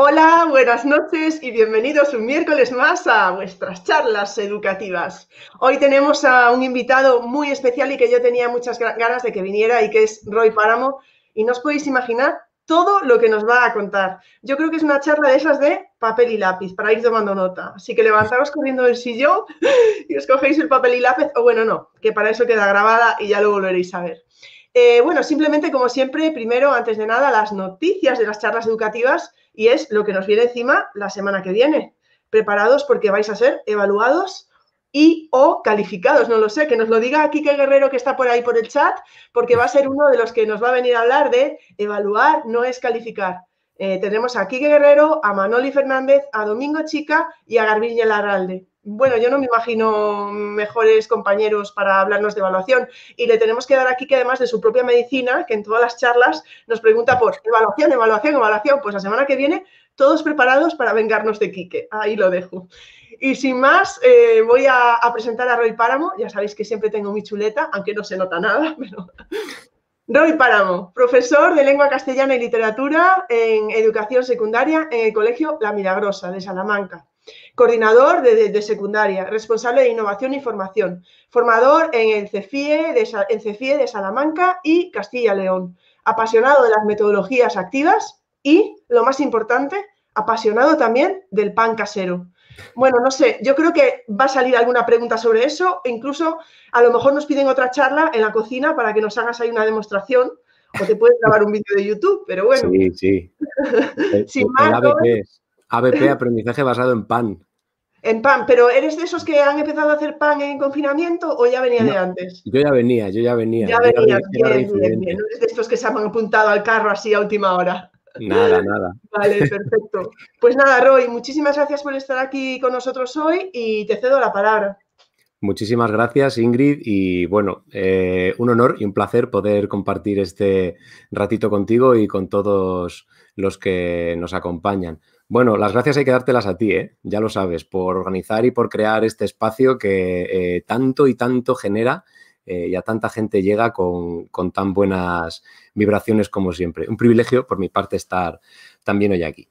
Hola, buenas noches y bienvenidos un miércoles más a vuestras charlas educativas. Hoy tenemos a un invitado muy especial y que yo tenía muchas ganas de que viniera y que es Roy Páramo y no os podéis imaginar todo lo que nos va a contar. Yo creo que es una charla de esas de papel y lápiz para ir tomando nota. Así que levantaros corriendo del sillón y os cogéis el papel y lápiz, o bueno, no, que para eso queda grabada y ya lo volveréis a ver. Eh, bueno, simplemente como siempre, primero, antes de nada, las noticias de las charlas educativas y es lo que nos viene encima la semana que viene. Preparados porque vais a ser evaluados y o calificados, no lo sé, que nos lo diga Kike Guerrero que está por ahí por el chat, porque va a ser uno de los que nos va a venir a hablar de evaluar no es calificar. Eh, tenemos a Kike Guerrero, a Manoli Fernández, a Domingo Chica y a Garbiñe Larralde bueno, yo no me imagino mejores compañeros para hablarnos de evaluación. Y le tenemos que dar aquí que además de su propia medicina, que en todas las charlas nos pregunta por evaluación, evaluación, evaluación. Pues la semana que viene, todos preparados para vengarnos de Quique. Ahí lo dejo. Y sin más, eh, voy a, presentar a Roy Páramo. Ya sabéis que siempre tengo mi chuleta, aunque no se nota nada, pero... Roy Páramo, profesor de lengua castellana y literatura en educación secundaria en el Colegio La Milagrosa de Salamanca coordinador de, secundaria, responsable de innovación y formación, formador en el CEFIE de, en CEFIE de Salamanca y Castilla-León, apasionado de las metodologías activas y, lo más importante, apasionado también del pan casero. Bueno, no sé, yo creo que va a salir alguna pregunta sobre eso, e incluso a lo mejor nos piden otra charla en la cocina para que nos hagas ahí una demostración, o te puedes grabar un vídeo de YouTube, pero bueno. Sí, sí. Sin más, ABP, aprendizaje basado en pan. En pan, pero ¿eres de esos que han empezado a hacer pan en confinamiento o ya venía de antes? Yo ya venía, yo ya venía. Ya venía, bien, bien, bien. No eres de estos que se han apuntado al carro así a última hora. Nada, nada. Vale, perfecto. Pues nada, Roy, muchísimas gracias por estar aquí con nosotros hoy y te cedo la palabra. Muchísimas gracias, Ingrid. Y bueno, eh, un honor y un placer poder compartir este ratito contigo y con todos los que nos acompañan. Bueno, las gracias hay que dártelas a ti, ¿eh? ya lo sabes, por organizar y por crear este espacio que eh, tanto y tanto genera eh, y a tanta gente llega con, tan buenas vibraciones como siempre. Un privilegio por mi parte estar también hoy aquí.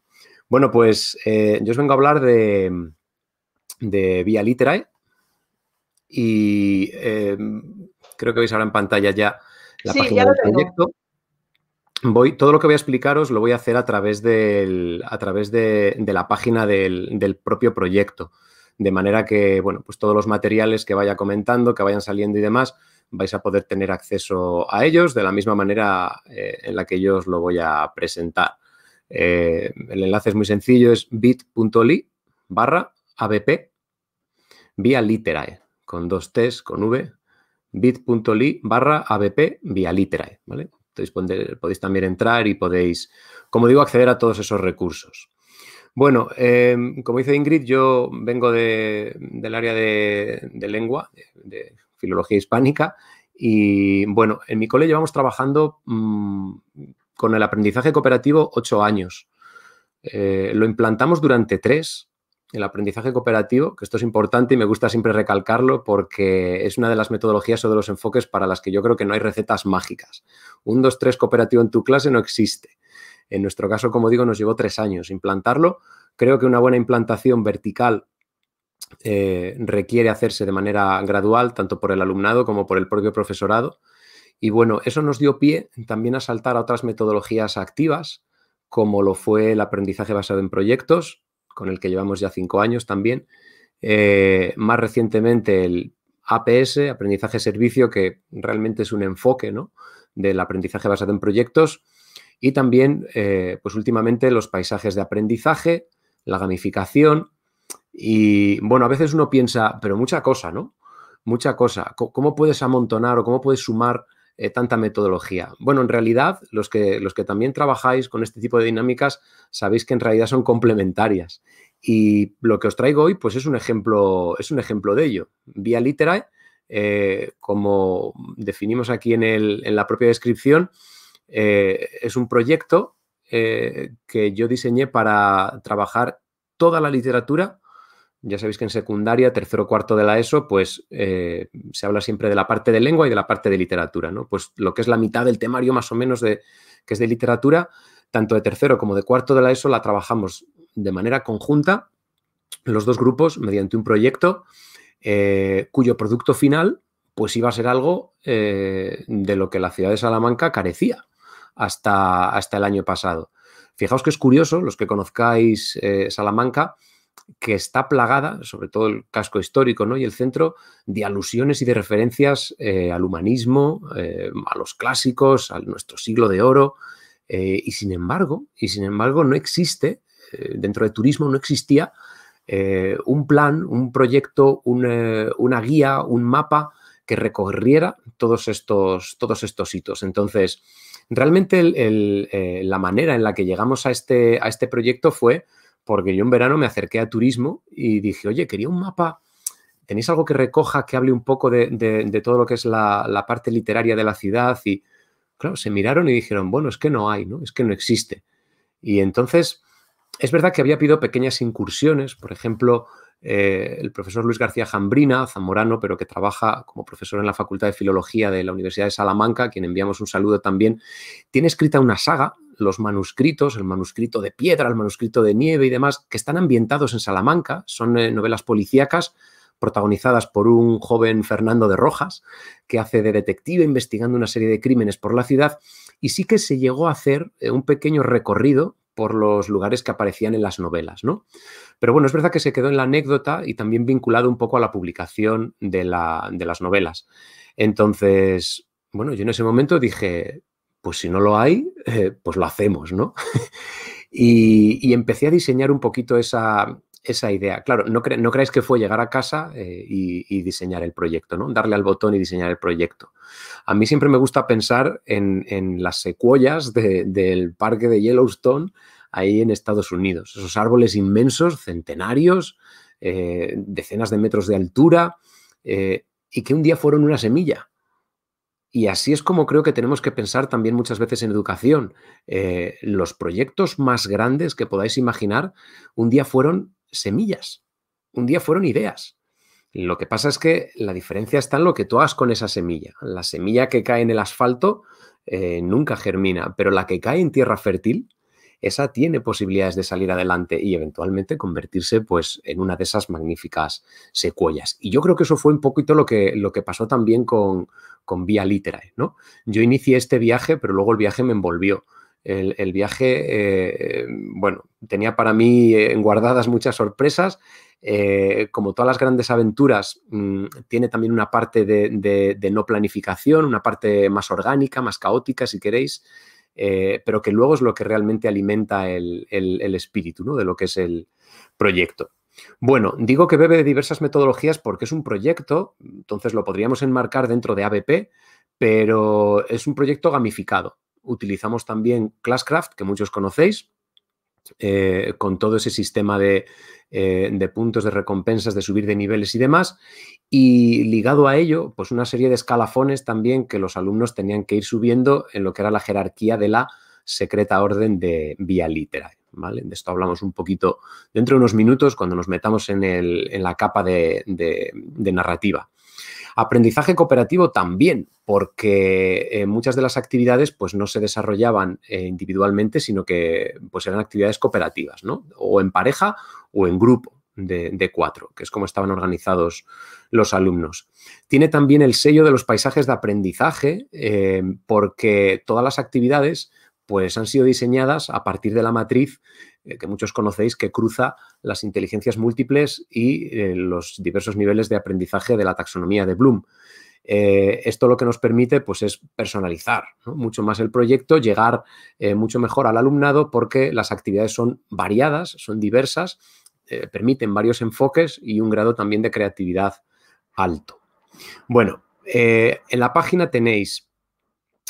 Bueno, pues yo os vengo a hablar de, de Vía Literae y creo que veis ahora en pantalla ya la página del proyecto voy, todo lo que voy a explicaros lo voy a hacer a través, a través de, la página del, propio proyecto. De manera que, bueno, pues todos los materiales que vaya comentando, que vayan saliendo y demás, vais a poder tener acceso a ellos de la misma manera eh, en la que yo os lo voy a presentar. Eh, el enlace es muy sencillo, es bit.ly barra abp vía literae, con dos T's, con V, bit.ly barra abp vía literae, ¿vale? Podéis también entrar y podéis, como digo, acceder a todos esos recursos. Bueno, em, como dice Ingrid, yo vengo del área de, lengua, de, filología hispánica, y bueno, en mi cole llevamos trabajando mm, con el aprendizaje cooperativo ocho años. Eh, lo implantamos durante tres el aprendizaje cooperativo, que esto es importante y me gusta siempre recalcarlo porque es una de las metodologías o de los enfoques para las que yo creo que no hay recetas mágicas. Un 2-3 cooperativo en tu clase no existe. En nuestro caso, como digo, nos llevó tres años implantarlo. Creo que una buena implantación vertical eh, requiere hacerse de manera gradual, tanto por el alumnado como por el propio profesorado. Y bueno, eso nos dio pie también a saltar a otras metodologías activas, como lo fue el aprendizaje basado en proyectos, con el que llevamos ya cinco años también. Eh, más recientemente el APS, aprendizaje servicio, que realmente es un enfoque ¿no? del aprendizaje basado en proyectos. Y también, eh, pues últimamente, los paisajes de aprendizaje, la gamificación. Y bueno, a veces uno piensa, pero mucha cosa, ¿no? Mucha cosa. ¿Cómo puedes amontonar o cómo puedes sumar eh, tanta metodología? Bueno, en realidad, los que, los que también trabajáis con este tipo de dinámicas, sabéis que en realidad son complementarias. Y lo que os traigo hoy, pues es un ejemplo, es un ejemplo de ello. Vía Literae, eh, como definimos aquí en, en la propia descripción, es un proyecto que yo diseñé para trabajar toda la literatura ya sabéis que en secundaria, tercero cuarto de la ESO, pues eh, se habla siempre de la parte de lengua y de la parte de literatura, ¿no? Pues lo que es la mitad del temario más o menos de, que es de literatura, tanto de tercero como de cuarto de la ESO la trabajamos de manera conjunta, los dos grupos, mediante un proyecto eh, cuyo producto final pues iba a ser algo eh, de lo que la ciudad de Salamanca carecía hasta, hasta el año pasado. Fijaos que es curioso, los que conozcáis Salamanca, que está plagada, sobre todo el casco histórico ¿no? y el centro, de alusiones y de referencias eh, al humanismo, eh, a los clásicos, a nuestro siglo de oro. Eh, y sin embargo, y sin embargo, no existe, dentro de turismo no existía un plan, un proyecto, una guía, un mapa que recorriera todos estos, todos estos hitos. Entonces, realmente la manera en la que llegamos a este, a este proyecto fue porque yo en verano me acerqué a turismo y dije, oye, quería un mapa, ¿tenéis algo que recoja, que hable un poco de, todo lo que es la, parte literaria de la ciudad? Y claro, se miraron y dijeron, bueno, es que no hay, ¿no? Es que no existe. Y entonces, es verdad que había habido pequeñas incursiones, por ejemplo, eh, el profesor Luis García Jambrina, zamorano, pero que trabaja como profesor en la Facultad de Filología de la Universidad de Salamanca, a quien enviamos un saludo también, tiene escrita una saga los manuscritos, el manuscrito de piedra, el manuscrito de nieve y demás, que están ambientados en Salamanca, son eh, novelas policíacas protagonizadas por un joven Fernando de Rojas, que hace de detective investigando una serie de crímenes por la ciudad, y sí que se llegó a hacer eh, un pequeño recorrido por los lugares que aparecían en las novelas, ¿no? Pero bueno, es verdad que se quedó en la anécdota y también vinculado un poco a la publicación de, la, de las novelas. Entonces, bueno, yo en ese momento dije, pues si no lo hay, eh, pues lo hacemos, ¿no? y, empecé a diseñar un poquito esa, idea. Claro, no, no, creáis que fue llegar a casa eh, y, diseñar el proyecto, ¿no? Darle al botón y diseñar el proyecto. A mí siempre me gusta pensar en, las secuoyas del parque de Yellowstone ahí en Estados Unidos. Esos árboles inmensos, centenarios, eh, decenas de metros de altura, y que un día fueron una semilla y así es como creo que tenemos que pensar también muchas veces en educación. Eh, los proyectos más grandes que podáis imaginar, un día fueron semillas, un día fueron ideas. Lo que pasa es que la diferencia está en lo que tú hagas con esa semilla. La semilla que cae en el asfalto eh, nunca germina, pero la que cae en tierra fértil, esa tiene posibilidades de salir adelante y eventualmente convertirse pues, en una de esas magníficas secuoyas. Y yo creo que eso fue un poquito lo que, lo que pasó también con, con Vía Literae. ¿no? Yo inicié este viaje, pero luego el viaje me envolvió. El, viaje, eh, bueno, tenía para mí guardadas muchas sorpresas. Eh, como todas las grandes aventuras, mm, tiene también una parte de, no planificación, una parte más orgánica, más caótica, si queréis. Eh, pero que luego es lo que realmente alimenta el, espíritu ¿no? de lo que es el proyecto. Bueno, digo que bebe de diversas metodologías porque es un proyecto, entonces lo podríamos enmarcar dentro de ABP, pero es un proyecto gamificado. Utilizamos también Classcraft, que muchos conocéis, eh, con todo ese sistema de, eh, de, puntos de recompensas, de subir de niveles y demás. Y ligado a ello, pues una serie de escalafones también que los alumnos tenían que ir subiendo en lo que era la jerarquía de la secreta orden de vía literaria. ¿Vale? De esto hablamos un poquito dentro de unos minutos cuando nos metamos en, la capa de, narrativa. Aprendizaje cooperativo también, porque eh, muchas de las actividades pues, no se desarrollaban eh, individualmente, sino que pues, eran actividades cooperativas, ¿no? O en pareja o en grupo de, cuatro, que es como estaban organizados los alumnos. Tiene también el sello de los paisajes de aprendizaje, eh, porque todas las actividades pues han sido diseñadas a partir de la matriz eh, que muchos conocéis que cruza las inteligencias múltiples y eh, los diversos niveles de aprendizaje de la taxonomía de Bloom. Eh, esto lo que nos permite pues, es personalizar mucho más el proyecto, llegar mucho mejor al alumnado porque las actividades son variadas, son diversas, permiten varios enfoques y un grado también de creatividad alto. Bueno, en la página tenéis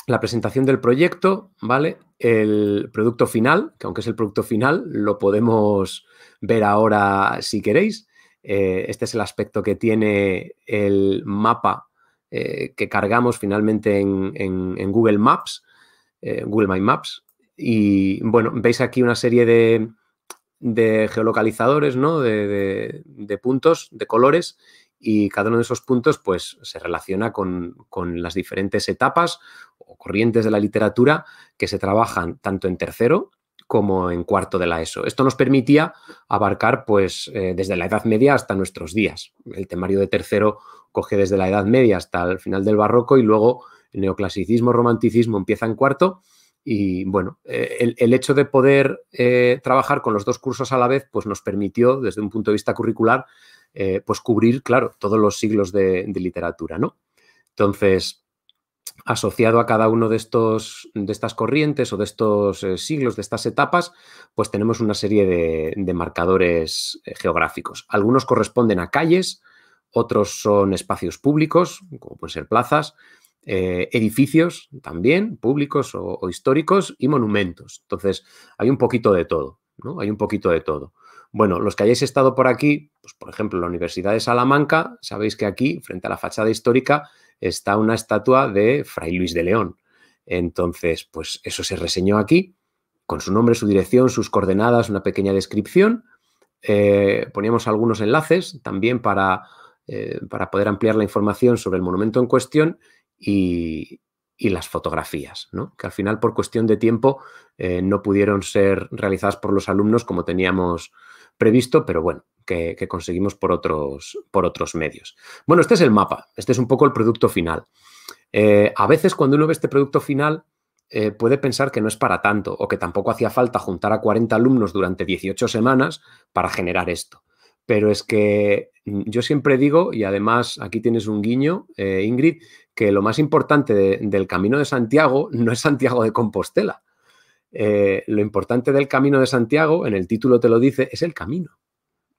la presentación del proyecto, ¿vale? El producto final, que aunque es el producto final, lo podemos ver ahora si queréis. Eh, este es el aspecto que tiene el mapa eh, que cargamos finalmente en, Google Maps, eh, Google My Maps. Y bueno, veis aquí una serie de, geolocalizadores, ¿no? De, de, puntos, de colores, y cada uno de esos puntos pues se relaciona con, con, las diferentes etapas o corrientes de la literatura que se trabajan tanto en tercero como en cuarto de la ESO. Esto nos permitía abarcar pues eh, desde la Edad Media hasta nuestros días. El temario de tercero coge desde la Edad Media hasta el final del barroco y luego el neoclasicismo, romanticismo empieza en cuarto y bueno, eh, el, hecho de poder eh, trabajar con los dos cursos a la vez pues nos permitió desde un punto de vista curricular pues cubrir, claro, todos los siglos de, de literatura, ¿no? Entonces, asociado a cada uno de, estos, de estas corrientes o de estos eh, siglos, de estas etapas, pues tenemos una serie de, marcadores eh, geográficos. Algunos corresponden a calles, otros son espacios públicos, como pueden ser plazas, eh, edificios también, públicos o, históricos, y monumentos. Entonces, hay un poquito de todo, ¿no? Hay un poquito de todo. Bueno, los que hayáis estado por aquí, pues por ejemplo, la Universidad de Salamanca, sabéis que aquí, frente a la fachada histórica, está una estatua de Fray Luis de León. Entonces, pues eso se reseñó aquí, con su nombre, su dirección, sus coordenadas, una pequeña descripción. Eh, poníamos algunos enlaces también para, eh, para, poder ampliar la información sobre el monumento en cuestión y, las fotografías, ¿no? que al final por cuestión de tiempo eh, no pudieron ser realizadas por los alumnos como teníamos previsto, pero bueno, que, conseguimos por otros, por otros medios. Bueno, este es el mapa, este es un poco el producto final. Eh, a veces cuando uno ve este producto final eh, puede pensar que no es para tanto o que tampoco hacía falta juntar a 40 alumnos durante 18 semanas para generar esto. Pero es que mm, yo siempre digo, y además aquí tienes un guiño, eh, Ingrid, que lo más importante del Camino de Santiago no es Santiago de Compostela. Lo importante del Camino de Santiago, en el título te lo dice, es el camino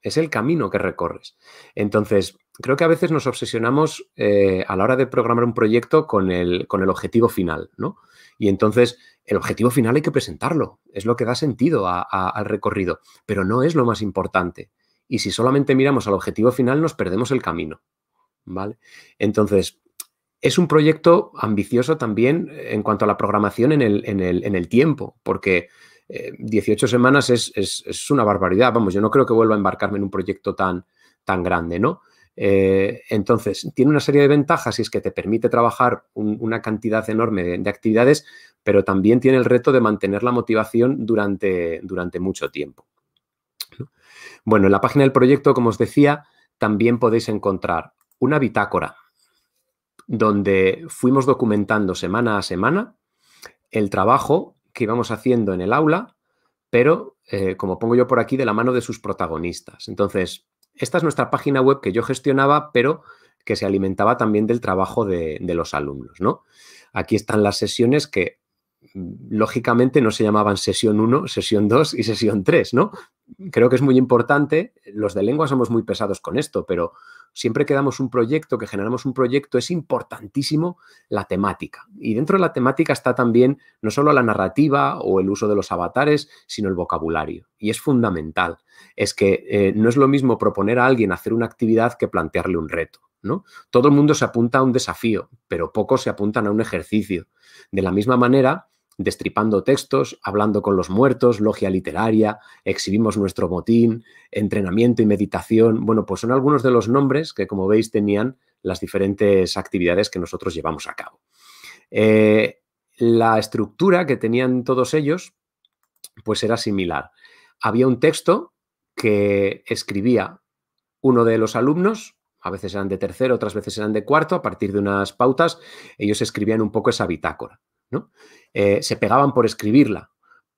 es el camino que recorres. Entonces, creo que a veces nos obsesionamos eh, a la hora de programar un proyecto con el, con el, objetivo final, ¿no? Y entonces, el objetivo final hay que presentarlo, es lo que da sentido al recorrido, pero no es lo más importante. Y si solamente miramos al objetivo final, nos perdemos el camino, ¿vale? Entonces, es un proyecto ambicioso también en cuanto a la programación en el, en el, en el tiempo, porque 18 eh, semanas es, una barbaridad. Vamos, yo no creo que vuelva a embarcarme en un proyecto tan, tan grande, ¿no? Eh, entonces, tiene una serie de ventajas y es que te permite trabajar una cantidad enorme de, actividades, pero también tiene el reto de mantener la motivación durante, durante mucho tiempo. Bueno, en la página del proyecto, como os decía, también podéis encontrar una bitácora donde fuimos documentando semana a semana el trabajo que íbamos haciendo en el aula, pero eh, como pongo yo por aquí, de la mano de sus protagonistas. Entonces, esta es nuestra página web que yo gestionaba, pero que se alimentaba también del trabajo de, los alumnos, ¿no? Aquí están las sesiones que lógicamente no se llamaban sesión 1, sesión 2 y sesión 3, ¿no? Creo que es muy importante, los de lengua somos muy pesados con esto, pero siempre que damos un proyecto, que generamos un proyecto, es importantísimo la temática. Y dentro de la temática está también no solo la narrativa o el uso de los avatares, sino el vocabulario. Y es fundamental. Es que eh, no es lo mismo proponer a alguien hacer una actividad que plantearle un reto. ¿no? Todo el mundo se apunta a un desafío, pero pocos se apuntan a un ejercicio. De la misma manera, destripando textos, hablando con los muertos, logia literaria, exhibimos nuestro botín, entrenamiento y meditación. Bueno, pues son algunos de los nombres que, como veis, tenían las diferentes actividades que nosotros llevamos a cabo. Eh, la estructura que tenían todos ellos, pues era similar. Había un texto que escribía uno de los alumnos, a veces eran de tercero, otras veces eran de cuarto, a partir de unas pautas, ellos escribían un poco esa bitácora. ¿No? Eh, se pegaban por escribirla,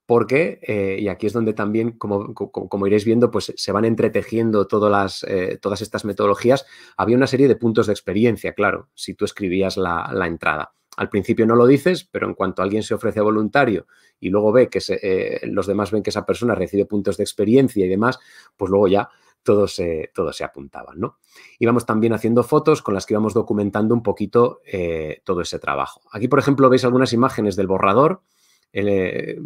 porque, eh, y aquí es donde también, como, como, iréis viendo, pues se van entretejiendo todas, las, eh, todas estas metodologías, había una serie de puntos de experiencia, claro, si tú escribías la, entrada. Al principio no lo dices, pero en cuanto alguien se ofrece voluntario y luego ve que los demás ven que esa persona recibe puntos de experiencia y demás, pues luego ya todos se, apuntaban, ¿no? Íbamos también haciendo fotos con las que íbamos documentando un poquito eh, todo ese trabajo. Aquí, por ejemplo, veis algunas imágenes del borrador, de,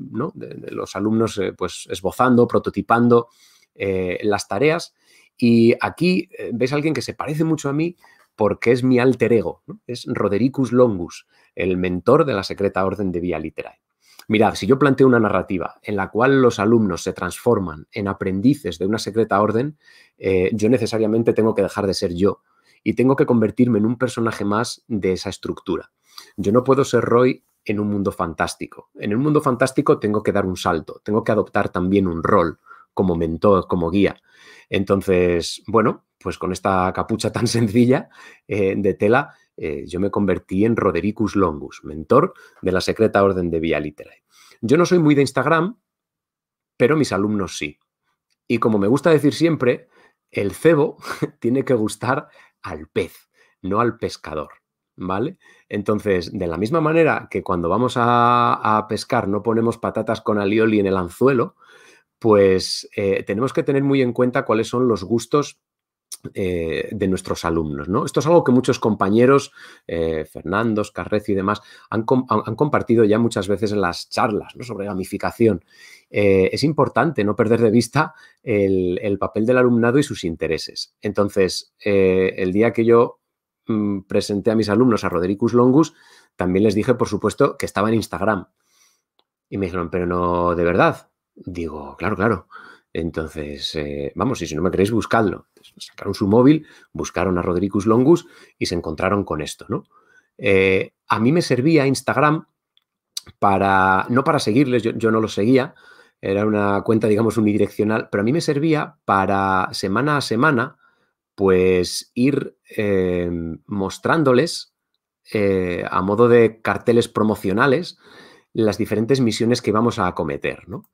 los alumnos pues esbozando, prototipando las tareas. Y aquí veis a alguien que se parece mucho a mí porque es mi alter ego, es Rodericus Longus, el mentor de la secreta orden de Vía Literae. Mirad, si yo planteo una narrativa en la cual los alumnos se transforman en aprendices de una secreta orden, eh, yo necesariamente tengo que dejar de ser yo y tengo que convertirme en un personaje más de esa estructura. Yo no puedo ser Roy en un mundo fantástico. En un mundo fantástico tengo que dar un salto, tengo que adoptar también un rol como mentor, como guía. Entonces, bueno, pues con esta capucha tan sencilla eh, de tela, eh, yo me convertí en Rodericus Longus, mentor de la secreta orden de Vía Literae. Yo no soy muy de Instagram, pero mis alumnos sí. Y como me gusta decir siempre, el cebo tiene que gustar al pez, no al pescador. ¿Vale? Entonces, de la misma manera que cuando vamos a, pescar no ponemos patatas con alioli en el anzuelo, pues eh, tenemos que tener muy en cuenta cuáles son los gustos eh, de nuestros alumnos. ¿no? Esto es algo que muchos compañeros, eh, Fernando, Carrez y demás, han, compartido ya muchas veces en las charlas sobre gamificación. Eh, es importante no perder de vista el, papel del alumnado y sus intereses. Entonces, el día que yo mm, presenté a mis alumnos a Rodericus Longus, también les dije, por supuesto, que estaba en Instagram. Y me dijeron, pero no, de verdad. Digo, claro, claro. Entonces, eh, vamos, y si no me queréis, buscadlo. sacaron su móvil, buscaron a Rodericus Longus y se encontraron con esto, ¿no? Eh, a mí me servía Instagram para, no para seguirles, yo, no lo seguía, era una cuenta, digamos, unidireccional, pero a mí me servía para semana a semana, pues ir eh, mostrándoles a modo de carteles promocionales las diferentes misiones que íbamos a acometer, ¿no?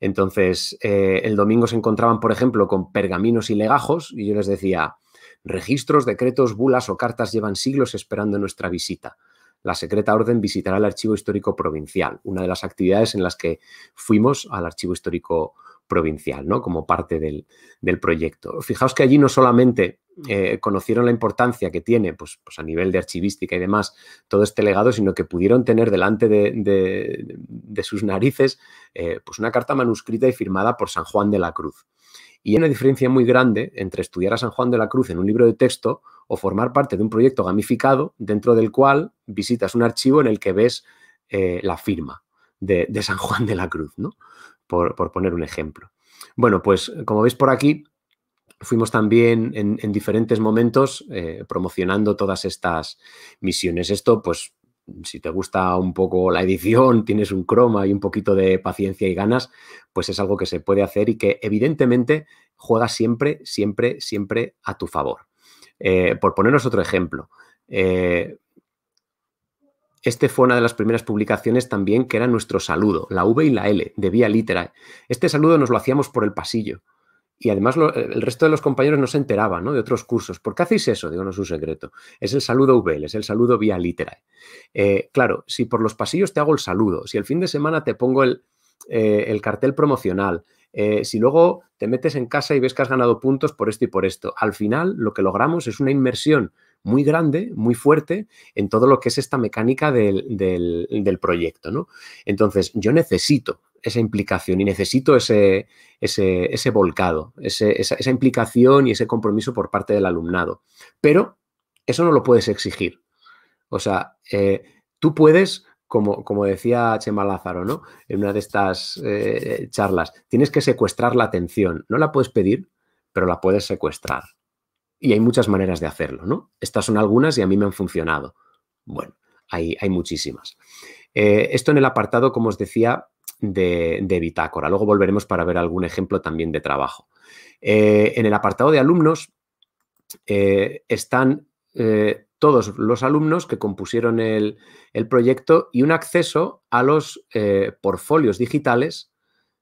Entonces, eh, el domingo se encontraban, por ejemplo, con pergaminos y legajos y yo les decía, registros, decretos, bulas o cartas llevan siglos esperando nuestra visita. La secreta orden visitará el Archivo Histórico Provincial, una de las actividades en las que fuimos al Archivo Histórico Provincial, ¿no? Como parte del, del proyecto. Fijaos que allí no solamente eh, conocieron la importancia que tiene, pues, pues, a nivel de archivística y demás, todo este legado, sino que pudieron tener delante de, sus narices eh, pues una carta manuscrita y firmada por San Juan de la Cruz. Y hay una diferencia muy grande entre estudiar a San Juan de la Cruz en un libro de texto o formar parte de un proyecto gamificado dentro del cual visitas un archivo en el que ves eh, la firma de, San Juan de la Cruz, ¿no? Por, por poner un ejemplo. Bueno, pues como veis por aquí, fuimos también en, diferentes momentos eh, promocionando todas estas misiones. Esto, pues, si te gusta un poco la edición, tienes un croma y un poquito de paciencia y ganas, pues es algo que se puede hacer y que evidentemente juega siempre, siempre, siempre a tu favor. Eh, por ponernos otro ejemplo, eh, este fue una de las primeras publicaciones también que era nuestro saludo, la V y la L, de Vía Litera. Este saludo nos lo hacíamos por el pasillo y además el resto de los compañeros no se enteraban ¿no? de otros cursos. ¿Por qué hacéis eso? Digo, no es un secreto. Es el saludo VL, es el saludo vía literae. Eh, claro, si por los pasillos te hago el saludo, si el fin de semana te pongo el, eh, cartel promocional, eh, si luego te metes en casa y ves que has ganado puntos por esto y por esto, al final lo que logramos es una inmersión muy grande, muy fuerte en todo lo que es esta mecánica del, del proyecto. ¿no? Entonces, yo necesito esa implicación y necesito ese, ese, volcado, esa, implicación y ese compromiso por parte del alumnado. Pero eso no lo puedes exigir. O sea, eh, tú puedes, como, como, decía Chema Lázaro, ¿no? En una de estas eh, charlas, tienes que secuestrar la atención. No la puedes pedir, pero la puedes secuestrar. Y hay muchas maneras de hacerlo, ¿no? Estas son algunas y a mí me han funcionado. Bueno, hay, hay muchísimas. Eh, esto en el apartado, como os decía, de, bitácora. Luego volveremos para ver algún ejemplo también de trabajo. Eh, en el apartado de alumnos eh, están eh, todos los alumnos que compusieron el, proyecto y un acceso a los portfolios digitales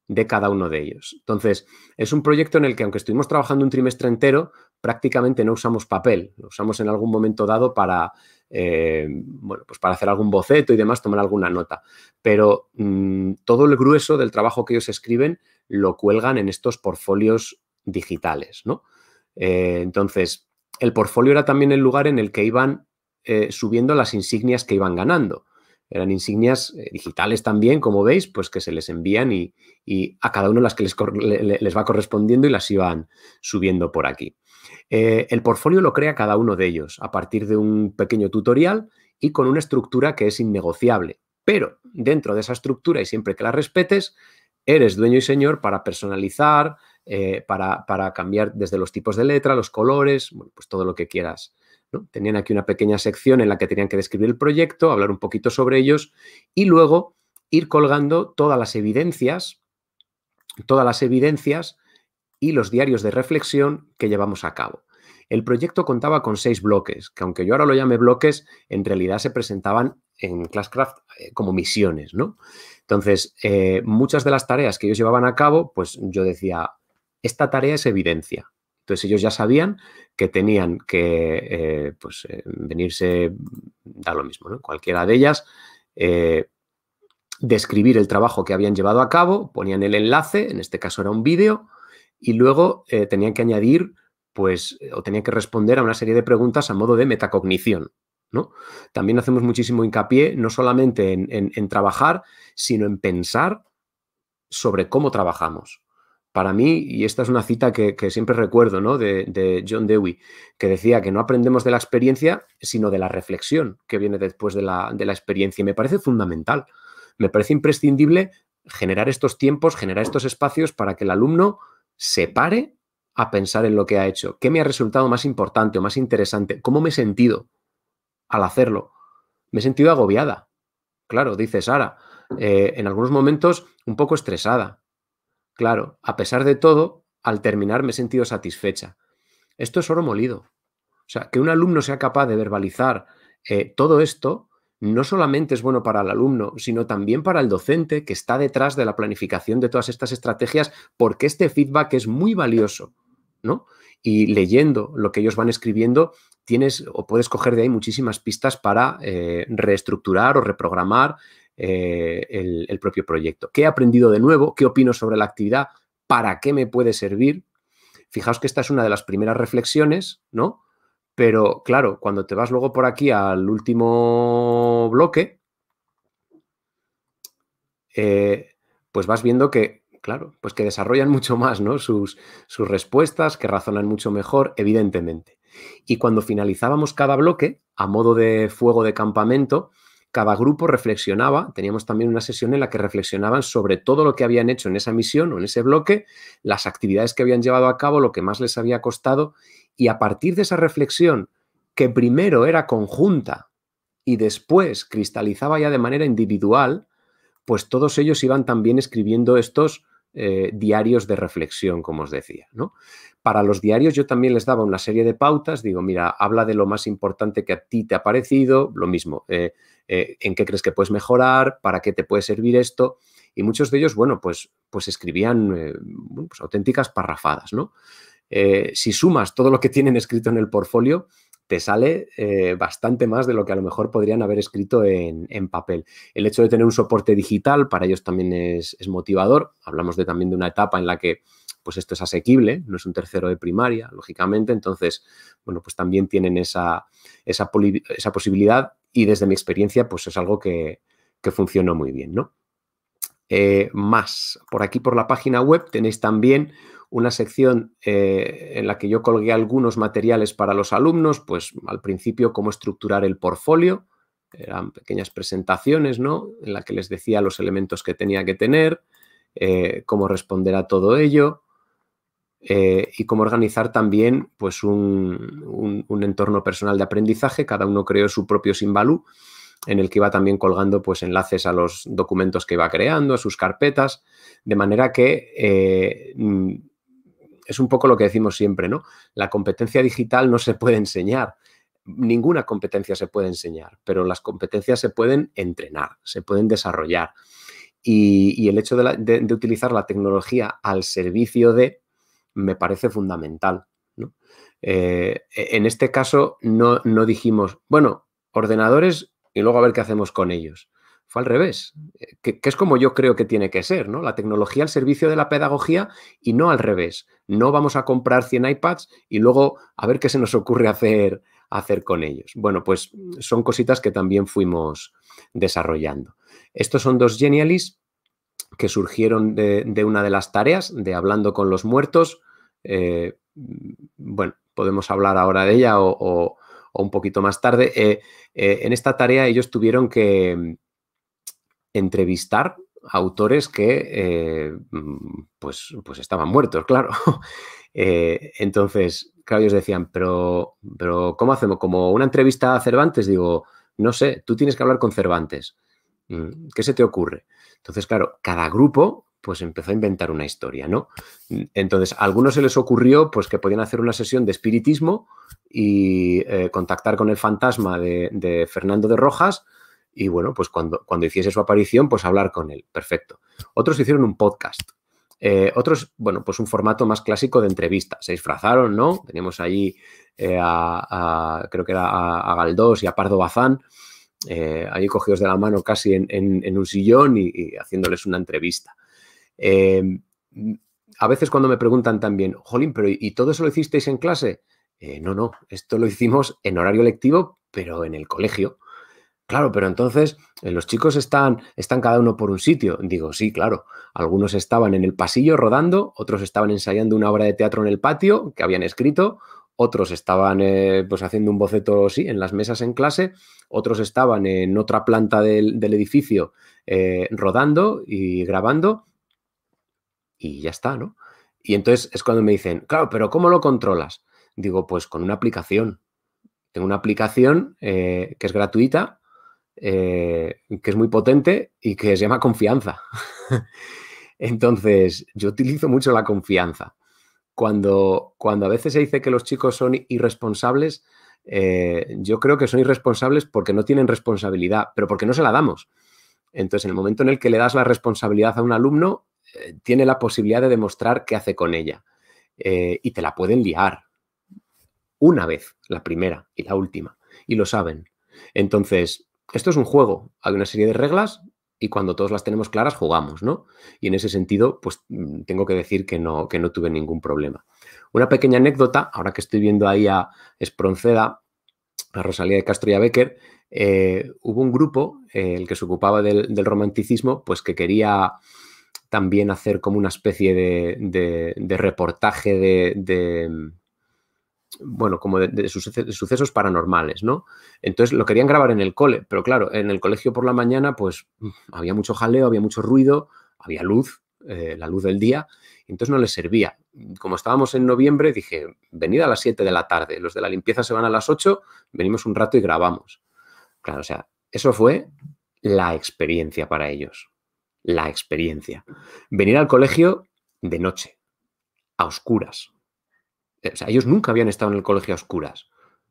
de cada uno de ellos. Entonces, es un proyecto en el que, aunque estuvimos trabajando un trimestre entero, prácticamente no usamos papel, lo usamos en algún momento dado para, eh, bueno, pues para hacer algún boceto y demás, tomar alguna nota. Pero mm, todo el grueso del trabajo que ellos escriben lo cuelgan en estos portfolios digitales, ¿no? Eh, entonces, el portfolio era también el lugar en el que iban eh, subiendo las insignias que iban ganando. Eran insignias digitales también, como veis, pues que se les envían y, a cada uno las que les, les, va correspondiendo y las iban subiendo por aquí. El portfolio lo crea cada uno de ellos a partir de un pequeño tutorial y con una estructura que es innegociable. Pero dentro de esa estructura y siempre que la respetes, eres dueño y señor para personalizar, eh, para, cambiar desde los tipos de letra, los colores, pues todo lo que quieras. Tenían aquí una pequeña sección en la que tenían que describir el proyecto, hablar un poquito sobre ellos y luego ir colgando todas las evidencias, todas las evidencias y los diarios de reflexión que llevamos a cabo. El proyecto contaba con seis bloques, que aunque yo ahora lo llame bloques, en realidad se presentaban en Classcraft eh, como misiones, ¿no? Entonces, eh, muchas de las tareas que ellos llevaban a cabo, pues yo decía, esta tarea es evidencia. Entonces ellos ya sabían que tenían que eh, pues, venirse, da lo mismo, ¿no? Cualquiera de ellas, describir el trabajo que habían llevado a cabo, ponían el enlace, en este caso era un vídeo, y luego tenían que añadir, pues, o tenían que responder a una serie de preguntas a modo de metacognición. ¿no? También hacemos muchísimo hincapié no solamente en, trabajar, sino en pensar sobre cómo trabajamos. Para mí, y esta es una cita que, siempre recuerdo ¿no? de, John Dewey, que decía que no aprendemos de la experiencia, sino de la reflexión que viene después de la, de la experiencia. Y me parece fundamental, me parece imprescindible generar estos tiempos, generar estos espacios para que el alumno se pare a pensar en lo que ha hecho. ¿Qué me ha resultado más importante o más interesante? ¿Cómo me he sentido? al hacerlo. Me he sentido agobiada. Claro, dice Sara, eh, en algunos momentos un poco estresada. Claro, a pesar de todo, al terminar me he sentido satisfecha. Esto es oro molido. O sea, que un alumno sea capaz de verbalizar eh, todo esto no solamente es bueno para el alumno, sino también para el docente que está detrás de la planificación de todas estas estrategias, porque este feedback es muy valioso, ¿no? Y leyendo lo que ellos van escribiendo, tienes o puedes coger de ahí muchísimas pistas para eh, reestructurar o reprogramar eh, el, propio proyecto. ¿Qué he aprendido de nuevo? ¿Qué opino sobre la actividad? ¿Para qué me puede servir? Fijaos que esta es una de las primeras reflexiones, ¿no? Pero claro, cuando te vas luego por aquí al último bloque, eh, pues vas viendo que, claro, pues que desarrollan mucho más, ¿no? Sus, sus respuestas, que razonan mucho mejor, evidentemente. Y cuando finalizábamos cada bloque, a modo de fuego de campamento, cada grupo reflexionaba, teníamos también una sesión en la que reflexionaban sobre todo lo que habían hecho en esa misión o en ese bloque, las actividades que habían llevado a cabo, lo que más les había costado, y a partir de esa reflexión, que primero era conjunta y después cristalizaba ya de manera individual, pues todos ellos iban también escribiendo estos eh, diarios de reflexión, como os decía. ¿no? Para los diarios yo también les daba una serie de pautas, digo, mira, habla de lo más importante que a ti te ha parecido, lo mismo, eh, eh, en qué crees que puedes mejorar, para qué te puede servir esto. Y muchos de ellos, bueno, pues, pues escribían pues auténticas parrafadas, ¿no? Si sumas todo lo que tienen escrito en el portfolio, te sale bastante más de lo que a lo mejor podrían haber escrito en, papel. El hecho de tener un soporte digital para ellos también es, es motivador. Hablamos de, también de una etapa en la que pues esto es asequible, no es un tercero de primaria, lógicamente, entonces, bueno, pues también tienen esa, esa, posibilidad y desde mi experiencia, pues es algo que, que funcionó muy bien, ¿no? Eh, más, por aquí por la página web tenéis también una sección eh, en la que yo colgué algunos materiales para los alumnos, pues al principio cómo estructurar el portfolio, eran pequeñas presentaciones, ¿no? En la que les decía los elementos que tenía que tener, eh, cómo responder a todo ello, eh, y cómo organizar también pues, un, entorno personal de aprendizaje. Cada uno creó su propio Simbalú, en el que iba también colgando pues, enlaces a los documentos que iba creando, a sus carpetas, de manera que es un poco lo que decimos siempre, ¿no? La competencia digital no se puede enseñar. Ninguna competencia se puede enseñar, pero las competencias se pueden entrenar, se pueden desarrollar. Y, el hecho de utilizar la tecnología al servicio de, me parece fundamental. Eh, e, en este caso no, no dijimos, bueno, ordenadores y luego a ver qué hacemos con ellos. Fue al revés, eh, que, es como yo creo que tiene que ser, ¿no? La tecnología al servicio de la pedagogía y no al revés. No vamos a comprar 100 iPads y luego a ver qué se nos ocurre hacer, hacer con ellos. Bueno, pues son cositas que también fuimos desarrollando. Estos son dos Genialis que surgieron de, una de las tareas de Hablando con los Muertos. Eh, bueno, podemos hablar ahora de ella o, un poquito más tarde. Eh, en esta tarea ellos tuvieron que entrevistar autores que eh, mm, pues, pues estaban muertos, claro. Eh, entonces, claro, ellos decían, pero, pero ¿cómo hacemos? Como una entrevista a Cervantes, digo, no sé, tú tienes que hablar con Cervantes. Mm, ¿Qué se te ocurre? Entonces, claro, cada grupo pues empezó a inventar una historia, ¿no? Entonces, a algunos se les ocurrió pues que podían hacer una sesión de espiritismo y eh, contactar con el fantasma de Fernando de Rojas y bueno, pues cuando, cuando hiciese su aparición, pues hablar con él. Perfecto. Otros hicieron un podcast. Eh, otros, bueno, pues un formato más clásico de entrevista. Se disfrazaron, ¿no? Teníamos allí eh, a, creo que era a, Galdós y a Pardo Bazán, eh, allí cogidos de la mano casi en, un sillón y, haciéndoles una entrevista. a veces cuando me preguntan también, Jolín, pero ¿y todo eso lo hicisteis en clase? no, no, esto lo hicimos en horario lectivo, pero en el colegio. Claro, pero entonces eh, los chicos están, están cada uno por un sitio. Digo, sí, claro. Algunos estaban en el pasillo rodando, otros estaban ensayando una obra de teatro en el patio que habían escrito, otros estaban eh, pues haciendo un boceto, sí, en las mesas en clase, otros estaban en otra planta del, edificio eh, rodando y grabando y ya está, ¿no? Y entonces es cuando me dicen, claro, pero ¿cómo lo controlas? Digo, pues con una aplicación. Tengo una aplicación que es gratuita, eh, que es muy potente y que se llama confianza. Entonces, yo utilizo mucho la confianza. Cuando, cuando a veces se dice que los chicos son irresponsables, eh, yo creo que son irresponsables porque no tienen responsabilidad, pero porque no se la damos. Entonces, en el momento en el que le das la responsabilidad a un alumno, eh, tiene la posibilidad de demostrar qué hace con ella. y te la pueden liar. Una vez, la primera y la última. Y lo saben. Entonces, esto es un juego, hay una serie de reglas y cuando todos las tenemos claras jugamos, ¿no? Y en ese sentido, pues mm, tengo que decir que no, que no tuve ningún problema. Una pequeña anécdota, ahora que estoy viendo ahí a Espronceda, a Rosalía de Castro y a Becker, eh, hubo un grupo, eh, el que se ocupaba del, romanticismo, pues que quería también hacer como una especie de, reportaje de bueno, como de, sucesos paranormales, ¿no? Entonces lo querían grabar en el cole, pero claro, en el colegio por la mañana, pues mm, había mucho jaleo, había mucho ruido, había luz, eh, la luz del día, entonces no les servía. Como estábamos en noviembre, dije, venid a las 7 de la tarde, los de la limpieza se van a las 8, venimos un rato y grabamos. Claro, o sea, eso fue la experiencia para ellos, la experiencia. Venir al colegio de noche, a oscuras, sea, ellos nunca habían estado en el colegio a oscuras.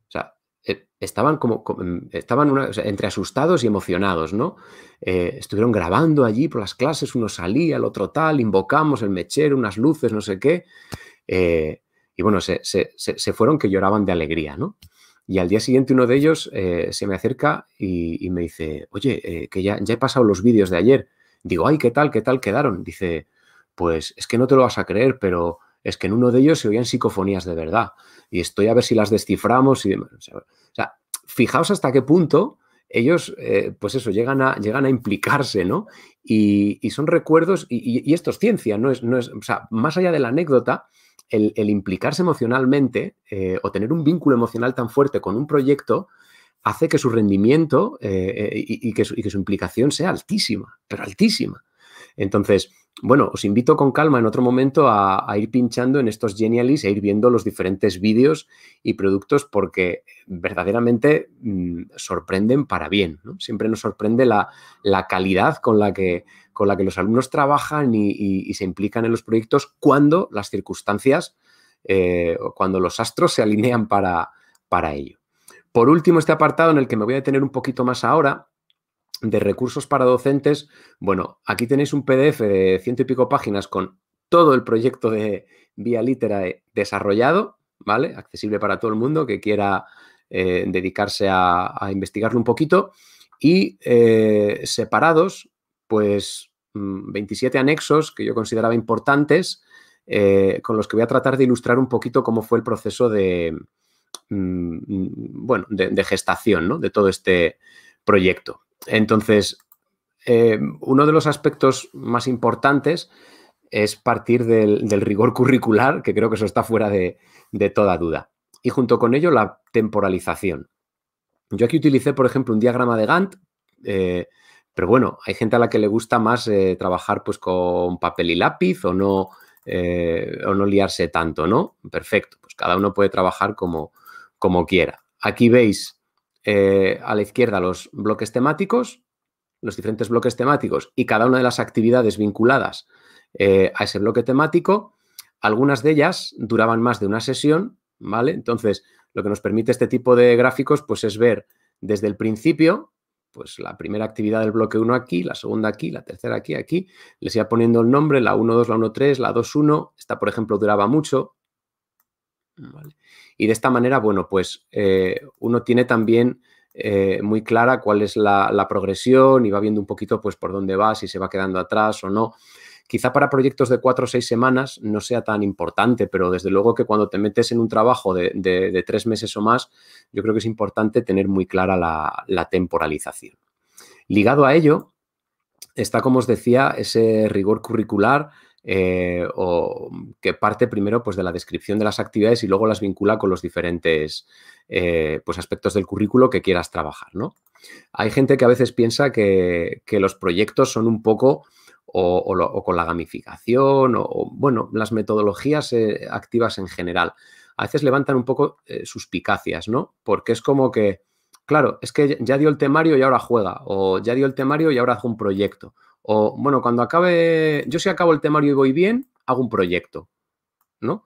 O sea, eh, estaban como, mm, estaban entre asustados y emocionados, ¿no? Eh, estuvieron grabando allí por las clases, uno salía, el otro tal, invocamos el mechero, unas luces, no sé qué. y bueno, se, fueron que lloraban de alegría, ¿no? Y al día siguiente uno de ellos se me acerca y, me dice, oye, que ya, ya he pasado los vídeos de ayer. Digo, ay, ¿qué tal? ¿Qué tal quedaron? Dice, pues es que no te lo vas a creer, pero es que en uno de ellos se oían psicofonías de verdad. Y estoy a ver si las desciframos y O sea, fijaos hasta qué punto ellos, eh, pues eso, llegan a, llegan a implicarse, ¿no? Y, son recuerdos, y, esto es ciencia, no es, no es, o sea, más allá de la anécdota, el, implicarse emocionalmente eh, o tener un vínculo emocional tan fuerte con un proyecto hace que su rendimiento eh, y que su implicación sea altísima, pero altísima. Entonces, bueno, os invito con calma en otro momento a, ir pinchando en estos Genialis e ir viendo los diferentes vídeos y productos porque verdaderamente mm, sorprenden para bien. Siempre nos sorprende la, calidad con la, que, con la que los alumnos trabajan y, se implican en los proyectos cuando las circunstancias, eh, cuando los astros se alinean para, para ello. Por último, este apartado en el que me voy a detener un poquito más ahora de recursos para docentes, bueno, aquí tenéis un PDF de ciento y pico páginas con todo el proyecto de Vía Literae desarrollado, ¿vale? Accesible para todo el mundo que quiera eh, dedicarse a, investigarlo un poquito. y eh, separados, pues 27 mm, anexos que yo consideraba importantes, eh, con los que voy a tratar de ilustrar un poquito cómo fue el proceso de, mm, bueno, de, gestación de todo este proyecto. Entonces, eh, uno de los aspectos más importantes es partir del, rigor curricular, que creo que eso está fuera de, toda duda. Y junto con ello, la temporalización. Yo aquí utilicé, por ejemplo, un diagrama de Gantt, eh, pero bueno, hay gente a la que le gusta más eh, trabajar pues, con papel y lápiz o no, o no liarse tanto, ¿no? Perfecto, pues cada uno puede trabajar como, como quiera. Aquí veis a la izquierda los bloques temáticos, los diferentes bloques temáticos y cada una de las actividades vinculadas eh, a ese bloque temático. Algunas de ellas duraban más de una sesión, ¿vale? Entonces, lo que nos permite este tipo de gráficos, pues es ver desde el principio, pues la primera actividad del bloque 1 aquí, la segunda aquí, la tercera aquí, aquí, les iba poniendo el nombre, la 1, 2, la 1, 3, la 2, 1, esta, por ejemplo, duraba mucho, Y de esta manera, bueno, pues eh, uno tiene también eh, muy clara cuál es la, progresión y va viendo un poquito pues por dónde va, si se va quedando atrás o no. Quizá para proyectos de cuatro o seis semanas no sea tan importante, pero desde luego que cuando te metes en un trabajo de, tres meses o más, yo creo que es importante tener muy clara la, temporalización. Ligado a ello, está, como os decía, ese rigor curricular eh, o que parte primero pues, de la descripción de las actividades y luego las vincula con los diferentes eh, pues, aspectos del currículo que quieras trabajar. ¿no? Hay gente que a veces piensa que, los proyectos son un poco o, con la gamificación o, bueno, las metodologías eh, activas en general. A veces levantan un poco suspicacias, ¿no? Porque es como que, claro, es que ya dio el temario y ahora juega, o ya dio el temario y ahora hace un proyecto, o, bueno, cuando acabe, yo si acabo el temario y voy bien, hago un proyecto, ¿no?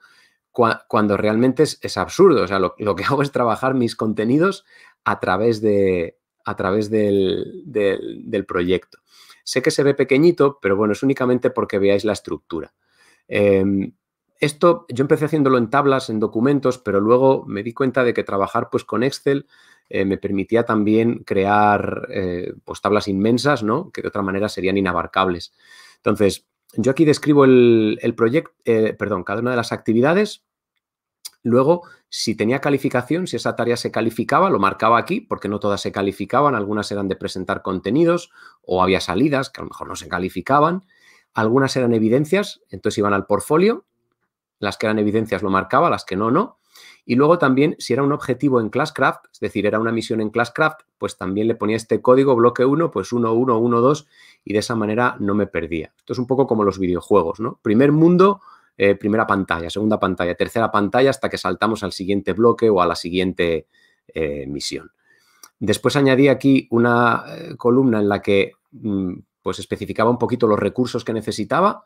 Cuando realmente es, absurdo, o sea, lo, que hago es trabajar mis contenidos a través, de, a través del, proyecto. Sé que se ve pequeñito, pero bueno, es únicamente porque veáis la estructura. Em, esto yo empecé haciéndolo en tablas, en documentos, pero luego me di cuenta de que trabajar pues con Excel eh, me permitía también crear eh, pues, tablas inmensas, ¿no? Que de otra manera serían inabarcables. Entonces, yo aquí describo el, proyecto, eh, perdón, cada una de las actividades. Luego, si tenía calificación, si esa tarea se calificaba, lo marcaba aquí, porque no todas se calificaban, algunas eran de presentar contenidos o había salidas que a lo mejor no se calificaban, algunas eran evidencias, entonces iban al portfolio, las que eran evidencias lo marcaba, las que no, no, y luego también, si era un objetivo en Classcraft, es decir, era una misión en Classcraft, pues también le ponía este código bloque 1, pues 1, 1, 1, 2, y de esa manera no me perdía. Esto es un poco como los videojuegos, ¿no? Primer mundo, eh, primera pantalla, segunda pantalla, tercera pantalla, hasta que saltamos al siguiente bloque o a la siguiente eh, misión. Después añadí aquí una eh, columna en la que mm, pues especificaba un poquito los recursos que necesitaba,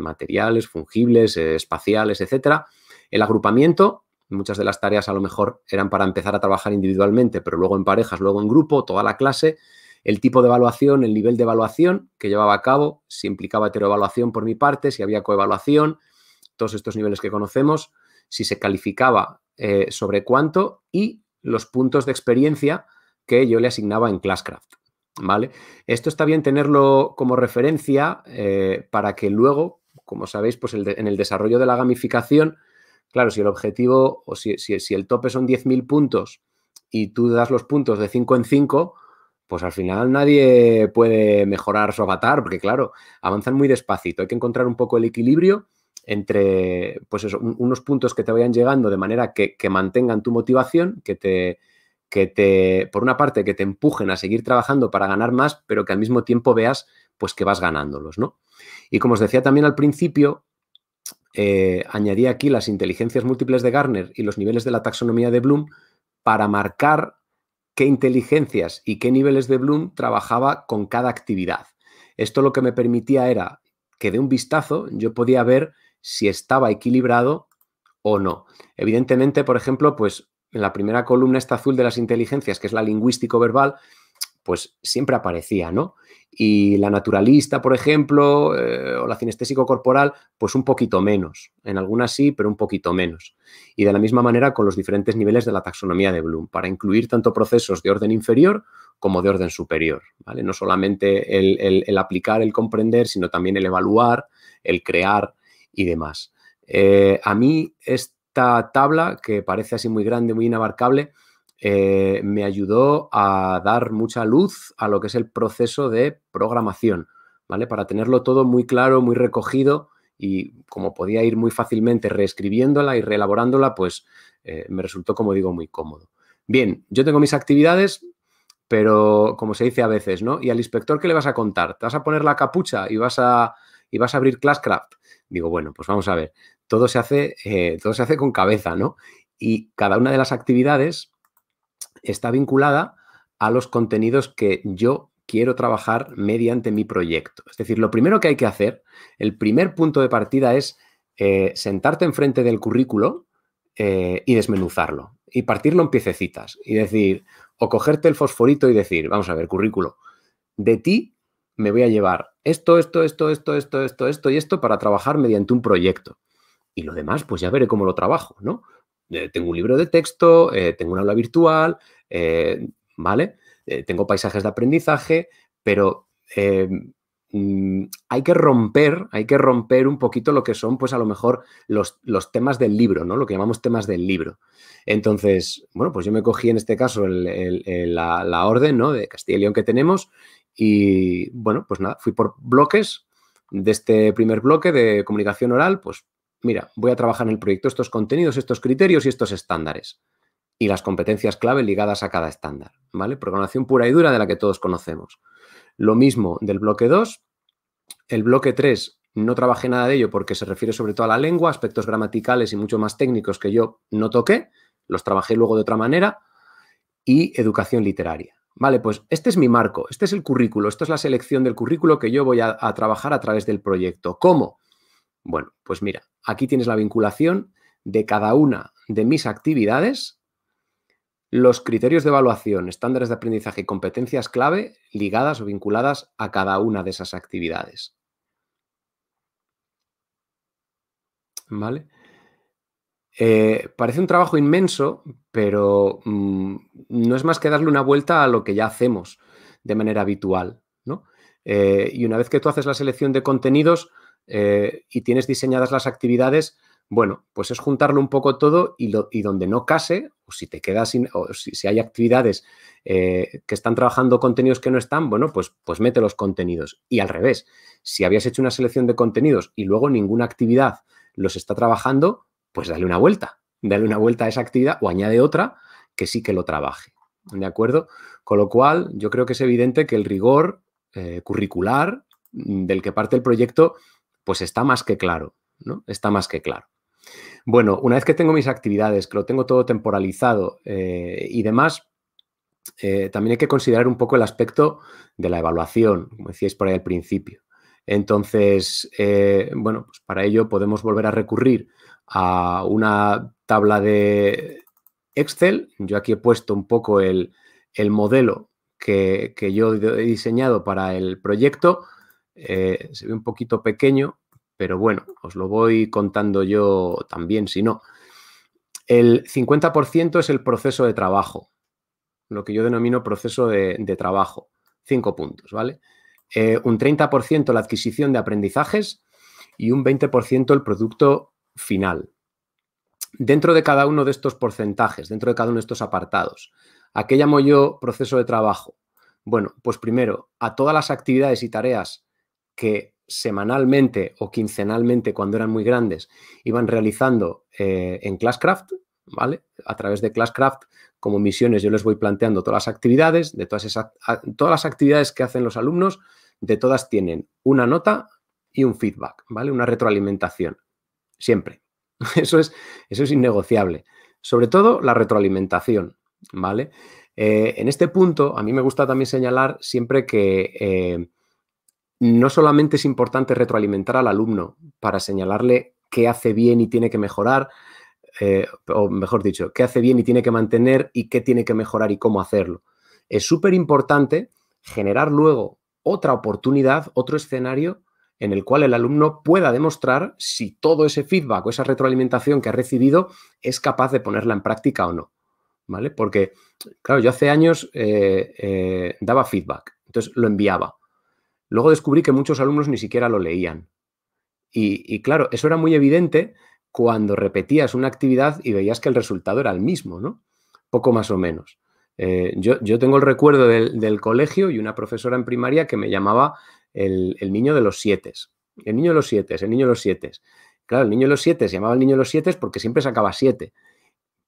materiales, fungibles, espaciales, etcétera. El agrupamiento, Muchas de las tareas a lo mejor eran para empezar a trabajar individualmente, pero luego en parejas, luego en grupo, toda la clase. El tipo de evaluación, el nivel de evaluación que llevaba a cabo, si implicaba heteroevaluación por mi parte, si había coevaluación, todos estos niveles que conocemos, si se calificaba eh, sobre cuánto y los puntos de experiencia que yo le asignaba en Classcraft. ¿Vale? Esto está bien tenerlo como referencia eh, para que luego, como sabéis, pues en el desarrollo de la gamificación, Claro, si el objetivo o si, el tope son 10.000 puntos y tú das los puntos de 5 en 5, pues al final nadie puede mejorar su avatar, porque claro, avanzan muy despacito. Hay que encontrar un poco el equilibrio entre, pues unos puntos que te vayan llegando de manera que, mantengan tu motivación, que te, que te, por una parte, que te empujen a seguir trabajando para ganar más, pero que al mismo tiempo veas, pues que vas ganándolos, ¿no? Y como os decía también al principio, eh, añadí aquí las inteligencias múltiples de Garner y los niveles de la taxonomía de Bloom para marcar qué inteligencias y qué niveles de Bloom trabajaba con cada actividad. Esto lo que me permitía era que de un vistazo yo podía ver si estaba equilibrado o no. Evidentemente, por ejemplo, pues en la primera columna esta azul de las inteligencias, que es la lingüístico-verbal, pues siempre aparecía, ¿no? Y la naturalista, por ejemplo, eh, o la cinestésico corporal, pues un poquito menos. En algunas sí, pero un poquito menos. Y de la misma manera con los diferentes niveles de la taxonomía de Bloom, para incluir tanto procesos de orden inferior como de orden superior, ¿vale? No solamente el, aplicar, el comprender, sino también el evaluar, el crear y demás. Eh, a mí esta tabla, que parece así muy grande, muy inabarcable, eh, me ayudó a dar mucha luz a lo que es el proceso de programación, ¿vale? Para tenerlo todo muy claro, muy recogido y como podía ir muy fácilmente reescribiéndola y reelaborándola, pues eh, me resultó, como digo, muy cómodo. Bien, yo tengo mis actividades, pero como se dice a veces, ¿no? ¿Y al inspector qué le vas a contar? ¿Te vas a poner la capucha y vas a, y vas a abrir Classcraft? Digo, bueno, pues vamos a ver, todo se hace, eh, todo se hace con cabeza, ¿no? Y cada una de las actividades está vinculada a los contenidos que yo quiero trabajar mediante mi proyecto. Es decir, lo primero que hay que hacer, el primer punto de partida es eh, sentarte enfrente del currículo eh, y desmenuzarlo y partirlo en piececitas y decir, o cogerte el fosforito y decir, vamos a ver, currículo, de ti me voy a llevar esto, esto, esto, esto, esto, esto, esto y esto para trabajar mediante un proyecto. Y lo demás, pues ya veré cómo lo trabajo, ¿no? Eh, tengo un libro de texto, tengo un aula virtual, eh, ¿vale? Eh, tengo paisajes de aprendizaje, pero eh, mm, hay que romper, hay que romper un poquito lo que son, pues a lo mejor los, los, temas del libro, ¿no? Lo que llamamos temas del libro. Entonces, bueno, pues yo me cogí en este caso la, la, orden, ¿no? De Castilla y León que tenemos y, bueno, pues nada, fui por bloques de este primer bloque de comunicación oral, pues mira, voy a trabajar en el proyecto estos contenidos, estos criterios y estos estándares y las competencias clave ligadas a cada estándar, ¿vale? Programación pura y dura de la que todos conocemos. Lo mismo del bloque 2. El bloque 3 no trabajé nada de ello porque se refiere sobre todo a la lengua, aspectos gramaticales y mucho más técnicos que yo no toqué, los trabajé luego de otra manera, y educación literaria. Vale, pues este es mi marco, este es el currículo, esto es la selección del currículo que yo voy a trabajar a través del proyecto. ¿Cómo? Bueno, pues mira, aquí tienes la vinculación de cada una de mis actividades los criterios de evaluación, estándares de aprendizaje y competencias clave ligadas o vinculadas a cada una de esas actividades. ¿Vale? Eh, parece un trabajo inmenso, pero mm, no es más que darle una vuelta a lo que ya hacemos de manera habitual. ¿no? Eh, y una vez que tú haces la selección de contenidos eh, y tienes diseñadas las actividades, bueno, pues es juntarlo un poco todo y, donde no case, o si te quedas sin, o si, hay actividades eh, que están trabajando contenidos que no están, bueno, pues, pues mete los contenidos. Y al revés, si habías hecho una selección de contenidos y luego ninguna actividad los está trabajando, pues dale una vuelta, dale una vuelta a esa actividad o añade otra que sí que lo trabaje. ¿De acuerdo? Con lo cual, yo creo que es evidente que el rigor eh, curricular del que parte el proyecto, pues está más que claro, ¿no? Está más que claro. Bueno, una vez que tengo mis actividades, que lo tengo todo temporalizado eh, y demás, eh, también hay que considerar un poco el aspecto de la evaluación, como decíais por ahí al principio. Entonces, eh, bueno, pues para ello podemos volver a recurrir a una tabla de Excel. Yo aquí he puesto un poco el, modelo que, yo he diseñado para el proyecto. Se ve un poquito pequeño, pero bueno, os lo voy contando yo también, si no. El 50% es el proceso de trabajo, lo que yo denomino proceso de, trabajo. Cinco puntos, ¿vale? Eh, un 30% la adquisición de aprendizajes y un 20% el producto final. Dentro de cada uno de estos porcentajes, dentro de cada uno de estos apartados, ¿a qué llamo yo proceso de trabajo? Bueno, pues primero, a todas las actividades y tareas que semanalmente o quincenalmente, cuando eran muy grandes, iban realizando eh, en Classcraft, ¿vale? A través de Classcraft, como misiones, yo les voy planteando todas las actividades, de todas esas, todas las actividades que hacen los alumnos, de todas tienen una nota y un feedback, ¿vale? Una retroalimentación, siempre. Eso es, eso es innegociable. Sobre todo la retroalimentación, ¿vale? Eh, en este punto, a mí me gusta también señalar siempre que eh, no solamente es importante retroalimentar al alumno para señalarle qué hace bien y tiene que mejorar, eh, o mejor dicho, qué hace bien y tiene que mantener y qué tiene que mejorar y cómo hacerlo. es súper importante generar luego otra oportunidad, otro escenario en el cual el alumno pueda demostrar si todo ese feedback o esa retroalimentación que ha recibido es capaz de ponerla en práctica o no. ¿Vale? Porque, claro, yo hace años eh, eh, daba feedback, entonces lo enviaba. Luego descubrí que muchos alumnos ni siquiera lo leían. Y, claro, eso era muy evidente cuando repetías una actividad y veías que el resultado era el mismo, ¿no? Poco más o menos. Eh, yo, tengo el recuerdo del, colegio y una profesora en primaria que me llamaba el, niño de los siete. El niño de los siete, el niño de los siete. Claro, el niño de los siete se llamaba el niño de los siete porque siempre sacaba siete.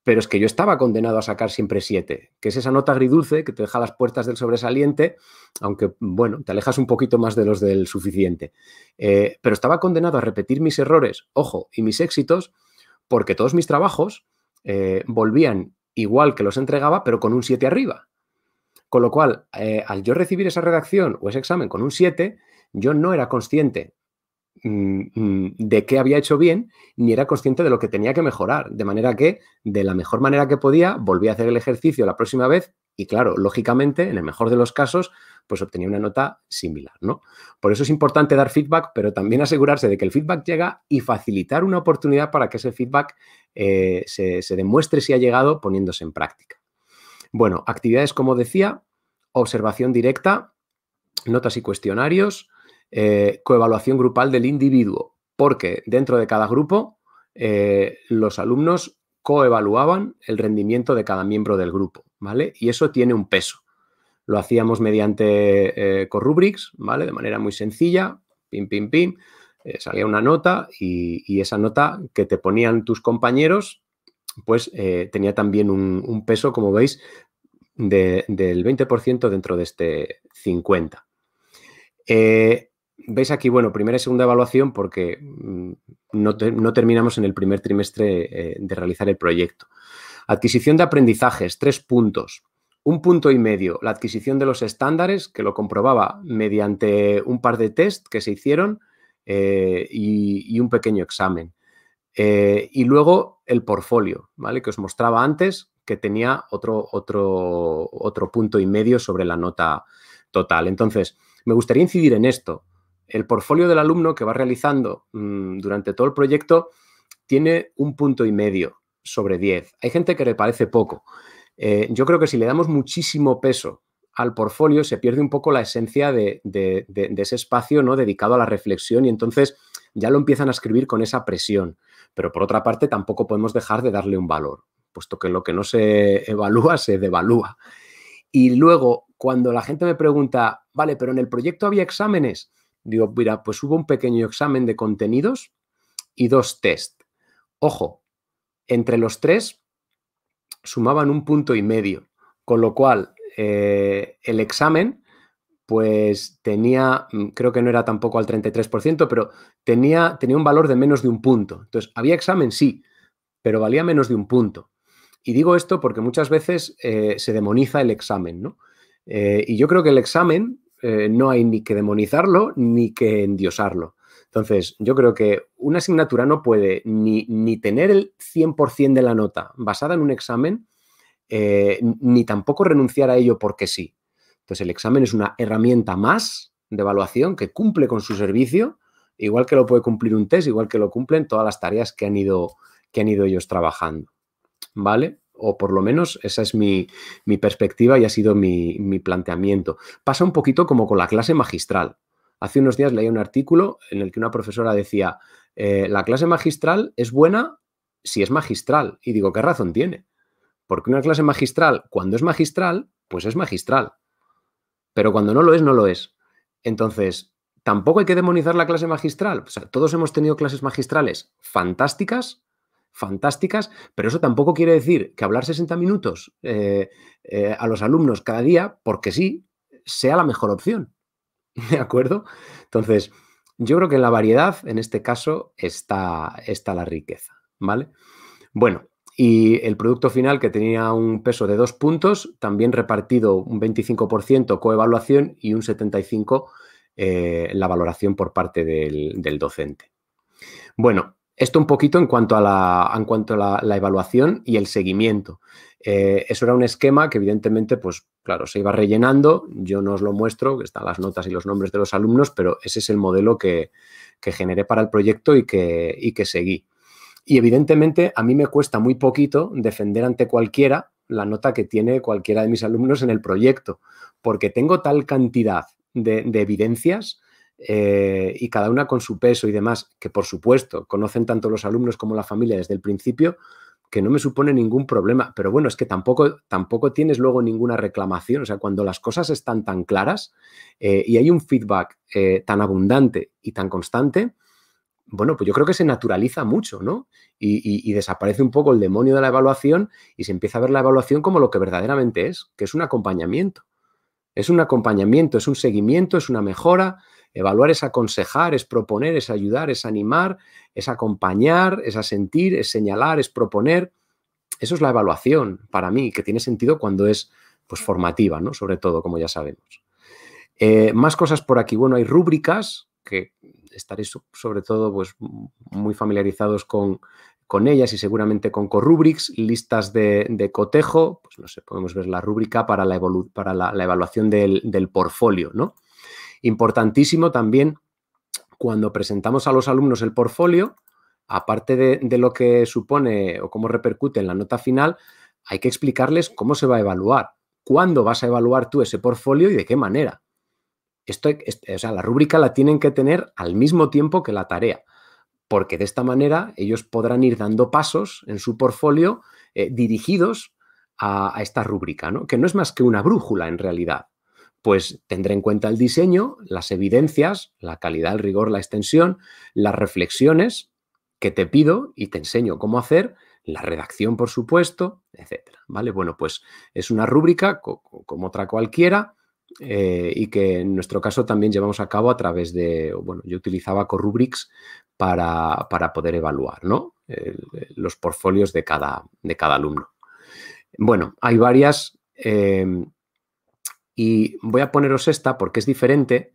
Pero es que yo estaba condenado a sacar siempre siete, que es esa nota agridulce que te deja las puertas del sobresaliente, aunque, bueno, te alejas un poquito más de los del suficiente. Eh, pero estaba condenado a repetir mis errores, ojo, y mis éxitos, porque todos mis trabajos eh, volvían igual que los entregaba, pero con un 7 arriba. Con lo cual, eh, al yo recibir esa redacción o ese examen con un 7, yo no era consciente de qué había hecho bien, ni era consciente de lo que tenía que mejorar. De manera que, de la mejor manera que podía, volví a hacer el ejercicio la próxima vez y, claro, lógicamente, en el mejor de los casos, pues obtenía una nota similar, ¿no? Por eso es importante dar feedback, pero también asegurarse de que el feedback llega y facilitar una oportunidad para que ese feedback eh, se, demuestre si ha llegado poniéndose en práctica. Bueno, actividades como decía, observación directa, notas y cuestionarios, eh, coevaluación grupal del individuo, porque dentro de cada grupo eh, los alumnos coevaluaban el rendimiento de cada miembro del grupo, ¿vale? Y eso tiene un peso. Lo hacíamos mediante eh, Corrubrics, ¿vale? De manera muy sencilla, pim, pim, pim, eh, salía una nota y, esa nota que te ponían tus compañeros, pues tenía también un, peso, como veis, del 20% dentro de este 50%. Veis aquí, bueno, primera y segunda evaluación porque mm, no, no terminamos en el primer trimestre de realizar el proyecto. Adquisición de aprendizajes, tres puntos un punto y medio la adquisición de los estándares, que lo comprobaba mediante un par de test que se hicieron eh, y, un pequeño examen. Eh, y luego el portfolio, ¿vale? Que os mostraba antes que tenía otro, otro, otro punto y medio sobre la nota total. Entonces, me gustaría incidir en esto. El portfolio del alumno que va realizando mm, durante todo el proyecto tiene un punto y medio sobre 10. Hay gente que le parece poco. Eh, yo creo que si le damos muchísimo peso al portfolio, se pierde un poco la esencia de, ese espacio ¿no? dedicado a la reflexión y entonces ya lo empiezan a escribir con esa presión. Pero por otra parte, tampoco podemos dejar de darle un valor, puesto que lo que no se evalúa se devalúa. Y luego, cuando la gente me pregunta, vale, pero en el proyecto había exámenes, digo, mira, pues hubo un pequeño examen de contenidos y dos test. Ojo, entre los tres sumaban un punto y medio, con lo cual eh, el examen pues tenía, mm, creo que no era tampoco al 33%, pero tenía, tenía un valor de menos de un punto. Entonces, había examen, sí, pero valía menos de un punto. Y digo esto porque muchas veces eh, se demoniza el examen, ¿no? Eh, y yo creo que el examen no hay ni que demonizarlo ni que endiosarlo. Entonces, yo creo que una asignatura no puede ni, tener el 100% de la nota basada en un examen, eh, ni tampoco renunciar a ello porque sí. Entonces, el examen es una herramienta más de evaluación que cumple con su servicio, igual que lo puede cumplir un test, igual que lo cumplen todas las tareas que han ido, que han ido ellos trabajando. ¿Vale? O por lo menos esa es mi, perspectiva y ha sido mi, mi planteamiento. Pasa un poquito como con la clase magistral. Hace unos días leí un artículo en el que una profesora decía, eh, la clase magistral es buena si es magistral. Y digo, ¿qué razón tiene? Porque una clase magistral, cuando es magistral, pues es magistral. Pero cuando no lo es, no lo es. Entonces, tampoco hay que demonizar la clase magistral. O sea, todos hemos tenido clases magistrales fantásticas, fantásticas, pero eso tampoco quiere decir que hablar 60 minutos eh, eh, a los alumnos cada día, porque sí, sea la mejor opción. ¿De acuerdo? Entonces, yo creo que en la variedad, en este caso, está, está la riqueza, ¿vale? Bueno, y el producto final que tenía un peso de dos puntos, también repartido un 25% coevaluación y un 75% eh, la valoración por parte del, docente. Bueno, Esto un poquito en cuanto a la, en cuanto a la, evaluación y el seguimiento. Eh, eso era un esquema que evidentemente, pues claro, se iba rellenando. Yo no os lo muestro, que están las notas y los nombres de los alumnos, pero ese es el modelo que, generé para el proyecto y que, y que seguí. Y evidentemente a mí me cuesta muy poquito defender ante cualquiera la nota que tiene cualquiera de mis alumnos en el proyecto, porque tengo tal cantidad de, de evidencias eh, y cada una con su peso y demás, que por supuesto conocen tanto los alumnos como la familia desde el principio, que no me supone ningún problema. Pero bueno, es que tampoco, tampoco tienes luego ninguna reclamación. O sea, cuando las cosas están tan claras eh, y hay un feedback eh, tan abundante y tan constante, bueno, pues yo creo que se naturaliza mucho, ¿no? y, desaparece un poco el demonio de la evaluación y se empieza a ver la evaluación como lo que verdaderamente es, que es un acompañamiento. Es un acompañamiento, es un seguimiento, es una mejora, Evaluar es aconsejar, es proponer, es ayudar, es animar, es acompañar, es asentir, es señalar, es proponer. Eso es la evaluación para mí, que tiene sentido cuando es pues, formativa, ¿no? Sobre todo, como ya sabemos. Eh, más cosas por aquí. Bueno, hay rúbricas que estaréis sobre todo pues, muy familiarizados con, con ellas y seguramente con Corrubrics, listas de, cotejo, pues no sé, podemos ver la rúbrica para la, la, evaluación del, del portfolio, ¿no? Importantísimo también cuando presentamos a los alumnos el portfolio, aparte de, lo que supone o cómo repercute en la nota final, hay que explicarles cómo se va a evaluar, cuándo vas a evaluar tú ese portfolio y de qué manera. Esto, o sea, la rúbrica la tienen que tener al mismo tiempo que la tarea, porque de esta manera ellos podrán ir dando pasos en su portfolio eh, dirigidos a, a, esta rúbrica, ¿no? que no es más que una brújula en realidad pues tendré en cuenta el diseño, las evidencias, la calidad, el rigor, la extensión, las reflexiones que te pido y te enseño cómo hacer, la redacción, por supuesto, etcétera. ¿Vale? Bueno, pues es una rúbrica como otra cualquiera eh, y que en nuestro caso también llevamos a cabo a través de, bueno, yo utilizaba Corrubrics para, para poder evaluar, ¿no? los portfolios de cada, de cada alumno. Bueno, hay varias. Eh, y voy a poneros esta porque es diferente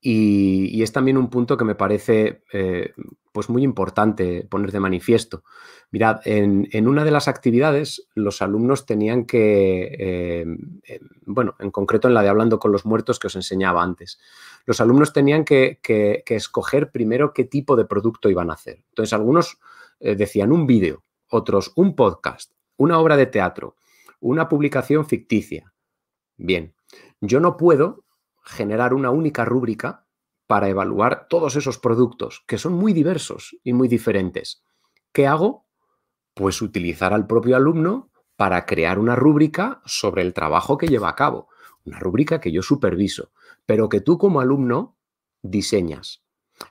y, es también un punto que me parece eh, pues muy importante poner de manifiesto. Mirad, en, una de las actividades los alumnos tenían que, eh, bueno, en concreto en la de hablando con los muertos que os enseñaba antes, los alumnos tenían que, escoger primero qué tipo de producto iban a hacer. Entonces, algunos eh, decían un vídeo, otros un podcast, una obra de teatro, una publicación ficticia. Bien, yo no puedo generar una única rúbrica para evaluar todos esos productos, que son muy diversos y muy diferentes. ¿Qué hago? Pues utilizar al propio alumno para crear una rúbrica sobre el trabajo que lleva a cabo, una rúbrica que yo superviso, pero que tú como alumno diseñas.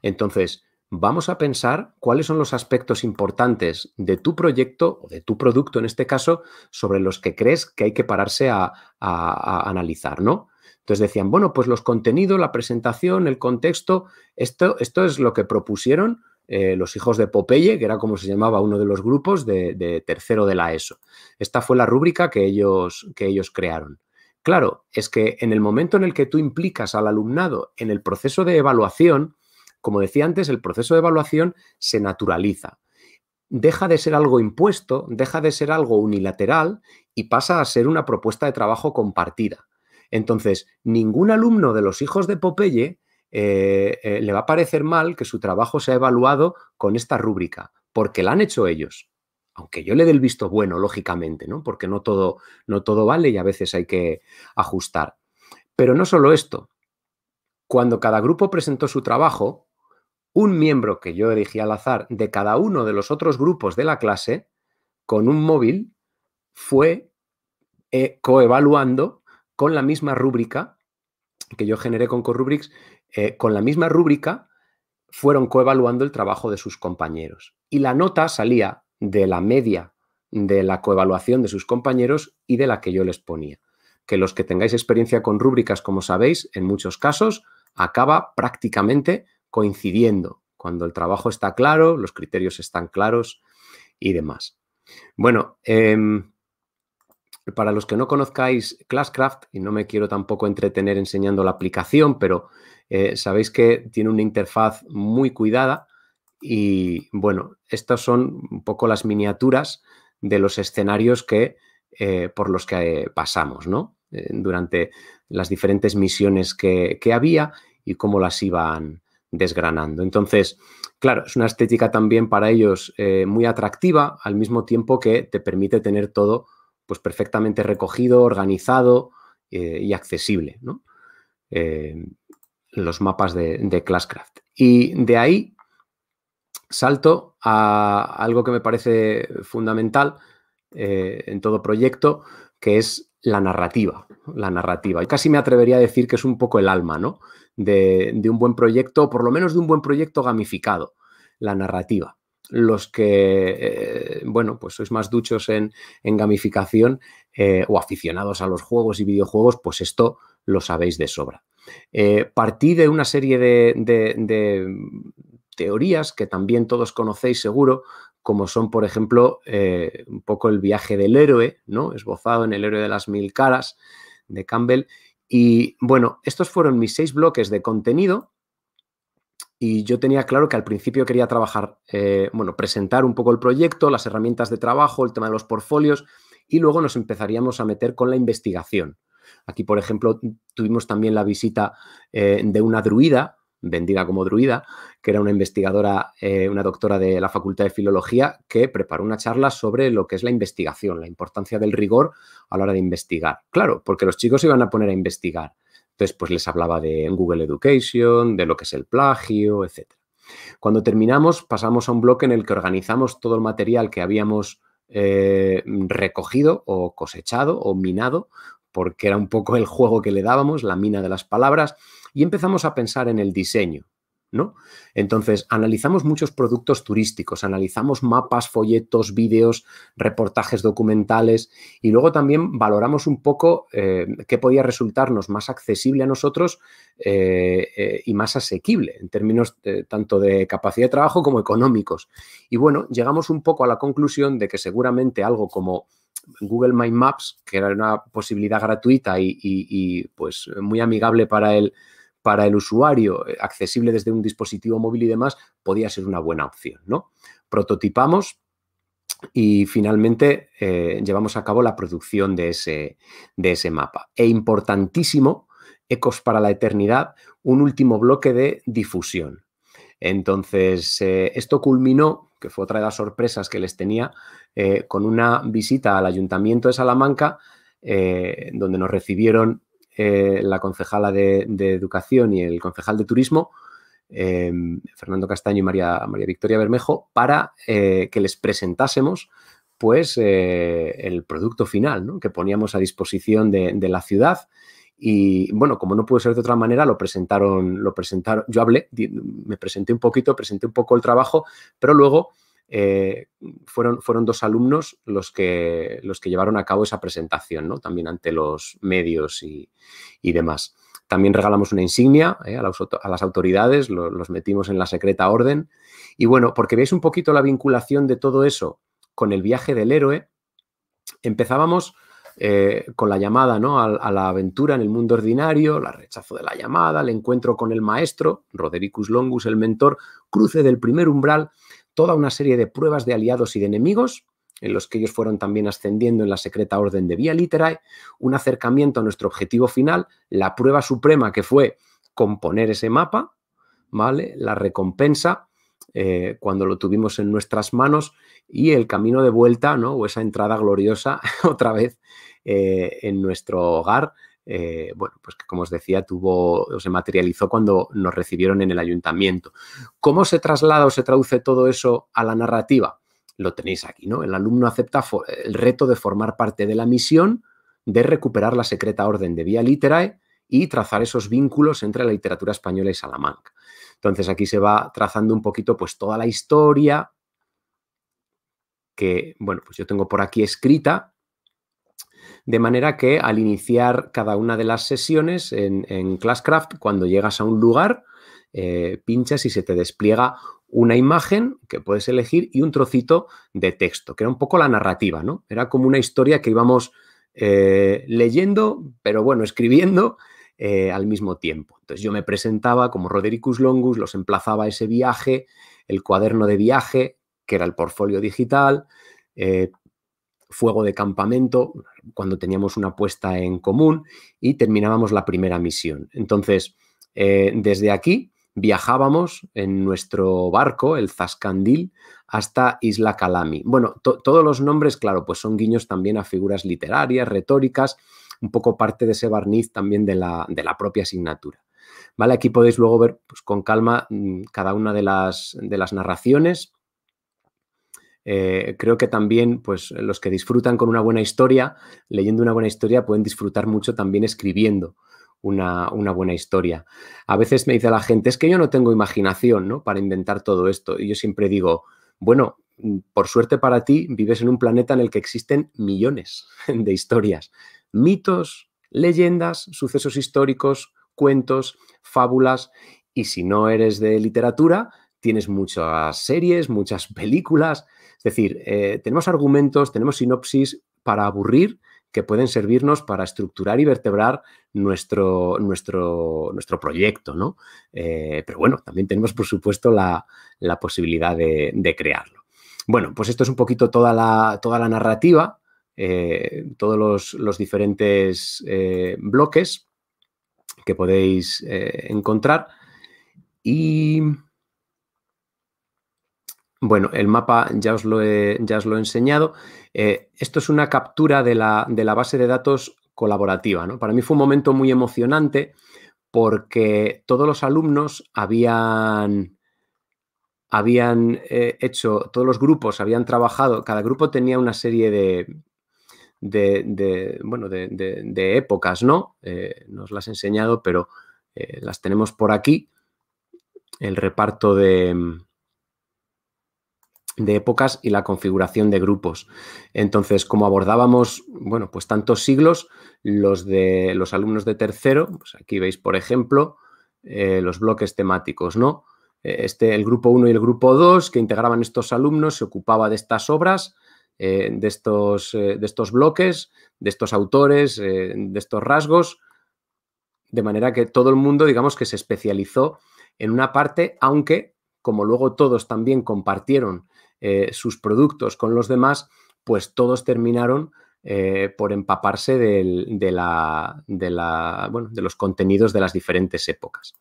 Entonces, vamos a pensar cuáles son los aspectos importantes de tu proyecto o de tu producto en este caso sobre los que crees que hay que pararse a, analizar, ¿no? Entonces decían, bueno, pues los contenidos, la presentación, el contexto, esto, esto es lo que propusieron eh, los hijos de Popeye, que era como se llamaba uno de los grupos de, tercero de la ESO. Esta fue la rúbrica que ellos, que ellos crearon. Claro, es que en el momento en el que tú implicas al alumnado en el proceso de evaluación, como decía antes, el proceso de evaluación se naturaliza. Deja de ser algo impuesto, deja de ser algo unilateral y pasa a ser una propuesta de trabajo compartida. Entonces, ningún alumno de los hijos de Popeye eh, eh, le va a parecer mal que su trabajo sea evaluado con esta rúbrica, porque la han hecho ellos. Aunque yo le dé el visto bueno, lógicamente, ¿no? Porque no todo, no todo vale y a veces hay que ajustar. Pero no solo esto. Cuando cada grupo presentó su trabajo, un miembro que yo elegí al azar de cada uno de los otros grupos de la clase, con un móvil, fue eh, coevaluando con la misma rúbrica que yo generé con Corrubrics, eh, con la misma rúbrica fueron coevaluando el trabajo de sus compañeros. Y la nota salía de la media de la coevaluación de sus compañeros y de la que yo les ponía. Que los que tengáis experiencia con rúbricas, como sabéis, en muchos casos acaba prácticamente coincidiendo, cuando el trabajo está claro, los criterios están claros y demás. Bueno, em, para los que no conozcáis Classcraft, y no me quiero tampoco entretener enseñando la aplicación, pero eh, sabéis que tiene una interfaz muy cuidada Y bueno, estas son un poco las miniaturas de los escenarios que, eh, por los que pasamos, ¿no? durante las diferentes misiones que, había y cómo las iban desgranando. Entonces, claro, es una estética también para ellos muy atractiva, al mismo tiempo que te permite tener todo pues perfectamente recogido, organizado eh, y accesible. Eh, los mapas de, Classcraft. Y de ahí salto a algo que me parece fundamental eh, en todo proyecto, que es la narrativa. La narrativa. Y casi me atrevería a decir que es un poco el alma, ¿no? De, de un buen proyecto, por lo menos de un buen proyecto gamificado, la narrativa los que, eh, bueno, pues sois más duchos en, gamificación eh, o aficionados a los juegos y videojuegos, pues esto lo sabéis de sobra. Eh, partí de una serie de, teorías que también todos conocéis seguro, como son, por ejemplo, un poco el viaje del héroe, ¿no? Esbozado en El héroe de las mil caras de Campbell. Y bueno, estos fueron mis seis bloques de contenido y yo tenía claro que al principio quería trabajar, eh, bueno, presentar un poco el proyecto, las herramientas de trabajo, el tema de los portfolios y luego nos empezaríamos a meter con la investigación. Aquí, por ejemplo, tuvimos también la visita eh, de una druida, vendida como druida, que era una investigadora, eh, una doctora de la Facultad de Filología, que preparó una charla sobre lo que es la investigación, la importancia del rigor a la hora de investigar. Claro, porque los chicos iban a poner a investigar. Entonces, pues les hablaba de Google Education, de lo que es el plagio, etc. Cuando terminamos, pasamos a un bloque en el que organizamos todo el material que habíamos eh, recogido o cosechado o minado, porque era un poco el juego que le dábamos, la mina de las palabras, y empezamos a pensar en el diseño. ¿No? Entonces, analizamos muchos productos turísticos, analizamos mapas, folletos, vídeos, reportajes documentales y luego también valoramos un poco eh, qué podía resultarnos más accesible a nosotros eh, eh, y más asequible en términos tanto de capacidad de trabajo como económicos. Y bueno, llegamos un poco a la conclusión de que seguramente algo como Google My Maps, que era una posibilidad gratuita y, y pues muy amigable para el para el usuario, eh, accesible desde un dispositivo móvil y demás, podía ser una buena opción, ¿no? Prototipamos y finalmente eh, llevamos a cabo la producción de ese, de ese mapa. E importantísimo, Ecos para la Eternidad, un último bloque de difusión. Entonces, eh, esto culminó, que fue otra de las sorpresas que les tenía, con una visita al Ayuntamiento de Salamanca, donde nos recibieron eh, la concejala de, Educación y el concejal de Turismo, eh, Fernando Castaño y María, María Victoria Bermejo, para eh, que les presentásemos pues el producto final que poníamos a disposición de, la ciudad. Y bueno, como no pudo ser de otra manera, lo presentaron, lo presentaron, yo hablé, me presenté un poquito, presenté un poco el trabajo, pero luego eh, fueron, fueron, dos alumnos los que, los que llevaron a cabo esa presentación, ¿no? también ante los medios y, demás. También regalamos una insignia eh, a, las, autoridades, los metimos en la secreta orden. Y bueno, porque veis un poquito la vinculación de todo eso con el viaje del héroe, empezábamos eh, con la llamada ¿no? a, a, la aventura en el mundo ordinario, la rechazo de la llamada, el encuentro con el maestro, Rodericus Longus, el mentor, cruce del primer umbral toda una serie de pruebas de aliados y de enemigos, en los que ellos fueron también ascendiendo en la secreta orden de Vía Literae, un acercamiento a nuestro objetivo final, la prueba suprema que fue componer ese mapa, ¿vale? La recompensa eh, cuando lo tuvimos en nuestras manos y el camino de vuelta, ¿no? O esa entrada gloriosa otra vez eh, en nuestro hogar, eh, bueno, pues que como os decía, tuvo o se materializó cuando nos recibieron en el ayuntamiento. ¿Cómo se traslada o se traduce todo eso a la narrativa? Lo tenéis aquí, ¿no? El alumno acepta el reto de formar parte de la misión de recuperar la secreta orden de Vía Literae y trazar esos vínculos entre la literatura española y Salamanca. Entonces aquí se va trazando un poquito pues toda la historia que, bueno, pues yo tengo por aquí escrita de manera que al iniciar cada una de las sesiones en, Classcraft, cuando llegas a un lugar, eh, pinchas y se te despliega una imagen que puedes elegir y un trocito de texto, que era un poco la narrativa, ¿no? Era como una historia que íbamos eh, leyendo, pero bueno, escribiendo eh, al mismo tiempo. Entonces yo me presentaba como Rodericus Longus, los emplazaba a ese viaje, el cuaderno de viaje, que era el portfolio digital, fuego de campamento, cuando teníamos una puesta en común y terminábamos la primera misión. Entonces, eh, desde aquí viajábamos en nuestro barco, el Zascandil, hasta Isla Calami. Bueno, todos los nombres, claro, pues son guiños también a figuras literarias, retóricas, un poco parte de ese barniz también de la, de la propia asignatura. ¿Vale? Aquí podéis luego ver pues, con calma mm, cada una de las, de las narraciones eh, creo que también, pues, los que disfrutan con una buena historia, leyendo una buena historia, pueden disfrutar mucho también escribiendo una, buena historia. A veces me dice la gente, es que yo no tengo imaginación, ¿no? Para inventar todo esto. Y yo siempre digo, bueno, por suerte para ti, vives en un planeta en el que existen millones de historias, mitos, leyendas, sucesos históricos, cuentos, fábulas. Y si no eres de literatura, tienes muchas series, muchas películas, es decir, eh, tenemos argumentos, tenemos sinopsis para aburrir que pueden servirnos para estructurar y vertebrar nuestro, nuestro, nuestro proyecto, ¿no? Eh, pero bueno, también tenemos, por supuesto, la, posibilidad de, crearlo. Bueno, pues esto es un poquito toda la, toda la narrativa, eh, todos los, los diferentes bloques que podéis encontrar. Y bueno, el mapa ya os lo he, ya os lo he enseñado. Eh, esto es una captura de la, base de datos colaborativa. ¿no? Para mí fue un momento muy emocionante porque todos los alumnos habían, habían eh, hecho, todos los grupos habían trabajado, cada grupo tenía una serie de, de, bueno, de, épocas, ¿no? Eh, nos las he enseñado, pero las tenemos por aquí. El reparto de, de épocas y la configuración de grupos. Entonces, como abordábamos, bueno, pues tantos siglos, los de los alumnos de tercero, pues aquí veis, por ejemplo, eh, los bloques temáticos, ¿no? Eh, este, el grupo 1 y el grupo 2 que integraban estos alumnos se ocupaba de estas obras, eh, de, estos, de estos bloques, de estos autores, de estos rasgos, de manera que todo el mundo, digamos, que se especializó en una parte, aunque como luego todos también compartieron eh, sus productos con los demás, pues todos terminaron eh, por empaparse de, los contenidos de las diferentes épocas.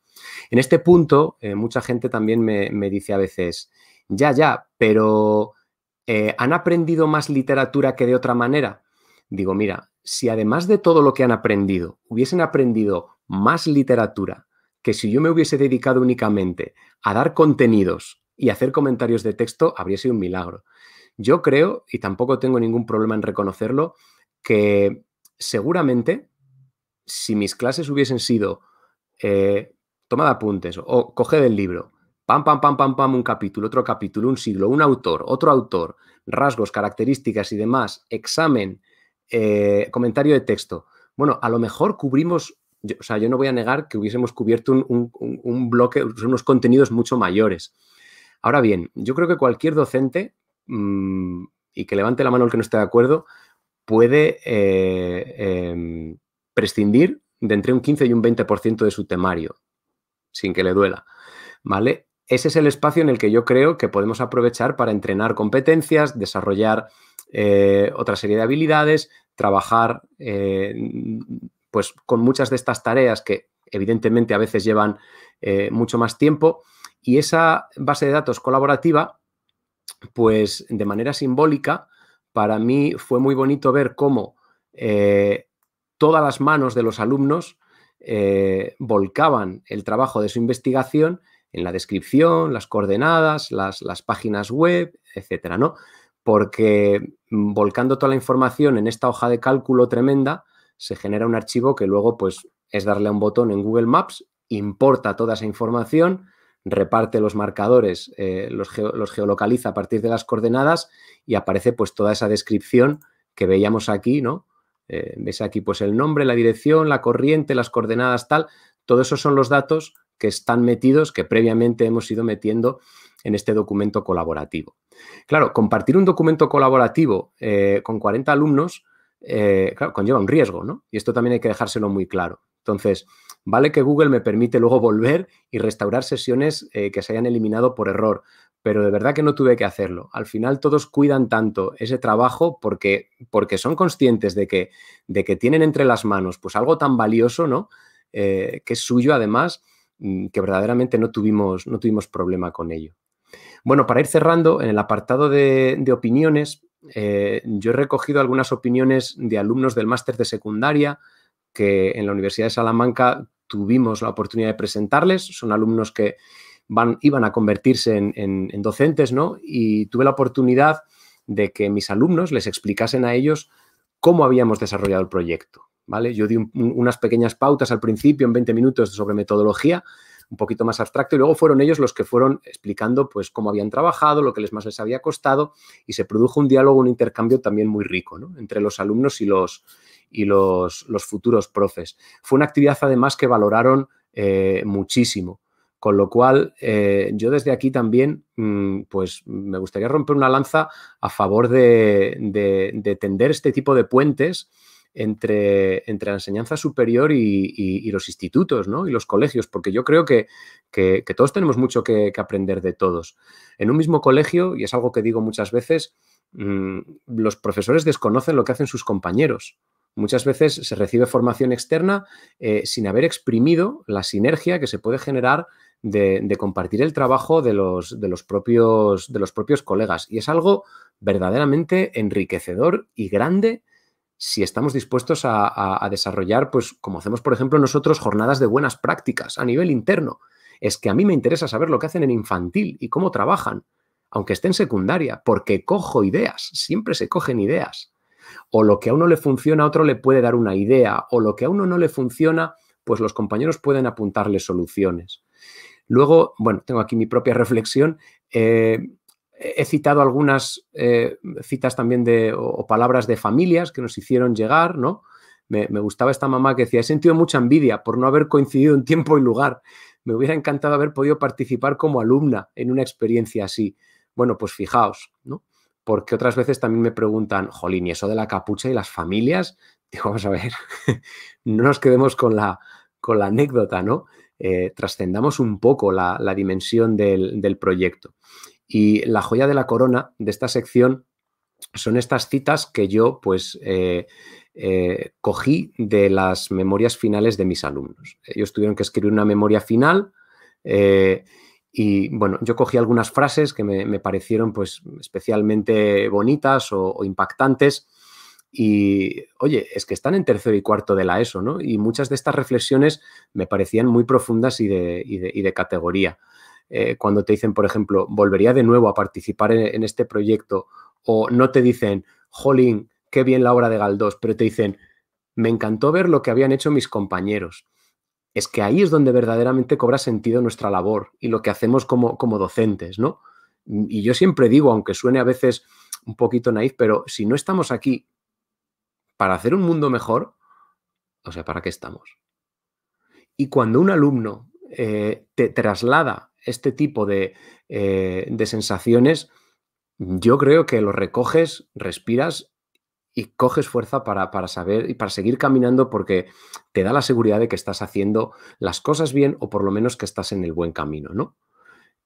En este punto, eh, mucha gente también me, dice a veces, ya, ya, pero ¿han aprendido más literatura que de otra manera? Digo, mira, si además de todo lo que han aprendido, hubiesen aprendido más literatura que si yo me hubiese dedicado únicamente a dar contenidos y hacer comentarios de texto habría sido un milagro. Yo creo, y tampoco tengo ningún problema en reconocerlo, que seguramente si mis clases hubiesen sido eh, tomad apuntes o coge del libro, pam, pam, pam, pam, pam, un capítulo, otro capítulo, un siglo, un autor, otro autor, rasgos, características y demás, examen, eh, comentario de texto. Bueno, a lo mejor cubrimos, o sea, yo no voy a negar que hubiésemos cubierto un bloque, unos contenidos mucho mayores. Ahora bien, yo creo que cualquier docente, mm, y que levante la mano el que no esté de acuerdo, puede eh, em, prescindir de entre un 15 y un 20% de su temario, sin que le duela. ¿Vale? Ese es el espacio en el que yo creo que podemos aprovechar para entrenar competencias, desarrollar eh, otra serie de habilidades, trabajar eh, pues con muchas de estas tareas que evidentemente a veces llevan mucho más tiempo y esa base de datos colaborativa, pues de manera simbólica, para mí fue muy bonito ver cómo eh, todas las manos de los alumnos eh, volcaban el trabajo de su investigación en la descripción, las coordenadas, las, las páginas web, etcétera, ¿no? Porque volcando toda la información en esta hoja de cálculo tremenda, se genera un archivo que luego, pues, es darle a un botón en Google Maps, importa toda esa información, reparte los marcadores, eh, los, geolocaliza a partir de las coordenadas y aparece pues toda esa descripción que veíamos aquí, ¿no? Eh, ves aquí pues el nombre, la dirección, la corriente, las coordenadas, tal. Todo eso son los datos que están metidos, que previamente hemos ido metiendo en este documento colaborativo. Claro, compartir un documento colaborativo eh, con 40 alumnos, conlleva un riesgo, ¿no? Y esto también hay que dejárselo muy claro. Entonces, Vale que Google me permite luego volver y restaurar sesiones eh, que se hayan eliminado por error, pero de verdad que no tuve que hacerlo. Al final todos cuidan tanto ese trabajo porque, porque son conscientes de que, de que tienen entre las manos pues algo tan valioso, ¿no? Eh, que es suyo además, mm, que verdaderamente no tuvimos, no tuvimos problema con ello. Bueno, para ir cerrando, en el apartado de, opiniones, eh, yo he recogido algunas opiniones de alumnos del máster de secundaria que en la Universidad de Salamanca tuvimos la oportunidad de presentarles. Son alumnos que van, iban a convertirse en, docentes, ¿no? Y tuve la oportunidad de que mis alumnos les explicasen a ellos cómo habíamos desarrollado el proyecto, ¿vale? Yo di unas pequeñas pautas al principio, en 20 minutos, sobre metodología, un poquito más abstracto y luego fueron ellos los que fueron explicando pues cómo habían trabajado, lo que les más les había costado y se produjo un diálogo, un intercambio también muy rico entre los alumnos y los, y los, futuros profes. Fue una actividad además que valoraron eh, muchísimo. Con lo cual, eh, yo desde aquí también, mm, pues me gustaría romper una lanza a favor de, de tender este tipo de puentes entre, entre la enseñanza superior y, los institutos ¿no? y los colegios, porque yo creo que, todos tenemos mucho que, aprender de todos. En un mismo colegio, y es algo que digo muchas veces, mm, los profesores desconocen lo que hacen sus compañeros. Muchas veces se recibe formación externa eh, sin haber exprimido la sinergia que se puede generar de, compartir el trabajo de los, de, los propios, de los propios colegas. Y es algo verdaderamente enriquecedor y grande si estamos dispuestos a, desarrollar, pues como hacemos, por ejemplo, nosotros, jornadas de buenas prácticas a nivel interno. Es que a mí me interesa saber lo que hacen en infantil y cómo trabajan, aunque esté en secundaria, porque cojo ideas, siempre se cogen ideas. O lo que a uno le funciona, a otro le puede dar una idea, o lo que a uno no le funciona, pues los compañeros pueden apuntarle soluciones. Luego, bueno, tengo aquí mi propia reflexión. Eh, he citado algunas eh, citas también de, o, palabras de familias que nos hicieron llegar, ¿no? Me, gustaba esta mamá que decía, he sentido mucha envidia por no haber coincidido en tiempo y lugar. Me hubiera encantado haber podido participar como alumna en una experiencia así. Bueno, pues fijaos, ¿no? Porque otras veces también me preguntan, jolín, ¿y eso de la capucha y las familias? Digo, vamos a ver, no nos quedemos con la, con la anécdota, ¿no? Eh, trascendamos un poco la, dimensión del, del proyecto. Y la joya de la corona de esta sección son estas citas que yo pues eh, eh, cogí de las memorias finales de mis alumnos. Ellos tuvieron que escribir una memoria final y bueno, yo cogí algunas frases que me, parecieron pues especialmente bonitas o, impactantes y oye, es que están en tercero y cuarto de la ESO, ¿no? Y muchas de estas reflexiones me parecían muy profundas y de categoría. Eh, cuando te dicen, por ejemplo, volvería de nuevo a participar en, este proyecto, o no te dicen, jolín, qué bien la obra de Galdós, pero te dicen, me encantó ver lo que habían hecho mis compañeros. Es que ahí es donde verdaderamente cobra sentido nuestra labor y lo que hacemos como, como docentes, ¿no? Y yo siempre digo, aunque suene a veces un poquito naif, pero si no estamos aquí para hacer un mundo mejor, o sea, ¿para qué estamos? Y cuando un alumno eh, te traslada este tipo eh, de, sensaciones, yo creo que lo recoges, respiras y coges fuerza para, para, saber y para seguir caminando porque te da la seguridad de que estás haciendo las cosas bien o por lo menos que estás en el buen camino, ¿no?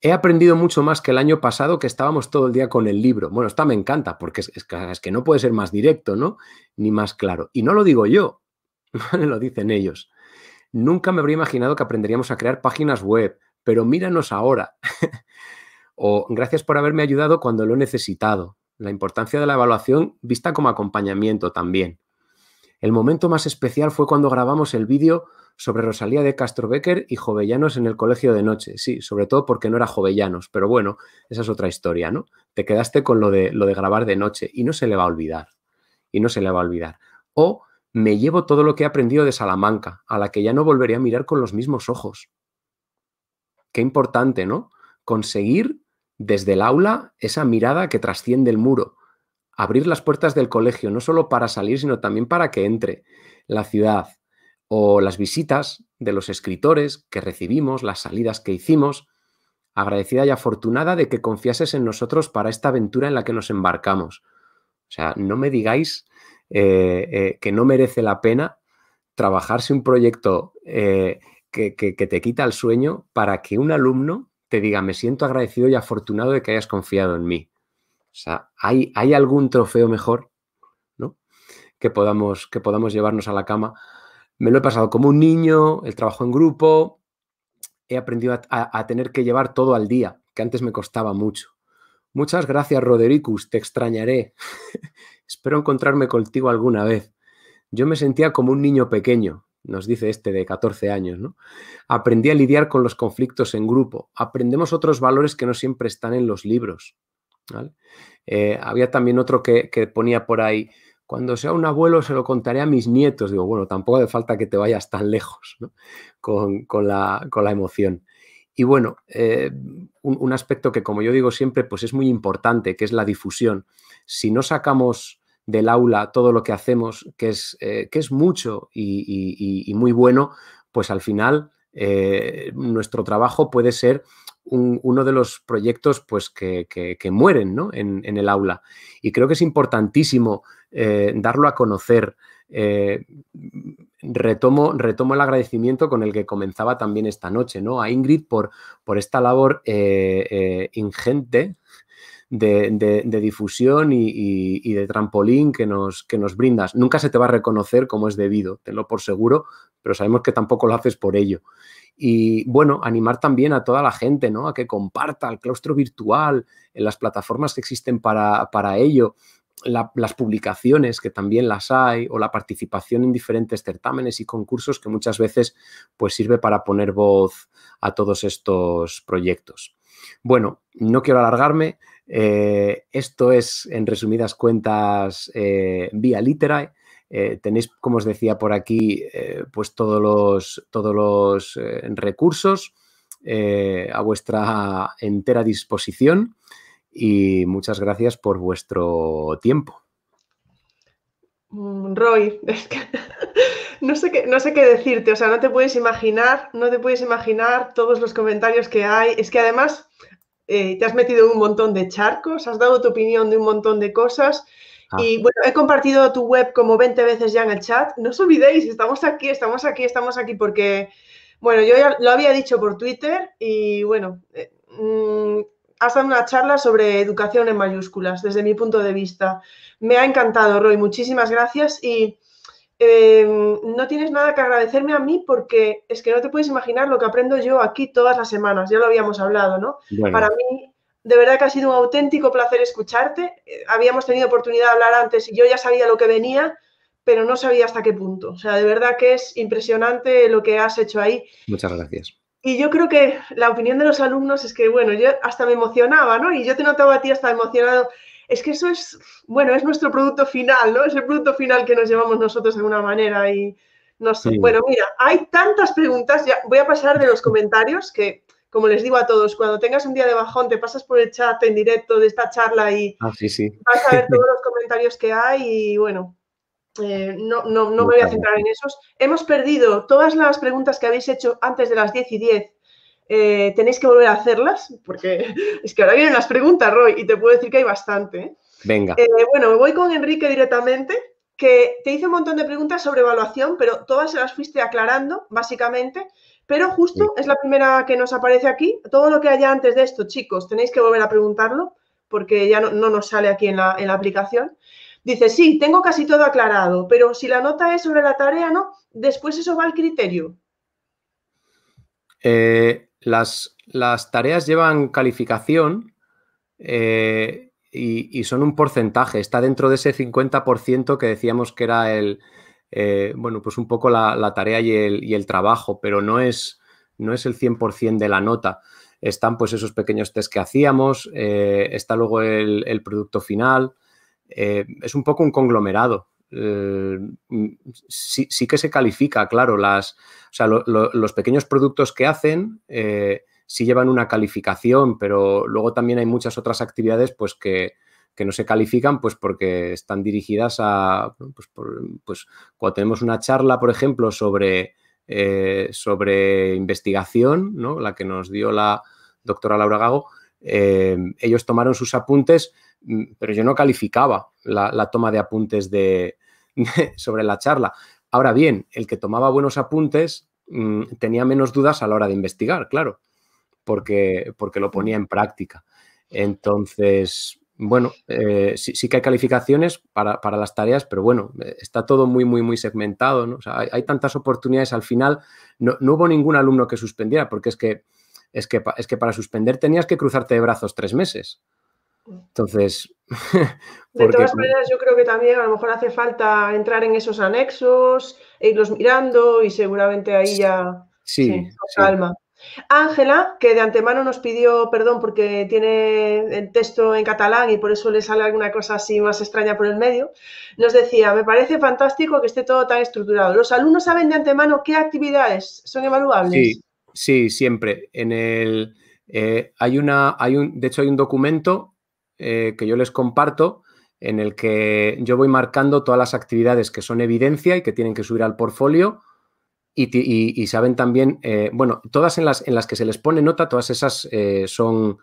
He aprendido mucho más que el año pasado que estábamos todo el día con el libro. Bueno, esta me encanta porque es, es que no puede ser más directo, ¿no? Ni más claro. Y no lo digo yo, lo dicen ellos. Nunca me habría imaginado que aprenderíamos a crear páginas web, pero míranos ahora. o gracias por haberme ayudado cuando lo he necesitado. La importancia de la evaluación vista como acompañamiento también. El momento más especial fue cuando grabamos el vídeo sobre Rosalía de Castro Becker y Jovellanos en el colegio de noche. Sí, sobre todo porque no era Jovellanos, pero bueno, esa es otra historia, ¿no? Te quedaste con lo de, lo de grabar de noche y no se le va a olvidar. Y no se le va a olvidar. O me llevo todo lo que he aprendido de Salamanca, a la que ya no volveré a mirar con los mismos ojos qué importante, ¿no? Conseguir desde el aula esa mirada que trasciende el muro, abrir las puertas del colegio, no solo para salir, sino también para que entre la ciudad. O las visitas de los escritores que recibimos, las salidas que hicimos, agradecida y afortunada de que confiases en nosotros para esta aventura en la que nos embarcamos. O sea, no me digáis eh, eh, que no merece la pena trabajarse un proyecto eh, que, te quita el sueño para que un alumno te diga, me siento agradecido y afortunado de que hayas confiado en mí. O sea, ¿hay, hay algún trofeo mejor ¿no? que, podamos, que podamos llevarnos a la cama? Me lo he pasado como un niño, el trabajo en grupo, he aprendido a, tener que llevar todo al día, que antes me costaba mucho. Muchas gracias, Rodericus, te extrañaré. Espero encontrarme contigo alguna vez. Yo me sentía como un niño pequeño, nos dice este de 14 años, ¿no? Aprendí a lidiar con los conflictos en grupo. Aprendemos otros valores que no siempre están en los libros. Eh, había también otro que, ponía por ahí, cuando sea un abuelo se lo contaré a mis nietos. Digo, bueno, tampoco hace falta que te vayas tan lejos con, la, emoción. Y bueno, eh, un, aspecto que como yo digo siempre, pues es muy importante, que es la difusión. Si no sacamos del aula todo lo que hacemos, que es, eh, que es mucho y, muy bueno, pues al final eh, nuestro trabajo puede ser uno de los proyectos pues, que, mueren en, el aula. Y creo que es importantísimo eh, darlo a conocer. retomo, retomo el agradecimiento con el que comenzaba también esta noche, ¿no? A Ingrid por, por esta labor ingente de, difusión y, de trampolín que nos, que nos brindas. Nunca se te va a reconocer como es debido, tenlo por seguro, pero sabemos que tampoco lo haces por ello. Y bueno, animar también a toda la gente ¿no? a que comparta el claustro virtual en las plataformas que existen para, ello. las publicaciones, que también las hay, o la participación en diferentes certámenes y concursos que muchas veces pues, sirve para poner voz a todos estos proyectos. Bueno, no quiero alargarme, eh, esto es, en resumidas cuentas, eh, vía literae. Eh, tenéis, como os decía por aquí, pues todos los, todos los recursos a vuestra entera disposición y muchas gracias por vuestro tiempo. Mm, Roy, no, sé qué, no sé qué decirte, o sea, no te puedes imaginar, no te puedes imaginar todos los comentarios que hay. Es que además eh, te has metido en un montón de charcos, has dado tu opinión de un montón de cosas. Ah. Y bueno, he compartido tu web como 20 veces ya en el chat. No os olvidéis, estamos aquí, estamos aquí, estamos aquí, porque, bueno, yo ya lo había dicho por Twitter y bueno, eh, mm, has dado una charla sobre educación en mayúsculas, desde mi punto de vista. Me ha encantado, Roy, muchísimas gracias y Em, no tienes nada que agradecerme a mí porque es que no te puedes imaginar lo que aprendo yo aquí todas las semanas, ya lo habíamos hablado, ¿no? Para mí, de verdad que ha sido un auténtico placer escucharte. Eh, habíamos tenido oportunidad de hablar antes y yo ya sabía lo que venía, pero no sabía hasta qué punto. O sea, de verdad que es impresionante lo que has hecho ahí. Muchas gracias. Y yo creo que la opinión de los alumnos es que, bueno, yo hasta me emocionaba, ¿no? Y yo te notaba a ti hasta emocionado es que eso es, bueno, es nuestro producto final, ¿no? Es el producto final que nos llevamos nosotros de alguna manera y no sé. Bueno, mira, hay tantas preguntas, ya voy a pasar de los comentarios que, como les digo a todos, cuando tengas un día de bajón, te pasas por el chat en directo de esta charla y ah, sí, sí. vas a ver todos los comentarios que hay y bueno, eh, no, no, no me voy a centrar en esos. Hemos perdido todas las preguntas que habéis hecho antes de las 10 y 10 eh, tenéis que volver a hacerlas, porque es que ahora vienen las preguntas, Roy, y te puedo decir que hay bastante. ¿eh? Venga. Eh, bueno, me voy con Enrique directamente, que te hice un montón de preguntas sobre evaluación, pero todas se las fuiste aclarando, básicamente. Pero justo es la primera que nos aparece aquí. Todo lo que haya antes de esto, chicos, tenéis que volver a preguntarlo, porque ya no, nos sale aquí en la, en la aplicación. Dice, sí, tengo casi todo aclarado, pero si la nota es sobre la tarea, ¿no? Después eso va al criterio. Eh, las, tareas llevan calificación eh, y, son un porcentaje, está dentro de ese 50% que decíamos que era el, eh, bueno, pues un poco la, tarea y el, trabajo, pero no es, no es el 100% de la nota. Están pues esos pequeños test que hacíamos, eh, está luego el, producto final, es un poco un conglomerado. Sí, sí, que se califica, claro, las, los pequeños productos que hacen eh, sí llevan una calificación, pero luego también hay muchas otras actividades pues que, no se califican pues porque están dirigidas a, pues, pues, cuando tenemos una charla, por ejemplo, sobre, eh, sobre investigación, ¿no? la que nos dio la doctora Laura Gago, eh, ellos tomaron sus apuntes, mm, pero yo no calificaba la, toma de apuntes de, sobre la charla Ahora bien, el que tomaba buenos apuntes mm, tenía menos dudas a la hora de investigar, claro, porque, porque lo ponía en práctica. Entonces, bueno, eh, sí, que hay calificaciones para, las tareas, pero bueno, está todo muy, muy, muy segmentado, ¿no? Sea, hay, tantas oportunidades al final, no, hubo ningún alumno que suspendiera, porque es que, es, que, es que para suspender tenías que cruzarte de brazos tres meses. Entonces... de todas maneras, yo creo que también a lo mejor hace falta entrar en esos anexos, e irlos mirando y seguramente ahí ya sí, calma. Ángela, que de antemano nos pidió perdón porque tiene el texto en catalán y por eso le sale alguna cosa así más extraña por el medio, nos decía, me parece fantástico que esté todo tan estructurado. ¿Los alumnos saben de antemano qué actividades son evaluables? Sí, sí siempre. En el, eh, hay una, hay un, de hecho, hay un documento eh, que yo les comparto en el que yo voy marcando todas las actividades que son evidencia y que tienen que subir al portfolio y, saben también, eh, bueno, todas en las, en las que se les pone nota, todas esas eh, son,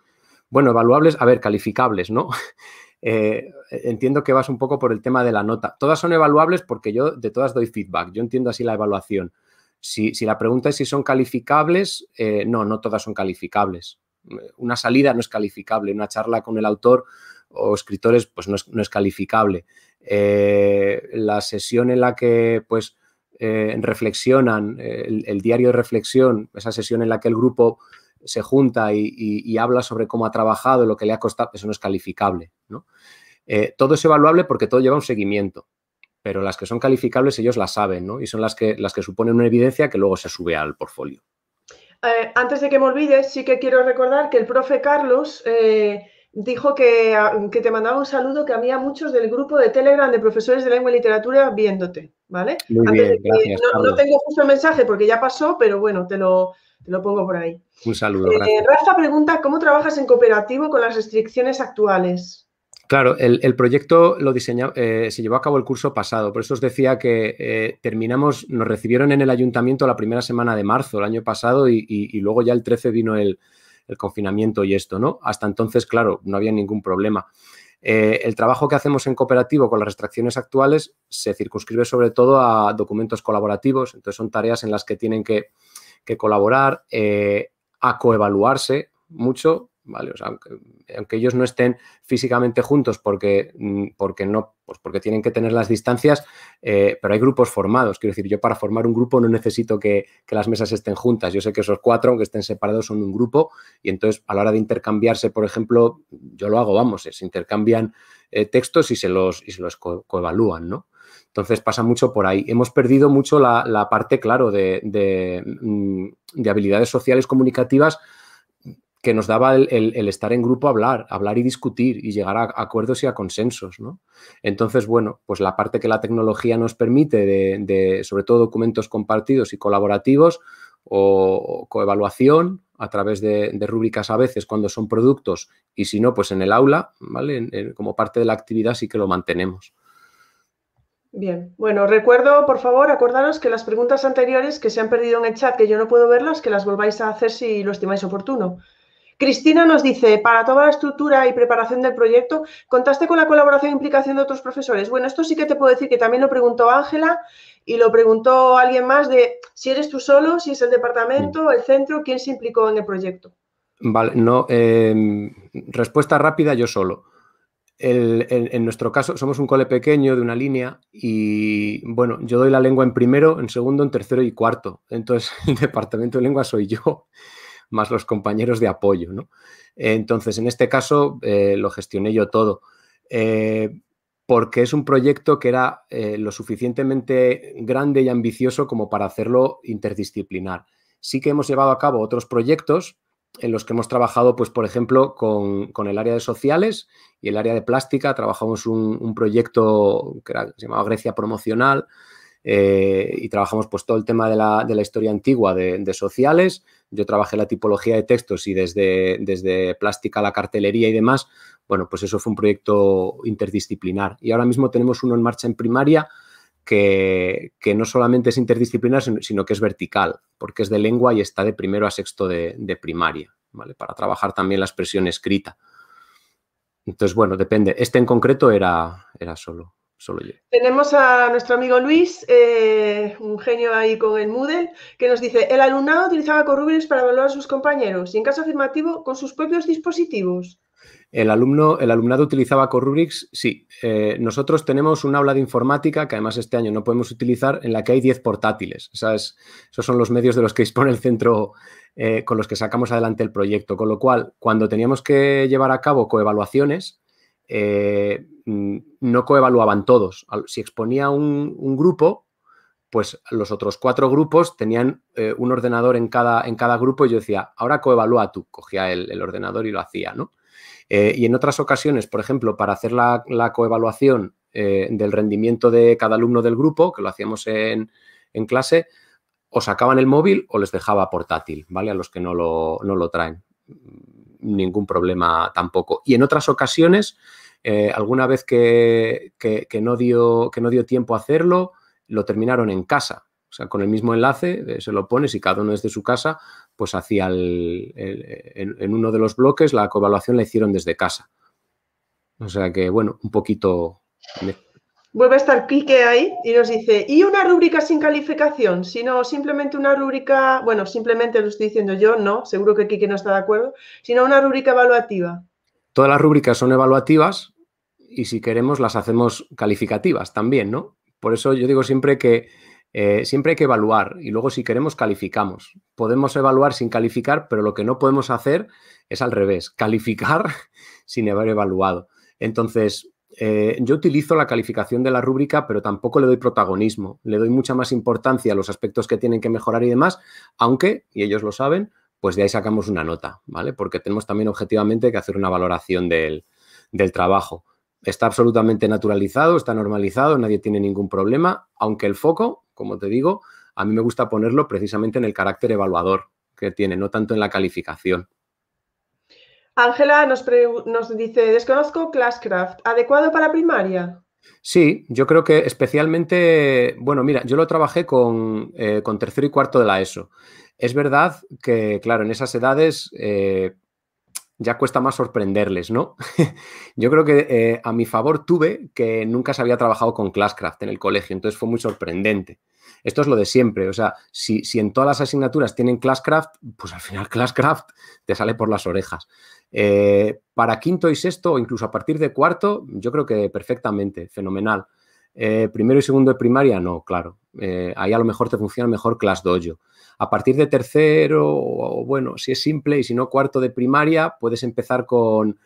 bueno, evaluables, a ver, calificables, ¿no? Entiendo que vas un poco por el tema de la nota. Todas son evaluables porque yo de todas doy feedback, yo entiendo así la evaluación. Si, si la pregunta es si son calificables, no, no todas son calificables. Una salida no es calificable, una charla con el autor o escritores, pues no es, no es calificable. la sesión en la que, pues, eh, reflexionan, eh, el, diario de reflexión, esa sesión en la que el grupo se junta y, habla sobre cómo ha trabajado, lo que le ha costado, eso no es calificable. ¿no? Eh, todo es evaluable porque todo lleva un seguimiento, pero las que son calificables ellos las saben ¿no? y son las que, las que suponen una evidencia que luego se sube al portfolio. Antes de que me olvides, sí que quiero recordar que el profe Carlos dijo que, que, te mandaba un saludo, que había muchos del grupo de Telegram de profesores de lengua y literatura viéndote, ¿vale? Muy bien, gracias, no, tengo justo el mensaje porque ya pasó, pero bueno, te lo, te lo pongo por ahí. Un saludo, eh, Rafa pregunta, ¿cómo trabajas en cooperativo con las restricciones actuales? Claro, el, proyecto lo eh, se llevó a cabo el curso pasado, por eso os decía que eh, terminamos, nos recibieron en el ayuntamiento la primera semana de marzo el año pasado y luego ya el 13 vino el, confinamiento y esto, ¿no? Hasta entonces, claro, no había ningún problema. Eh, el trabajo que hacemos en cooperativo con las restricciones actuales se circunscribe sobre todo a documentos colaborativos, entonces son tareas en las que tienen que, colaborar, eh, a coevaluarse mucho, ¿vale? Sea, aunque, ellos no estén físicamente juntos porque, mm, porque, no, pues porque tienen que tener las distancias, eh, pero hay grupos formados. Quiero decir, yo para formar un grupo no necesito que, las mesas estén juntas. Yo sé que esos cuatro, aunque estén separados, son un grupo y entonces a la hora de intercambiarse, por ejemplo, yo lo hago, vamos, se intercambian eh, textos y se los, y se los coevalúan, ¿no? Entonces pasa mucho por ahí. Hemos perdido mucho la, parte, claro, de, de, mm, de habilidades sociales comunicativas que nos daba el, estar en grupo hablar, hablar y discutir y llegar a acuerdos y a consensos, ¿no? Entonces, bueno, pues la parte que la tecnología nos permite de, sobre todo documentos compartidos y colaborativos o, coevaluación a través de, rúbricas a veces cuando son productos y si no, pues en el aula, ¿vale? como parte de la actividad sí que lo mantenemos. Bien, bueno, recuerdo, por favor, acordaros que las preguntas anteriores que se han perdido en el chat, que yo no puedo verlas, que las volváis a hacer si lo estimáis oportuno. Cristina nos dice, para toda la estructura y preparación del proyecto, ¿contaste con la colaboración e implicación de otros profesores? Bueno, esto sí que te puedo decir que también lo preguntó Ángela y lo preguntó alguien más de si eres tú solo, si es el departamento, el centro, quién se implicó en el proyecto. Vale, no, em, respuesta rápida, yo solo. en nuestro caso, somos un cole pequeño de una línea y, bueno, yo doy la lengua en primero, en segundo, en tercero y cuarto. Entonces, el departamento de lengua soy yo más los compañeros de apoyo. ¿no? Entonces, en este caso, eh, lo gestioné yo todo. Eh, porque es un proyecto que era eh, lo suficientemente grande y ambicioso como para hacerlo interdisciplinar. Sí que hemos llevado a cabo otros proyectos en los que hemos trabajado, pues, por ejemplo, con, el área de sociales y el área de plástica. Trabajamos un, proyecto que, se llamaba Grecia Promocional y trabajamos pues, todo el tema de la, historia antigua de sociales yo trabajé la tipología de textos y desde, desde plástica a la cartelería y demás, bueno, pues eso fue un proyecto interdisciplinar. Y ahora mismo tenemos uno en marcha en primaria que, no solamente es interdisciplinar, sino, que es vertical, porque es de lengua y está de primero a sexto de, primaria, ¿vale? Para trabajar también la expresión escrita. Entonces, bueno, depende. Este en concreto era, era solo. Solo yo. Tenemos a nuestro amigo Luis, eh, un genio ahí con el Moodle, que nos dice, el alumnado utilizaba Corrubrics para evaluar a sus compañeros y en caso afirmativo con sus propios dispositivos. El, alumno, el alumnado utilizaba Corrubrics, sí. Eh, nosotros tenemos un aula de informática que además este año no podemos utilizar en la que hay 10 portátiles. esos son los medios de los que dispone el centro eh, con los que sacamos adelante el proyecto. Con lo cual, cuando teníamos que llevar a cabo coevaluaciones, eh, no coevaluaban todos. Si exponía un, grupo, pues los otros cuatro grupos tenían un ordenador en cada, en cada grupo y yo decía, ahora coevalúa tú. Cogía el, ordenador y lo hacía, ¿no? Eh, y en otras ocasiones, por ejemplo, para hacer la, coevaluación eh, del rendimiento de cada alumno del grupo, que lo hacíamos en, clase, o sacaban el móvil o les dejaba portátil, ¿vale? A los que no lo, traen. Ningún problema tampoco. Y en otras ocasiones, eh, alguna vez que, no dio, que no dio tiempo a hacerlo, lo terminaron en casa. O sea, con el mismo enlace, se lo pones y cada uno desde su casa, pues hacía en, uno de los bloques la coevaluación la hicieron desde casa. O sea que, bueno, un poquito... Vuelve a estar Quique ahí y nos dice, ¿y una rúbrica sin calificación? Sino simplemente una rúbrica, bueno, simplemente lo estoy diciendo yo, no, seguro que Quique no está de acuerdo, sino una rúbrica evaluativa. Todas las rúbricas son evaluativas y si queremos las hacemos calificativas también, ¿no? Por eso yo digo siempre que eh, siempre hay que evaluar y luego si queremos calificamos. Podemos evaluar sin calificar, pero lo que no podemos hacer es al revés, calificar sin haber evaluado. Entonces, eh, yo utilizo la calificación de la rúbrica, pero tampoco le doy protagonismo. Le doy mucha más importancia a los aspectos que tienen que mejorar y demás, aunque, y ellos lo saben, pues de ahí sacamos una nota, ¿vale? Porque tenemos también objetivamente que hacer una valoración del, del trabajo. Está absolutamente naturalizado, está normalizado, nadie tiene ningún problema, aunque el foco como te digo, a mí me gusta ponerlo precisamente en el carácter evaluador que tiene, no tanto en la calificación. Ángela nos, dice, desconozco Classcraft, ¿adecuado para primaria? Sí, yo creo que especialmente, bueno, mira, yo lo trabajé con, eh, tercero y cuarto de la ESO. Es verdad que, claro, en esas edades eh, ya cuesta más sorprenderles, ¿no? Yo creo que eh, a mi favor tuve que nunca se había trabajado con Classcraft en el colegio, entonces fue muy sorprendente. Esto es lo de siempre, o sea, si, en todas las asignaturas tienen Classcraft, pues al final Classcraft te sale por las orejas. Eh, para quinto y sexto, o incluso a partir de cuarto, yo creo que perfectamente, fenomenal. Primero y segundo de primaria, no, claro. ahí a lo mejor te funciona mejor ClassDojo. A partir de tercero, o bueno, si es simple y si no cuarto de primaria, puedes empezar con,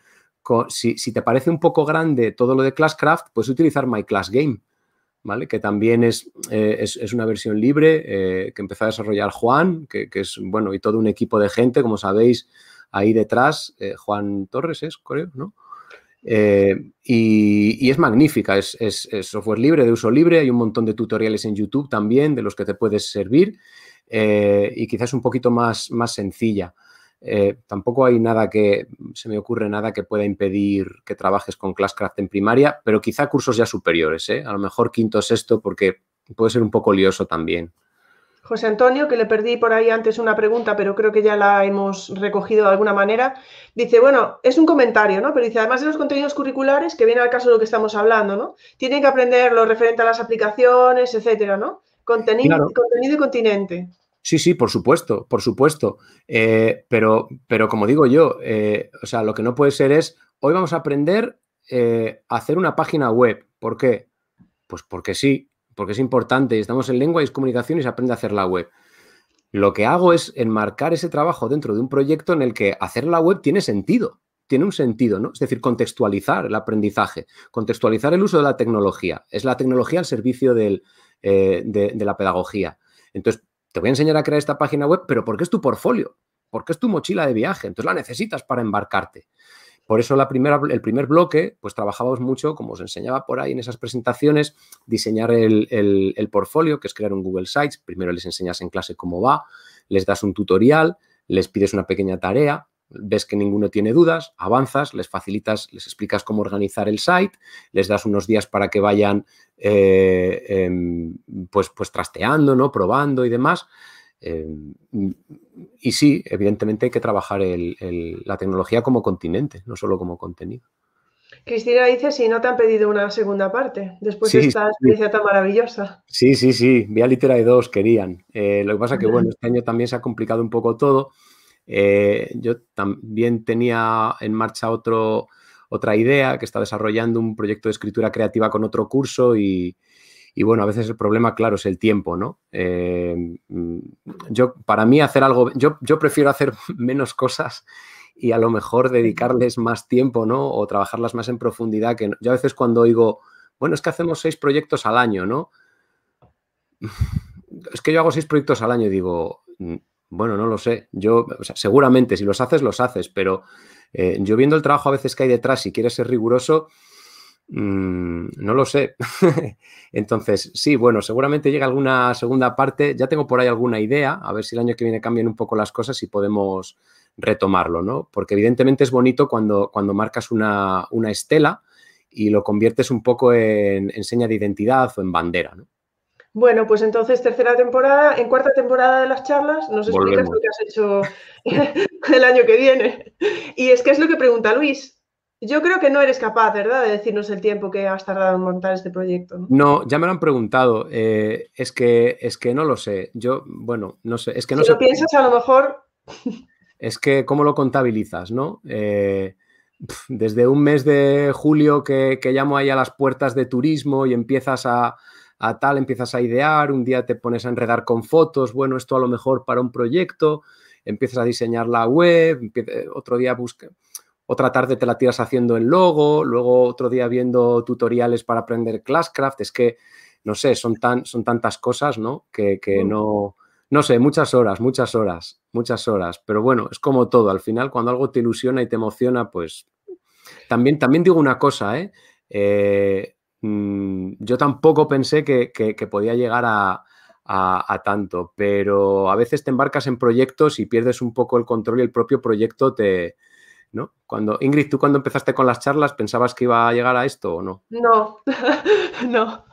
si, te parece un poco grande todo lo de Classcraft, puedes utilizar My Class Game, ¿vale? Que también es, eh, es, una versión libre eh, que empezó a desarrollar Juan, que, es, bueno, y todo un equipo de gente, como sabéis, ahí detrás, eh, Juan Torres es, creo, ¿no? y, es magnífica, es, es, software libre, de uso libre, hay un montón de tutoriales en YouTube también de los que te puedes servir eh, y quizás un poquito más, más sencilla. Eh, tampoco hay nada que, se me ocurre nada que pueda impedir que trabajes con Classcraft en primaria, pero quizá cursos ya superiores, ¿eh? a lo mejor quinto o sexto, porque puede ser un poco lioso también. José Antonio, que le perdí por ahí antes una pregunta, pero creo que ya la hemos recogido de alguna manera. Dice, bueno, es un comentario, ¿no? Pero dice, además de los contenidos curriculares, que viene al caso de lo que estamos hablando, ¿no? Tienen que aprender lo referente a las aplicaciones, etcétera, ¿no? Contenido, contenido y continente. Sí, sí, por supuesto, por supuesto. Eh, pero, pero como digo yo, eh, o sea, lo que no puede ser es, hoy vamos a aprender eh, a hacer una página web. ¿Por qué? Pues porque sí, porque es importante. Estamos en lengua y es comunicación y se aprende a hacer la web. Lo que hago es enmarcar ese trabajo dentro de un proyecto en el que hacer la web tiene sentido, tiene un sentido, ¿no? Es decir, contextualizar el aprendizaje, contextualizar el uso de la tecnología. Es la tecnología al servicio del, eh, de, la pedagogía. Entonces, te voy a enseñar a crear esta página web, pero porque es tu portfolio, porque es tu mochila de viaje, entonces la necesitas para embarcarte. Por eso el primer bloque, pues trabajamos mucho, como os enseñaba por ahí en esas presentaciones, diseñar el, el, portfolio, que es crear un Google Sites. Primero les enseñas en clase cómo va, les das un tutorial, les pides una pequeña tarea, ves que ninguno tiene dudas, avanzas, les facilitas, les explicas cómo organizar el site, les das unos días para que vayan eh, em, pues, pues trasteando, ¿no? probando y demás. Em, y sí, evidentemente hay que trabajar la tecnología como continente, no solo como contenido. Cristina dice si no te han pedido una segunda parte después de esta experiencia tan maravillosa. Sí, sí, sí. Vía Literae 2 querían. Eh, lo que pasa que, bueno, este año también se ha complicado un poco todo. Eh, yo también tenía en marcha otro, otra idea que está desarrollando un proyecto de escritura creativa con otro curso y, bueno, a veces el problema, claro, es el tiempo, ¿no? Eh, mm, yo, para mí, hacer algo, yo, yo prefiero hacer menos cosas y a lo mejor dedicarles más tiempo, ¿no? O trabajarlas más en profundidad. Que yo a veces cuando oigo, bueno, es que hacemos seis proyectos al año, ¿no? Es que yo hago seis proyectos al año y digo, mm, bueno, no lo sé. Yo, seguramente, si los haces, los haces, pero eh, yo viendo el trabajo a veces que hay detrás, si quieres ser riguroso, mm, no lo sé. Entonces, sí, bueno, seguramente llega alguna segunda parte. Ya tengo por ahí alguna idea, a ver si el año que viene cambian un poco las cosas y podemos retomarlo, ¿no? Porque evidentemente es bonito cuando, cuando marcas una, estela y lo conviertes un poco en, en, seña de identidad o en bandera, ¿no? Bueno, pues entonces tercera temporada, en cuarta temporada de las charlas, nos explicas lo que has hecho el año que viene. Y es que es lo que pregunta Luis. Yo creo que no eres capaz, ¿verdad?, de decirnos el tiempo que has tardado en montar este proyecto. No, ya me lo han preguntado. Eh, es, que, es que no lo sé. Yo, bueno, no sé. Es que no si lo piensas, a lo mejor. Es que, ¿cómo lo contabilizas, no? Eh, desde un mes de julio que, que llamo ahí a las puertas de turismo y empiezas a, a tal, empiezas a idear, un día te pones a enredar con fotos, bueno, esto a lo mejor para un proyecto, empiezas a diseñar la web, eh, otro día busca, otra tarde te la tiras haciendo el logo, luego otro día viendo tutoriales para aprender Classcraft, es que, no sé, son, tan, son tantas cosas, ¿no? Que, que mm. no, no sé, muchas horas, muchas horas, muchas horas, pero bueno, es como todo, al final cuando algo te ilusiona y te emociona, pues también, también digo una cosa, ¿eh? eh Mm, yo tampoco pensé que, podía llegar a, tanto, pero a veces te embarcas en proyectos y pierdes un poco el control y el propio proyecto te... ¿no? Cuando, Ingrid, ¿tú cuando empezaste con las charlas pensabas que iba a llegar a esto o no? No, no.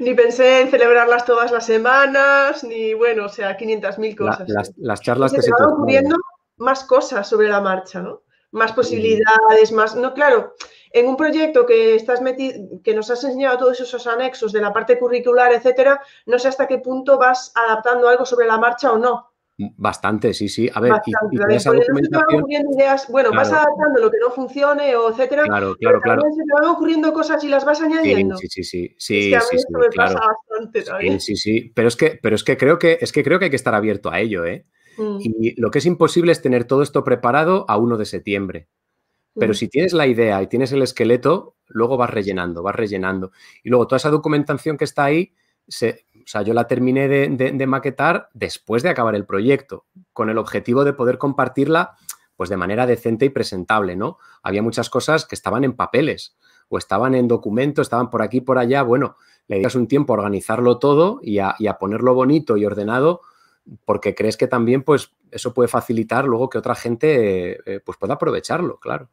Ni pensé en celebrarlas todas las semanas, ni bueno, o sea, 500.000 cosas. las, charlas que se, te ocurriendo más cosas sobre la marcha, ¿no? Más posibilidades, más. No, claro, en un proyecto que estás metido, que nos has enseñado todos esos anexos de la parte curricular, etcétera, no sé hasta qué punto vas adaptando algo sobre la marcha o no. Bastante, sí, sí. A ver, y, ideas, bueno, vas adaptando lo que no funcione, o etcétera. Claro, claro, claro. Se te van ocurriendo cosas y las vas añadiendo. Sí, sí, sí, sí. Es que a mí esto me pasa bastante también. Sí, sí, sí. Pero es que, pero es que creo que es que creo que hay que estar abierto a ello, ¿eh? Mm. Y lo que es imposible es tener todo esto preparado a 1 de septiembre. Pero si tienes la idea y tienes el esqueleto, luego vas rellenando, vas rellenando. Y luego toda esa documentación que está ahí, se, o sea, yo la terminé de, maquetar después de acabar el proyecto, con el objetivo de poder compartirla pues de manera decente y presentable, ¿no? Había muchas cosas que estaban en papeles o estaban en documentos, estaban por aquí, por allá. Bueno, le dedicas un tiempo a organizarlo todo y a, ponerlo bonito y ordenado porque crees que también pues eso puede facilitar luego que otra gente eh, pues pueda aprovecharlo, claro.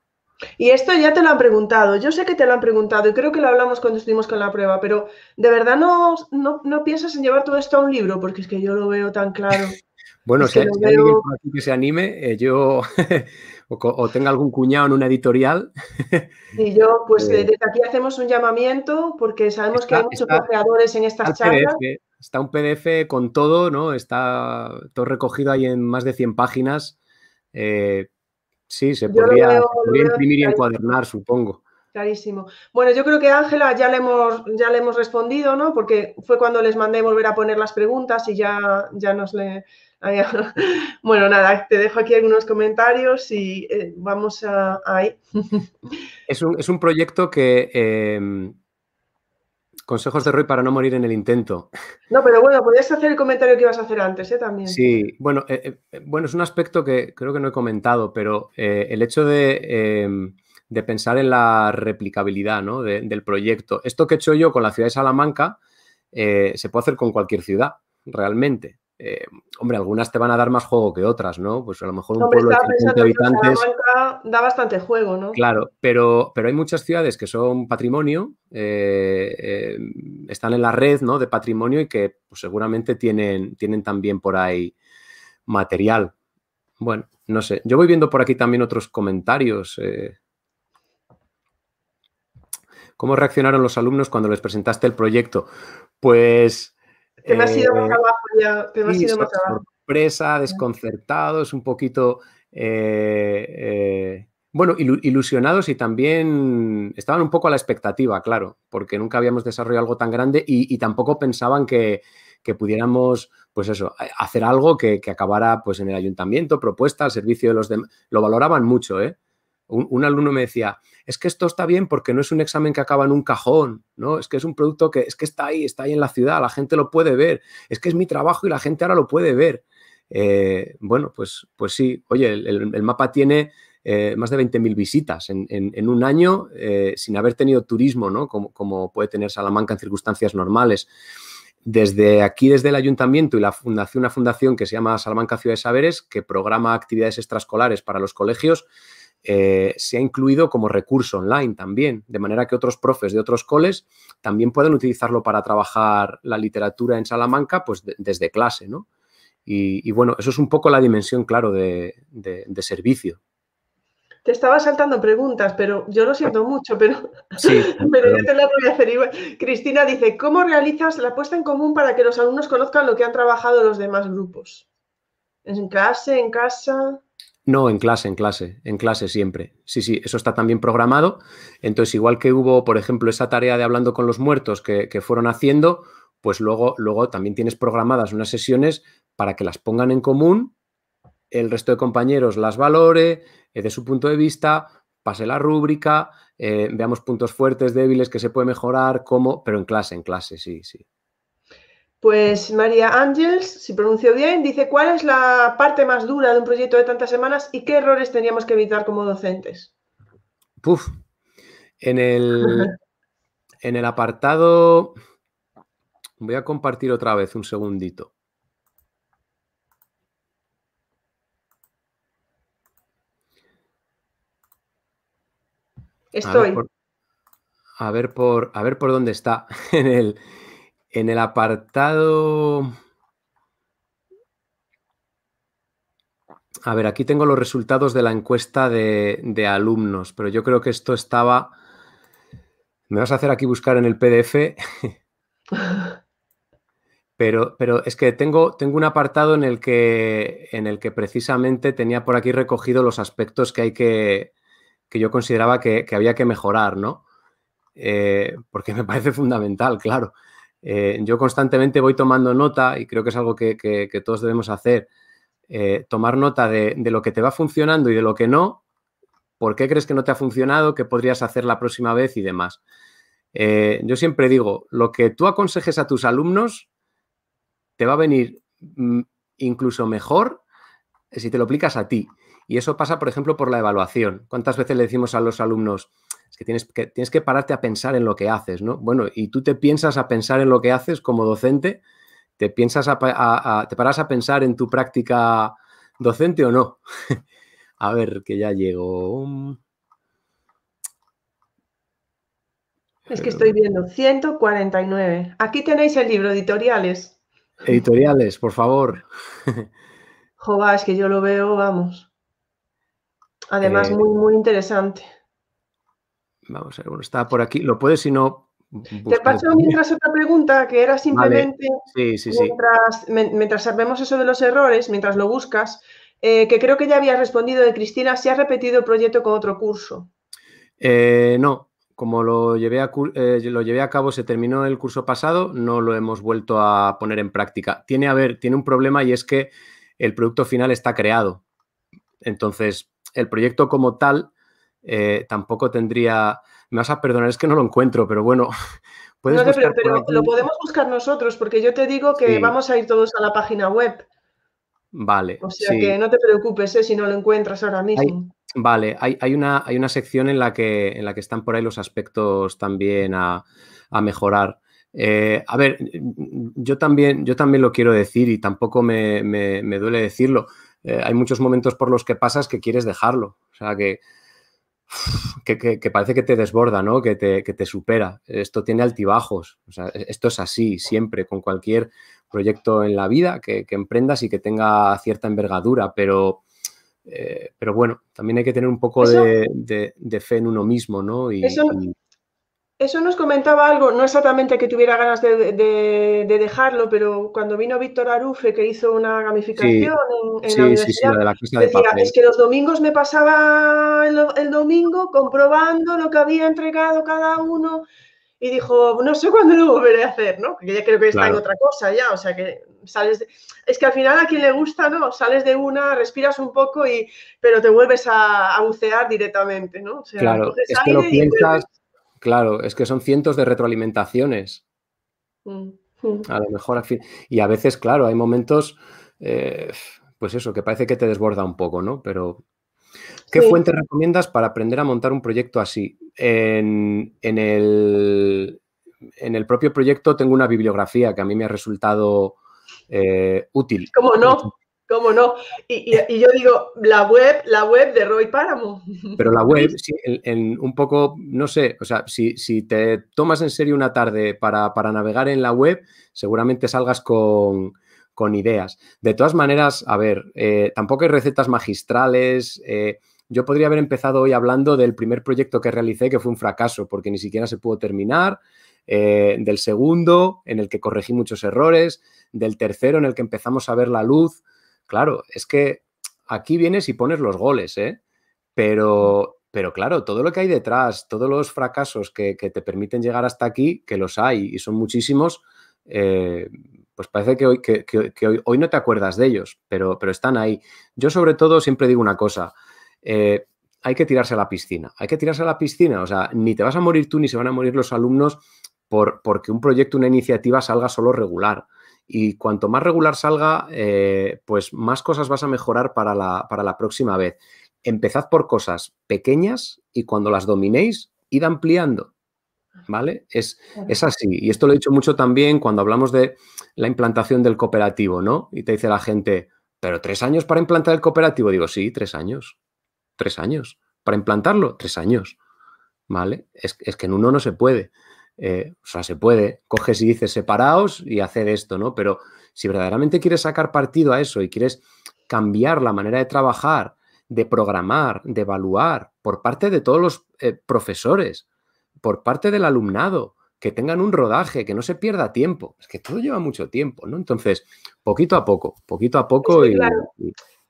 Y esto ya te lo han preguntado, yo sé que te lo han preguntado y creo que lo hablamos cuando estuvimos con la prueba, pero ¿de verdad no, no, piensas en llevar todo esto a un libro? Porque es que yo lo veo tan claro. bueno, si, hay alguien por aquí que se anime, eh, yo o, tenga algún cuñado en una editorial. y yo, pues eh, desde aquí hacemos un llamamiento porque sabemos que hay muchos creadores en estas charlas. está un PDF con todo, ¿no? Está todo recogido ahí en más de 100 páginas. Eh, Sí, se podría, imprimir y encuadernar, supongo. Clarísimo. Bueno, yo creo que Ángela ya le hemos, ya le hemos respondido, ¿no? Porque fue cuando les mandé volver a poner las preguntas y ya, ya nos le. Bueno, nada, te dejo aquí algunos comentarios y eh, vamos a, ahí. Es un, es un proyecto que em, Consejos de Roy para no morir en el intento. No, pero bueno, podías hacer el comentario que ibas a hacer antes, ¿eh? También. Sí, bueno, eh, eh, bueno, es un aspecto que creo que no he comentado, pero eh, el hecho em, de, pensar en la replicabilidad ¿no? del proyecto. Esto que he hecho yo con la ciudad de Salamanca se puede hacer con cualquier ciudad, realmente. Eh, hombre, algunas te van a dar más juego que otras, ¿no? Pues a lo mejor un pueblo de 50 habitantes. Da bastante juego, ¿no? Claro, pero, pero hay muchas ciudades que son patrimonio, eh, eh, están en la red ¿no? de patrimonio y que pues, seguramente tienen, tienen también por ahí material. Bueno, no sé. Yo voy viendo por aquí también otros comentarios. ¿Cómo reaccionaron los alumnos cuando les presentaste el proyecto? Pues... Te me has ido más abajo ya, te me has ido más abajo. Sorpresa, desconcertados, un poquito... Bueno, ilusionados y también estaban un poco a la expectativa, claro, porque nunca habíamos desarrollado algo tan grande y, tampoco pensaban que, pudiéramos, pues eso, hacer algo que, acabara pues en el ayuntamiento, propuesta al servicio de los demás. Lo valoraban mucho, ¿eh? Un, alumno me decía, es que esto está bien porque no es un examen que acaba en un cajón, ¿no? Es que es un producto que es que está ahí, está ahí en la ciudad, la gente lo puede ver, es que es mi trabajo y la gente ahora lo puede ver. Eh, bueno, pues, pues sí, oye, el mapa tiene eh, más de 20.000 visitas en, un año eh, sin haber tenido turismo, ¿no? Como, puede tener Salamanca en circunstancias normales. Desde aquí, desde el ayuntamiento y la fundación, una fundación que se llama Salamanca Ciudad de Saberes, que programa actividades extraescolares para los colegios, eh, se ha incluido como recurso online también, de manera que otros profes de otros coles también pueden utilizarlo para trabajar la literatura en Salamanca, pues desde clase, ¿no? Y, bueno, eso es un poco la dimensión, claro, de servicio. Te estaba saltando preguntas, pero yo lo siento mucho, pero, pero yo te las voy a hacer igual. Cristina dice, ¿cómo realizas la puesta en común para que los alumnos conozcan lo que han trabajado los demás grupos? ¿En clase, en casa? No, en clase, en clase, en clase siempre. Sí, sí, eso está también programado. Entonces, igual que hubo, por ejemplo, esa tarea de hablando con los muertos que, que fueron haciendo, pues luego, luego también tienes programadas unas sesiones para que las pongan en común, el resto de compañeros las valore, eh, de su punto de vista, pase la rúbrica, eh, veamos puntos fuertes, débiles, que se puede mejorar, cómo, pero en clase, en clase, sí, sí. Pues María Ángels, si pronuncio bien, dice, ¿cuál es la parte más dura de un proyecto de tantas semanas y qué errores teníamos que evitar como docentes? Puf, en el, en el apartado, voy a compartir otra vez un segundito. Estoy. A ver por, a ver por, dónde está. en, el, en el apartado. A ver, aquí tengo los resultados de la encuesta de, alumnos, pero yo creo que esto estaba. Me vas a hacer aquí buscar en el PDF. Pero, pero, es que tengo, tengo, un apartado en el, que, en el que precisamente tenía por aquí recogido los aspectos que hay que, que yo consideraba que, había que mejorar, ¿no? Eh, porque me parece fundamental, claro. Eh, yo constantemente voy tomando nota y creo que es algo que, todos debemos hacer, eh, tomar nota de, lo que te va funcionando y de lo que no, por qué crees que no te ha funcionado, qué podrías hacer la próxima vez y demás. yo siempre digo, lo que tú aconsejes a tus alumnos te va a venir mm, incluso mejor si te lo aplicas a ti. Y eso pasa, por ejemplo, por la evaluación. ¿Cuántas veces le decimos a los alumnos que tienes que, tienes que pararte a pensar en lo que haces, ¿no? Bueno, y tú te piensas a pensar en lo que haces como docente, te piensas a, te paras a pensar en tu práctica docente o no. a ver, que ya llego. Es que estoy viendo 149. Aquí tenéis el libro, editoriales. Editoriales, por favor. Jova, es que yo lo veo, vamos. Además, eh, muy, muy interesante. Vamos a ver, bueno, está por aquí. Lo puedes, si no. Te paso mientras otra pregunta que era simplemente. Sí, sí, mientras, mientras sabemos eso de los errores, mientras lo buscas, eh, que creo que ya habías respondido de Cristina, si has repetido el proyecto con otro curso. Eh, no, como lo llevé, a, lo llevé a cabo, se terminó el curso pasado, no lo hemos vuelto a poner en práctica. Tiene, a ver, tiene un problema y es que el producto final está creado. Entonces, el proyecto como tal eh, tampoco tendría. Me vas a perdonar, es que no lo encuentro, pero bueno. Puedes pero, lo podemos buscar nosotros, porque yo te digo que vamos a ir todos a la página web. Vale. O sea que no te preocupes eh, si no lo encuentras ahora mismo. vale, hay, una, hay, una, sección en la, que, en la que están por ahí los aspectos también a, mejorar. Eh, a ver, yo también, yo también lo quiero decir y tampoco me, me duele decirlo. Eh, hay muchos momentos por los que pasas que quieres dejarlo. O sea, que, que, parece que te desborda, ¿no? Que te, te, supera. Esto tiene altibajos. O sea, esto es así siempre, con cualquier proyecto en la vida que, emprendas y que tenga cierta envergadura, pero, eh, pero bueno, también hay que tener un poco de, fe en uno mismo, ¿no? Y, eso, Eso nos comentaba algo, no exactamente que tuviera ganas de, dejarlo, pero cuando vino Víctor Arufe, que hizo una gamificación en, la universidad, decía, es que los domingos me pasaba el, domingo comprobando lo que había entregado cada uno y dijo, no sé cuándo lo volveré a hacer, ¿no? Que ya creo que está en otra cosa ya, o sea que sales Es que al final a quien le gusta, ¿no? Sales de una, respiras un poco y... pero te vuelves a, bucear directamente, ¿no? claro, es que lo piensas... Claro, es que son cientos de retroalimentaciones. Mm. A lo mejor. Y a veces, claro, hay momentos, eh, pues eso, que parece que te desborda un poco, ¿no? Pero, ¿qué fuente recomiendas para aprender a montar un proyecto así? En, el, en el propio proyecto tengo una bibliografía que a mí me ha resultado eh, útil. ¿Cómo no? ¿Cómo no? Y, yo digo, la web, la web de Roy Páramo. Pero la web, en, un poco, no sé, o sea, si, te tomas en serio una tarde para, navegar en la web, seguramente salgas con, ideas. De todas maneras, a ver, eh, tampoco hay recetas magistrales. Eh, yo podría haber empezado hoy hablando del primer proyecto que realicé, que fue un fracaso, porque ni siquiera se pudo terminar. Eh, del segundo, en el que corregí muchos errores, del tercero, en el que empezamos a ver la luz. Claro, es que aquí vienes y pones los goles, ¿eh? Pero, pero claro, todo lo que hay detrás, todos los fracasos que, te permiten llegar hasta aquí, que los hay y son muchísimos, eh, pues parece que hoy, que, hoy, no te acuerdas de ellos, pero, pero, están ahí. Yo sobre todo siempre digo una cosa, eh, hay que tirarse a la piscina, hay que tirarse a la piscina, o sea, ni te vas a morir tú ni se van a morir los alumnos por, porque un proyecto, una iniciativa salga solo regular. Y cuanto más regular salga, eh, pues más cosas vas a mejorar para la, para la próxima vez. Empezad por cosas pequeñas y cuando las dominéis, id ampliando. ¿Vale? Es, es, así. Y esto lo he dicho mucho también cuando hablamos de la implantación del cooperativo, ¿no? Y te dice la gente, ¿pero tres años para implantar el cooperativo? Digo, sí, tres años. Tres años. ¿Para implantarlo? Tres años. ¿Vale? Es, es que en uno no se puede. Eh, o sea, se puede, coges y dices separaos y hacer esto, ¿no? Pero si verdaderamente quieres sacar partido a eso y quieres cambiar la manera de trabajar, de programar, de evaluar por parte de todos los eh, profesores, por parte del alumnado, que tengan un rodaje, que no se pierda tiempo. Es que todo lleva mucho tiempo, ¿no? Entonces, poquito a poco, poquito a poco y,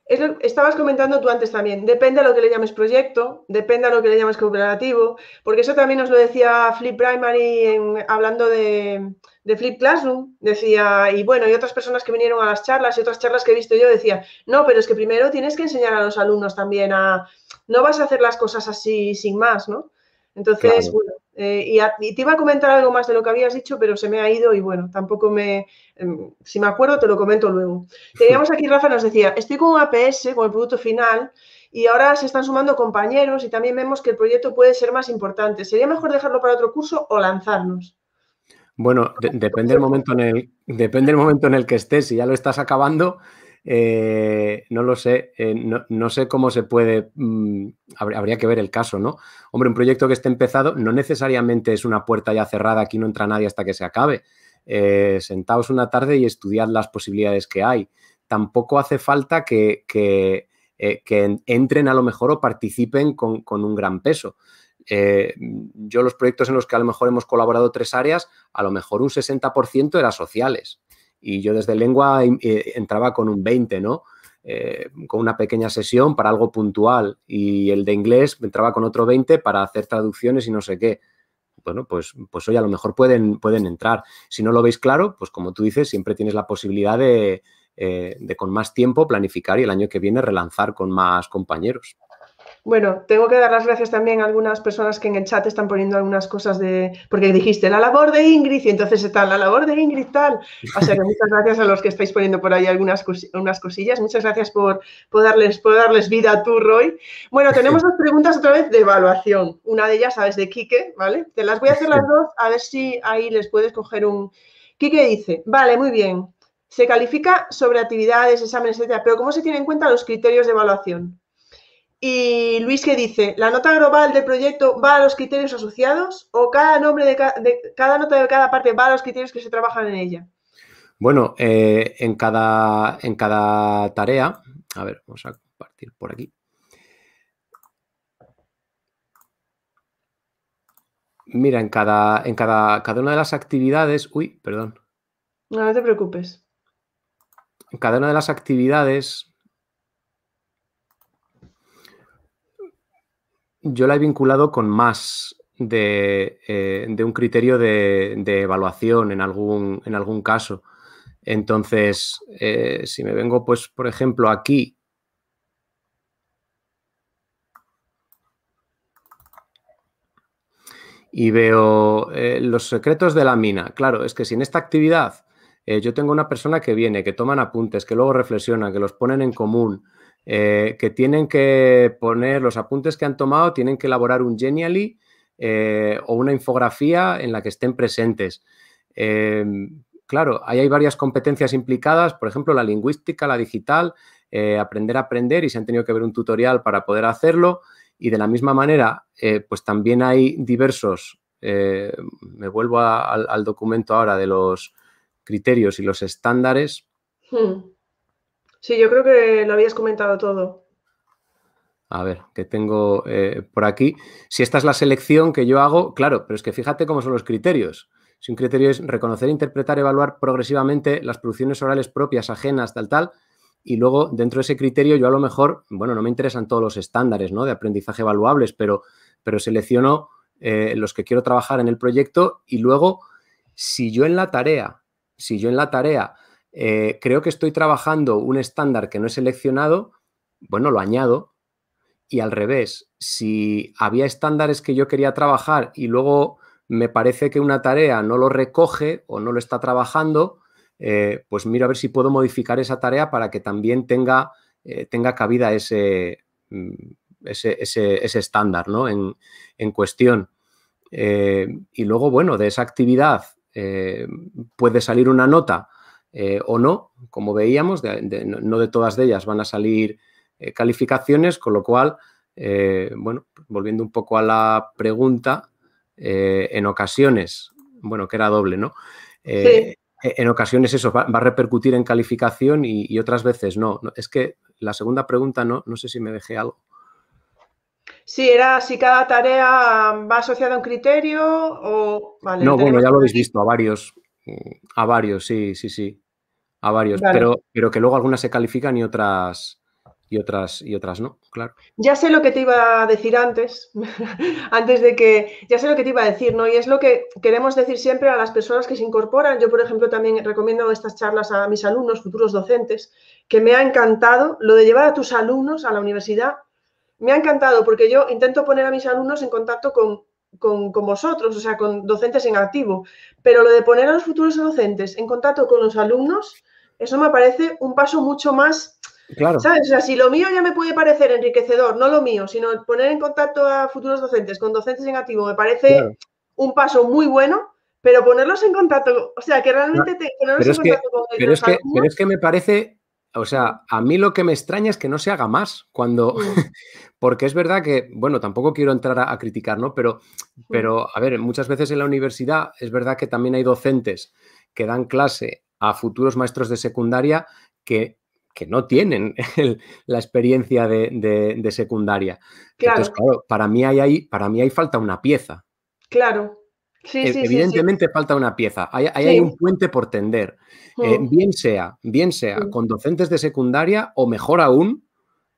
estabas comentando tú antes también, depende a lo que le llames proyecto, depende a lo que le llames cooperativo, porque eso también nos lo decía Flip Primary hablando de, Flip Classroom, decía, y bueno, y otras personas que vinieron a las charlas y otras charlas que he visto yo, decía, no, pero es que primero tienes que enseñar a los alumnos también a, no vas a hacer las cosas así sin más, ¿no? Entonces, bueno, eh, y, te iba a comentar algo más de lo que habías dicho, pero se me ha ido y bueno, tampoco me... Em, si me acuerdo, te lo comento luego. Teníamos aquí, Rafa nos decía, estoy con un APS, con el producto final, y ahora se están sumando compañeros y también vemos que el proyecto puede ser más importante. ¿Sería mejor dejarlo para otro curso o lanzarnos? Bueno, depende, del momento en el, depende del momento en el que estés. Si ya lo estás acabando, eh, no lo sé, eh, no, sé cómo se puede, mm, habría que ver el caso, ¿no? Hombre, un proyecto que esté empezado no necesariamente es una puerta ya cerrada, aquí no entra nadie hasta que se acabe. Eh, sentaos una tarde y estudiad las posibilidades que hay. Tampoco hace falta que, que, entren a lo mejor o participen con, con un gran peso. yo los proyectos en los que a lo mejor hemos colaborado tres áreas, a lo mejor un 60% era sociales y yo desde lengua eh, entraba con un 20, ¿no? Eh, con una pequeña sesión para algo puntual y el de inglés entraba con otro 20 para hacer traducciones y no sé qué. Bueno, pues, pues hoy a lo mejor pueden, pueden entrar. Si no lo veis claro, pues como tú dices, siempre tienes la posibilidad de, eh, de con más tiempo planificar y el año que viene relanzar con más compañeros. Bueno, tengo que dar las gracias también a algunas personas que en el chat están poniendo algunas cosas de. Porque dijiste la labor de Ingrid y entonces está la labor de Ingrid tal. O sea que muchas gracias a los que estáis poniendo por ahí algunas unas cosillas. Muchas gracias por, darles, por darles vida a tú, Roy. Bueno, tenemos dos preguntas otra vez de evaluación. Una de ellas, sabes, de Quique, ¿vale? Te las voy a hacer las dos a ver si ahí les puedes coger un. Quique dice: Vale, muy bien. Se califica sobre actividades, exámenes, etcétera, pero ¿cómo se tienen en cuenta los criterios de evaluación? Y Luis que dice, ¿la nota global del proyecto va a los criterios asociados o cada nombre de, cada nota de cada parte va a los criterios que se trabajan en ella? Bueno, eh, en, cada, en cada tarea, a ver, vamos a compartir por aquí. Mira, en cada, en cada, cada una de las actividades. Uy, perdón. No, no te preocupes. En cada una de las actividades. Yo la he vinculado con más de, eh, un criterio de, evaluación en algún, en algún caso. Entonces, eh, si me vengo, pues, por ejemplo, aquí y veo eh, los secretos de la mina. Claro, es que si en esta actividad yo tengo una persona que viene, que toman apuntes, que luego reflexionan, que los ponen en común, eh, que tienen que poner los apuntes que han tomado, tienen que elaborar un Genially o una infografía en la que estén presentes. Em, claro, ahí hay varias competencias implicadas, por ejemplo, la lingüística, la digital, aprender a aprender y se han tenido que ver un tutorial para poder hacerlo. Y de la misma manera, eh, pues también hay diversos, eh, me vuelvo al documento ahora de los criterios y los estándares. Hmm. Sí, yo creo que lo habías comentado todo. A ver, que tengo eh, por aquí. Si esta es la selección que yo hago, claro, pero es que fíjate cómo son los criterios. Si un criterio es reconocer, interpretar, evaluar progresivamente las producciones orales propias, ajenas, tal, tal, y luego, dentro de ese criterio, yo a lo mejor, bueno, no me interesan todos los estándares ¿no? de aprendizaje evaluables, pero, pero selecciono eh, los que quiero trabajar en el proyecto y luego, si yo en la tarea, si yo en la tarea eh, creo que estoy trabajando un estándar que no he seleccionado, bueno, lo añado. Y al revés, si había estándares que yo quería trabajar y luego me parece que una tarea no lo recoge o no lo está trabajando, eh, pues miro a ver si puedo modificar esa tarea para que también tenga, eh, tenga cabida ese, mm, ese, ese, estándar ¿no? en, cuestión. Eh, y luego, bueno, de esa actividad puede salir una nota o no, como veíamos, no de todas de ellas van a salir calificaciones, con lo cual, bueno, volviendo un poco a la pregunta, en ocasiones, bueno, que era doble, ¿no? E, en ocasiones eso va, a repercutir en calificación y, otras veces no. Es que la segunda pregunta no, no sé si me dejé algo. Sí, era si cada tarea va asociada a un criterio o... no, bueno, ya lo habéis visto, a varios, a varios, sí, sí, sí, a varios, pero, pero que luego algunas se califican y otras, y otras, y otras no, claro. Ya sé lo que te iba a decir antes, antes de que, ya sé lo que te iba a decir, ¿no? Y es lo que queremos decir siempre a las personas que se incorporan. Yo, por ejemplo, también recomiendo estas charlas a mis alumnos, futuros docentes, que me ha encantado lo de llevar a tus alumnos a la universidad. Me ha encantado porque yo intento poner a mis alumnos en contacto con, con, con vosotros, o sea, con docentes en activo. Pero lo de poner a los futuros docentes en contacto con los alumnos, eso me parece un paso mucho más Claro. ¿Sabes? O sea, si lo mío ya me puede parecer enriquecedor, no lo mío, sino poner en contacto a futuros docentes con docentes en activo me parece un paso muy bueno, pero ponerlos en contacto, o sea, que realmente te, ponerlos pero en contacto con pero es, que, pero es que me parece, o sea, a mí lo que me extraña es que no se haga más cuando, porque es verdad que, bueno, tampoco quiero entrar a, criticar, ¿no? Pero, pero, a ver, muchas veces en la universidad es verdad que también hay docentes que dan clase a futuros maestros de secundaria que que no tienen la experiencia de, secundaria. Claro. Entonces, claro, para mí hay, para mí hay falta una pieza. Claro. Sí, e, sí, Evidentemente falta una pieza. Ahí hay, un puente por tender. Eh, mm. bien sea, bien sea mm. con docentes de secundaria o mejor aún,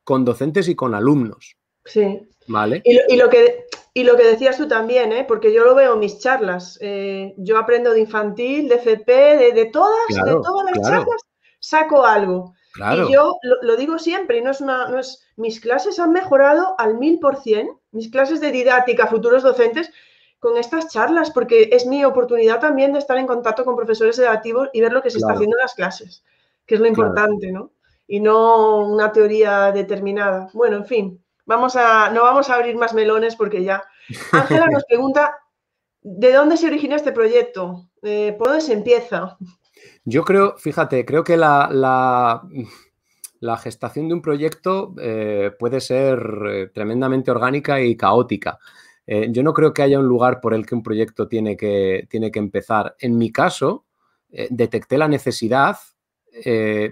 con docentes y con alumnos. Sí. ¿Vale? Y lo, que, y lo que decías tú también, ¿eh? porque yo lo veo en mis charlas. Eh, yo aprendo de infantil, de FP, de, todas, de todas las charlas, saco algo. Y yo lo, digo siempre, y no es una, no es, mis clases han mejorado al mil por cien, mis clases de didáctica, futuros docentes, con estas charlas, porque es mi oportunidad también de estar en contacto con profesores educativos y ver lo que se está haciendo en las clases, que es lo importante, ¿no? Y no una teoría determinada. Bueno, en fin, vamos a, no vamos a abrir más melones porque ya. Ángela nos pregunta, ¿de dónde se origina este proyecto? Eh, ¿Por dónde se empieza? Yo creo, fíjate, creo que la, gestación de un proyecto eh, puede ser eh, tremendamente orgánica y caótica. Eh, yo no creo que haya un lugar por el que un proyecto tiene que, tiene que empezar. En mi caso, detecté la necesidad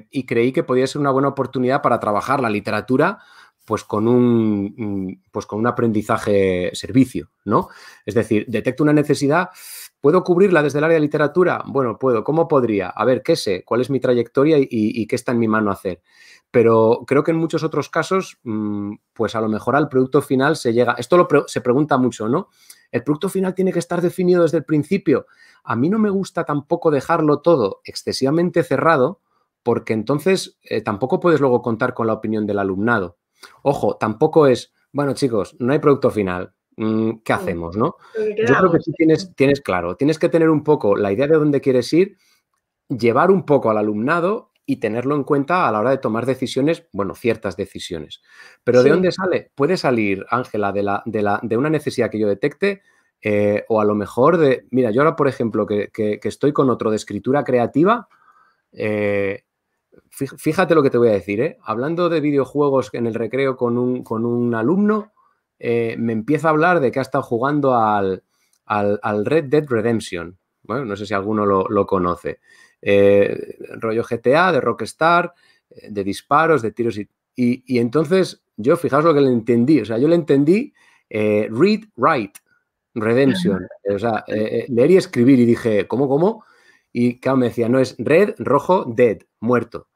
y creí que podía ser una buena oportunidad para trabajar la literatura pues con un, mm, pues con un aprendizaje servicio, ¿no? Es decir, detecto una necesidad, ¿puedo cubrirla desde el área de literatura? Bueno, puedo. ¿Cómo podría? A ver, ¿qué sé? ¿Cuál es mi trayectoria y, qué está en mi mano hacer? Pero creo que en muchos otros casos, mm, pues a lo mejor al producto final se llega, esto lo se pregunta mucho, ¿no? ¿El producto final tiene que estar definido desde el principio? A mí no me gusta tampoco dejarlo todo excesivamente cerrado, porque entonces eh, tampoco puedes luego contar con la opinión del alumnado. Ojo, tampoco es, bueno chicos, no hay producto final, mm, ¿qué hacemos? ¿no? Yo creo que tú tienes, tienes claro, tienes que tener un poco la idea de dónde quieres ir, llevar un poco al alumnado y tenerlo en cuenta a la hora de tomar decisiones, bueno, ciertas decisiones. Pero ¿de dónde sale? Puede salir, Ángela, de, la, de, la, de una necesidad que yo detecte eh, o a lo mejor de, mira, yo ahora, por ejemplo, que, estoy con otro de escritura creativa, eh, fíjate lo que te voy a decir, ¿eh? hablando de videojuegos en el recreo con un, con un alumno, me empieza a hablar de que ha estado jugando al, Red Dead Redemption. Bueno, no sé si alguno lo, conoce. Eh, rollo GTA, de Rockstar, de disparos, de tiros y, y, entonces yo, fijaos lo que le entendí, o sea, yo le entendí read, write, redemption, o sea, leer y escribir y dije, ¿cómo, cómo? Y claro, me decía, no es red, rojo, dead, muerto.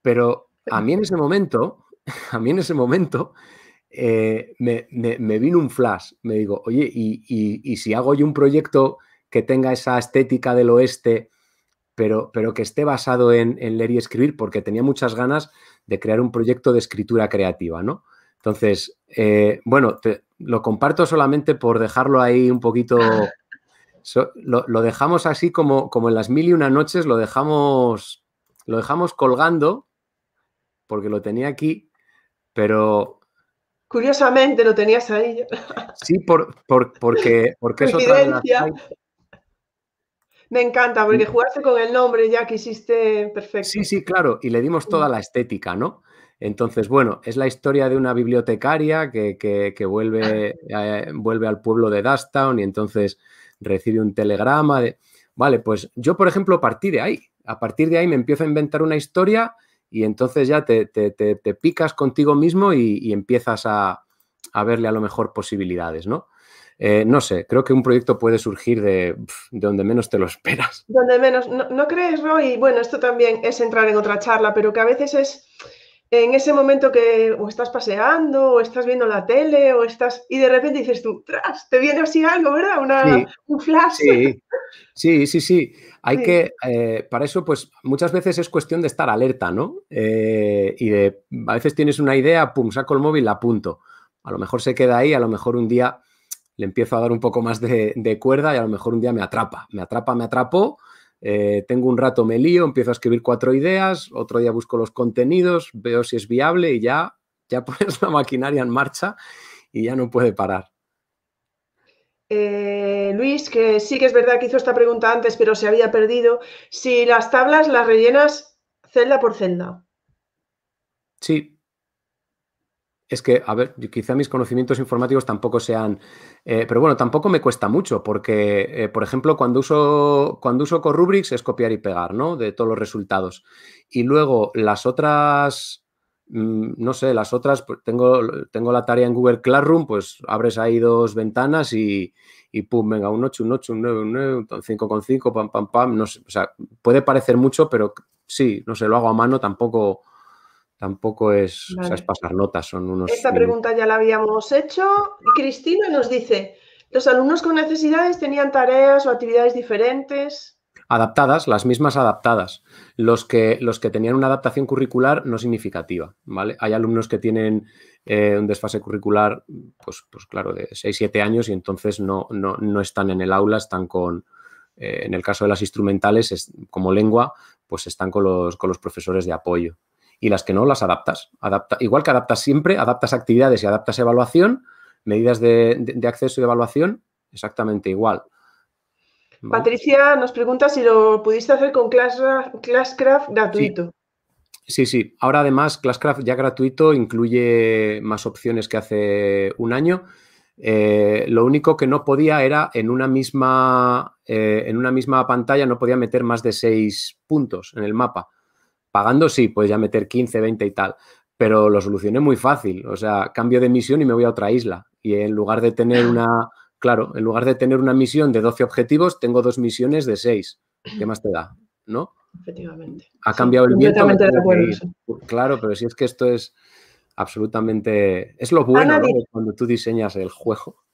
Pero a mí en ese momento, a mí en ese momento, eh, me, vino un flash. Me digo, oye, y, si hago yo un proyecto que tenga esa estética del oeste, pero, pero que esté basado en, leer y escribir, porque tenía muchas ganas de crear un proyecto de escritura creativa, ¿no? Entonces, eh, bueno, lo comparto solamente por dejarlo ahí un poquito. lo, lo, dejamos así como, como en las mil y una noches, lo dejamos, lo dejamos colgando porque lo tenía aquí, pero... Curiosamente lo tenías ahí. Sí, por, porque, porque es otra Me encanta, porque jugaste con el nombre ya que hiciste perfecto. Sí, sí, claro, y le dimos toda la estética, ¿no? Entonces, bueno, es la historia de una bibliotecaria que, vuelve, eh, vuelve al pueblo de Dusttown y entonces recibe un telegrama de... Vale, pues yo, por ejemplo, partí de ahí. A partir de ahí me empiezo a inventar una historia y entonces ya te, picas contigo mismo y, empiezas a, verle a lo mejor posibilidades, ¿no? Eh, no sé, creo que un proyecto puede surgir de, donde menos te lo esperas. Donde menos, ¿no, crees, Roy? Bueno, esto también es entrar en otra charla, pero que a veces es en ese momento que o estás paseando o estás viendo la tele o estás y de repente dices tú, tras, te viene así algo, ¿verdad? Una, un flash. Sí, sí, sí, sí. Hay que, eh, para eso, pues muchas veces es cuestión de estar alerta, ¿no? Eh, y de, a veces tienes una idea, pum, saco el móvil, la apunto. A lo mejor se queda ahí, a lo mejor un día le empiezo a dar un poco más de, cuerda y a lo mejor un día me atrapa, me atrapa, me atrapo, eh, tengo un rato, me lío, empiezo a escribir cuatro ideas, otro día busco los contenidos, veo si es viable y ya, ya pones la maquinaria en marcha y ya no puede parar. Eh, Luis, que sí que es verdad que hizo esta pregunta antes, pero se había perdido. Si las tablas las rellenas celda por celda. Sí. Es que, a ver, quizá mis conocimientos informáticos tampoco sean. Eh, pero bueno, tampoco me cuesta mucho, porque, eh, por ejemplo, cuando uso, cuando uso es copiar y pegar, ¿no? De todos los resultados. Y luego las otras Mm, no sé, las otras, pues tengo, tengo la tarea en Google Classroom, pues abres ahí dos ventanas y, y pum, venga, un 8, un 8, un 9, un 9, un 5,5, pam, pam, pam, no sé, o sea, puede parecer mucho, pero sí, no sé, lo hago a mano, tampoco, tampoco es, es pasar notas, son unos... Esta pregunta ya la habíamos hecho. Cristina nos dice, ¿los alumnos con necesidades tenían tareas o actividades diferentes? adaptadas, las mismas adaptadas. Los que, los que tenían una adaptación curricular no significativa, ¿vale? Hay alumnos que tienen eh, un desfase curricular, pues, pues claro, de 6-7 años y entonces no, no, están en el aula, están con, eh, en el caso de las instrumentales, es, como lengua, pues están con los, con los profesores de apoyo. Y las que no, las adaptas. Adapta, igual que adaptas siempre, adaptas actividades y adaptas evaluación, medidas de, de acceso y evaluación, exactamente igual. Patricia nos pregunta si lo pudiste hacer con Classcraft gratuito. Sí. sí, Ahora además Classcraft ya gratuito incluye más opciones que hace un año. Eh, lo único que no podía era en una misma eh, en una misma pantalla no podía meter más de seis puntos en el mapa. Pagando sí, puedes ya meter 15, 20 y tal. pero lo solucioné muy fácil. O sea, cambio de misión y me voy a otra isla. Y en lugar de tener una, claro, en lugar de tener una misión de 12 objetivos, tengo dos misiones de 6. ¿Qué más te da? ¿No? Efectivamente. Ha cambiado el viento. Claro, pero si es que esto es absolutamente. Es lo bueno cuando tú diseñas el juego.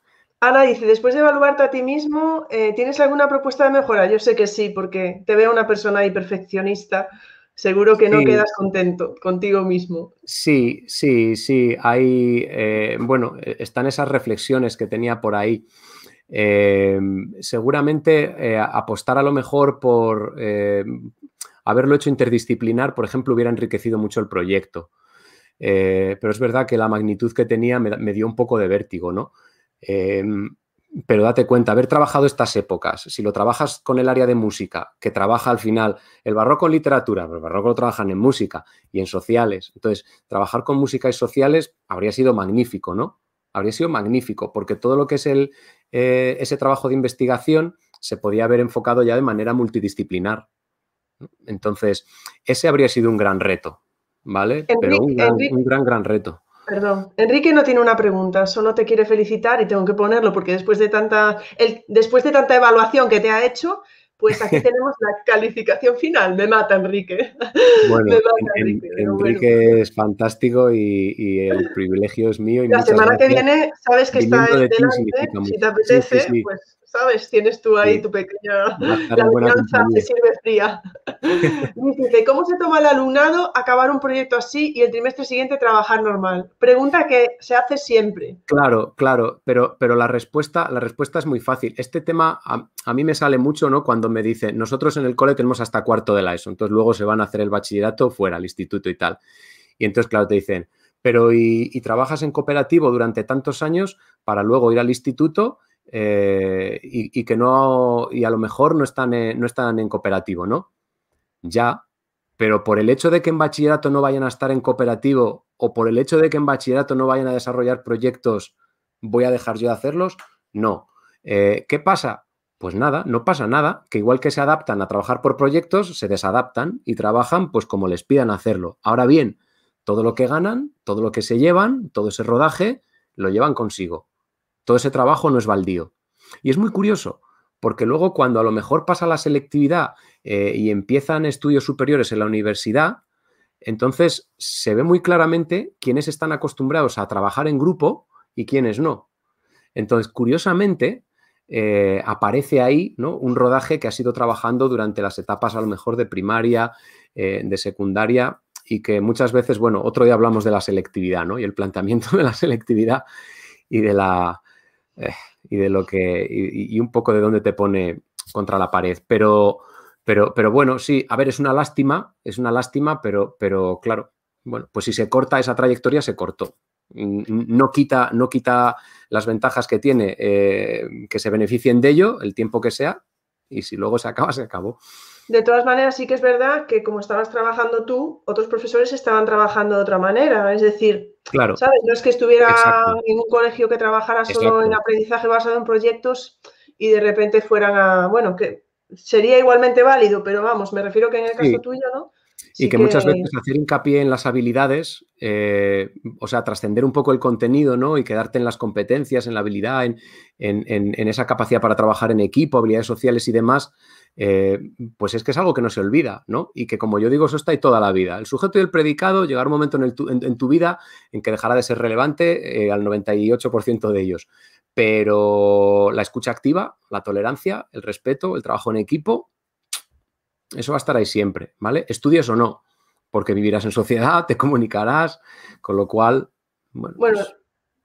Ana dice, después de evaluarte a ti mismo, eh, ¿tienes alguna propuesta de mejora? Yo sé que sí, porque te veo una persona ahí perfeccionista. Seguro que no quedas contento contigo mismo. Sí, sí, sí. Hay, eh, bueno, e, están esas reflexiones que tenía por ahí. Em, seguramente eh, apostar a lo mejor por haberlo hecho interdisciplinar, por ejemplo, hubiera enriquecido mucho el proyecto. pero es verdad que la magnitud que tenía me dio un poco de vértigo, ¿no? Pero date cuenta, haber trabajado estas épocas, si lo trabajas con el área de música, que trabaja al final el barroco en literatura, el barroco lo trabajan en música y en sociales. Entonces, trabajar con música y sociales habría sido magnífico, ¿no? Habría sido magnífico, porque todo lo que es el, eh, ese trabajo de investigación se podía haber enfocado ya de manera multidisciplinar. Entonces, ese habría sido un gran reto, ¿vale? Pero un gran, gran reto. Perdón, Enrique no tiene una pregunta, solo te quiere felicitar y tengo que ponerlo porque después de tanta, el, después de tanta evaluación que te ha hecho, pues aquí tenemos la calificación final. Me mata Enrique. Bueno, Enrique, es fantástico y, el privilegio es mío. Y la semana que viene sabes que está delante, si te apetece, pues ¿sabes? Tienes tú ahí tu pequeña... La alianza se sirve fría. Dice, ¿cómo se toma el alumnado acabar un proyecto así y el trimestre siguiente trabajar normal? Pregunta que se hace siempre. Claro, claro, pero, pero la, respuesta, la respuesta es muy fácil. Este tema a, mí me sale mucho, ¿no? Cuando me dicen, nosotros en el cole tenemos hasta cuarto de la ESO, entonces luego se van a hacer el bachillerato fuera, al instituto y tal. Y entonces, claro, te dicen, pero y trabajas en cooperativo durante tantos años para luego ir al instituto eh, y, que no, y a lo mejor no están, en, no están en cooperativo, ¿no? Ya, pero por el hecho de que en bachillerato no vayan a estar en cooperativo o por el hecho de que en bachillerato no vayan a desarrollar proyectos, ¿voy a dejar yo de hacerlos? No. Eh, ¿Qué pasa? Pues nada, no pasa nada, que igual que se adaptan a trabajar por proyectos, se desadaptan y trabajan pues como les pidan hacerlo. Ahora bien, todo lo que ganan, todo lo que se llevan, todo ese rodaje, lo llevan consigo. Todo ese trabajo no es baldío. Y es muy curioso, porque luego cuando a lo mejor pasa la selectividad eh, y empiezan estudios superiores en la universidad, entonces se ve muy claramente quiénes están acostumbrados a trabajar en grupo y quiénes no. Entonces, curiosamente, eh, aparece ahí ¿no? un rodaje que ha sido trabajando durante las etapas a lo mejor de primaria, eh, de secundaria y que muchas veces, bueno, otro día hablamos de la selectividad ¿no? y el planteamiento de la selectividad y de la, eh, y de lo que. Y, un poco de dónde te pone contra la pared. Pero, pero, pero bueno, sí, a ver, es una lástima, es una lástima, pero, pero claro, bueno, pues si se corta esa trayectoria, se cortó. No quita, no quita las ventajas que tiene eh, que se beneficien de ello, el tiempo que sea, y si luego se acaba, se acabó. De todas maneras, sí que es verdad que como estabas trabajando tú, otros profesores estaban trabajando de otra manera. Es decir, claro. ¿sabes? No es que estuviera en un colegio que trabajara solo en aprendizaje basado en proyectos y de repente fueran a, bueno, que sería igualmente válido, pero vamos, me refiero que en el caso tuyo, ¿no? y que, muchas veces hacer hincapié en las habilidades, eh, o sea, trascender un poco el contenido, ¿no? Y quedarte en las competencias, en la habilidad, en, en esa capacidad para trabajar en equipo, habilidades sociales y demás, eh, pues es que es algo que no se olvida, ¿no? Y que como yo digo, eso está ahí toda la vida. El sujeto y el predicado, llegará un momento en, tu vida en que dejará de ser relevante eh, al 98% de ellos. Pero la escucha activa, la tolerancia, el respeto, el trabajo en equipo, eso va a estar ahí siempre, ¿vale? Estudies o no, porque vivirás en sociedad, te comunicarás, con lo cual, bueno. bueno pues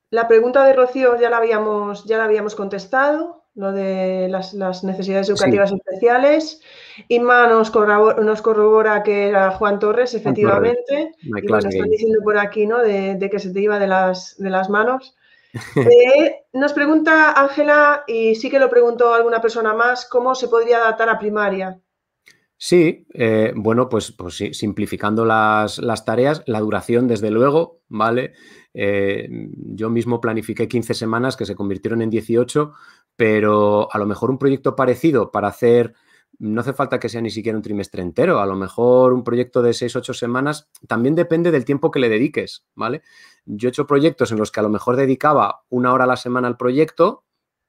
la pregunta de Rocío ya la habíamos, ya la habíamos contestado lo de las, necesidades educativas especiales. Inma nos corrobora, nos corrobora, que era Juan Torres, efectivamente. y bueno, están diciendo por aquí, ¿no? De, que se te iba de las, de las manos. Eh, nos pregunta Ángela, y sí que lo preguntó alguna persona más, ¿cómo se podría adaptar a primaria? Sí, eh, bueno, pues, pues sí, simplificando las, las, tareas, la duración, desde luego, ¿vale? Eh, yo mismo planifiqué 15 semanas que se convirtieron en 18, pero a lo mejor un proyecto parecido para hacer no hace falta que sea ni siquiera un trimestre entero, a lo mejor un proyecto de seis, ocho semanas, también depende del tiempo que le dediques, ¿vale? Yo he hecho proyectos en los que a lo mejor dedicaba una hora a la semana al proyecto,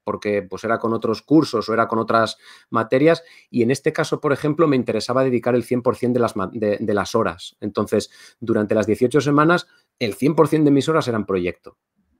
porque pues era con otros cursos o era con otras materias, y en este caso, por ejemplo, me interesaba dedicar el 100% de las, de las horas. Entonces, durante las 18 semanas, el 100% de mis horas eran proyecto.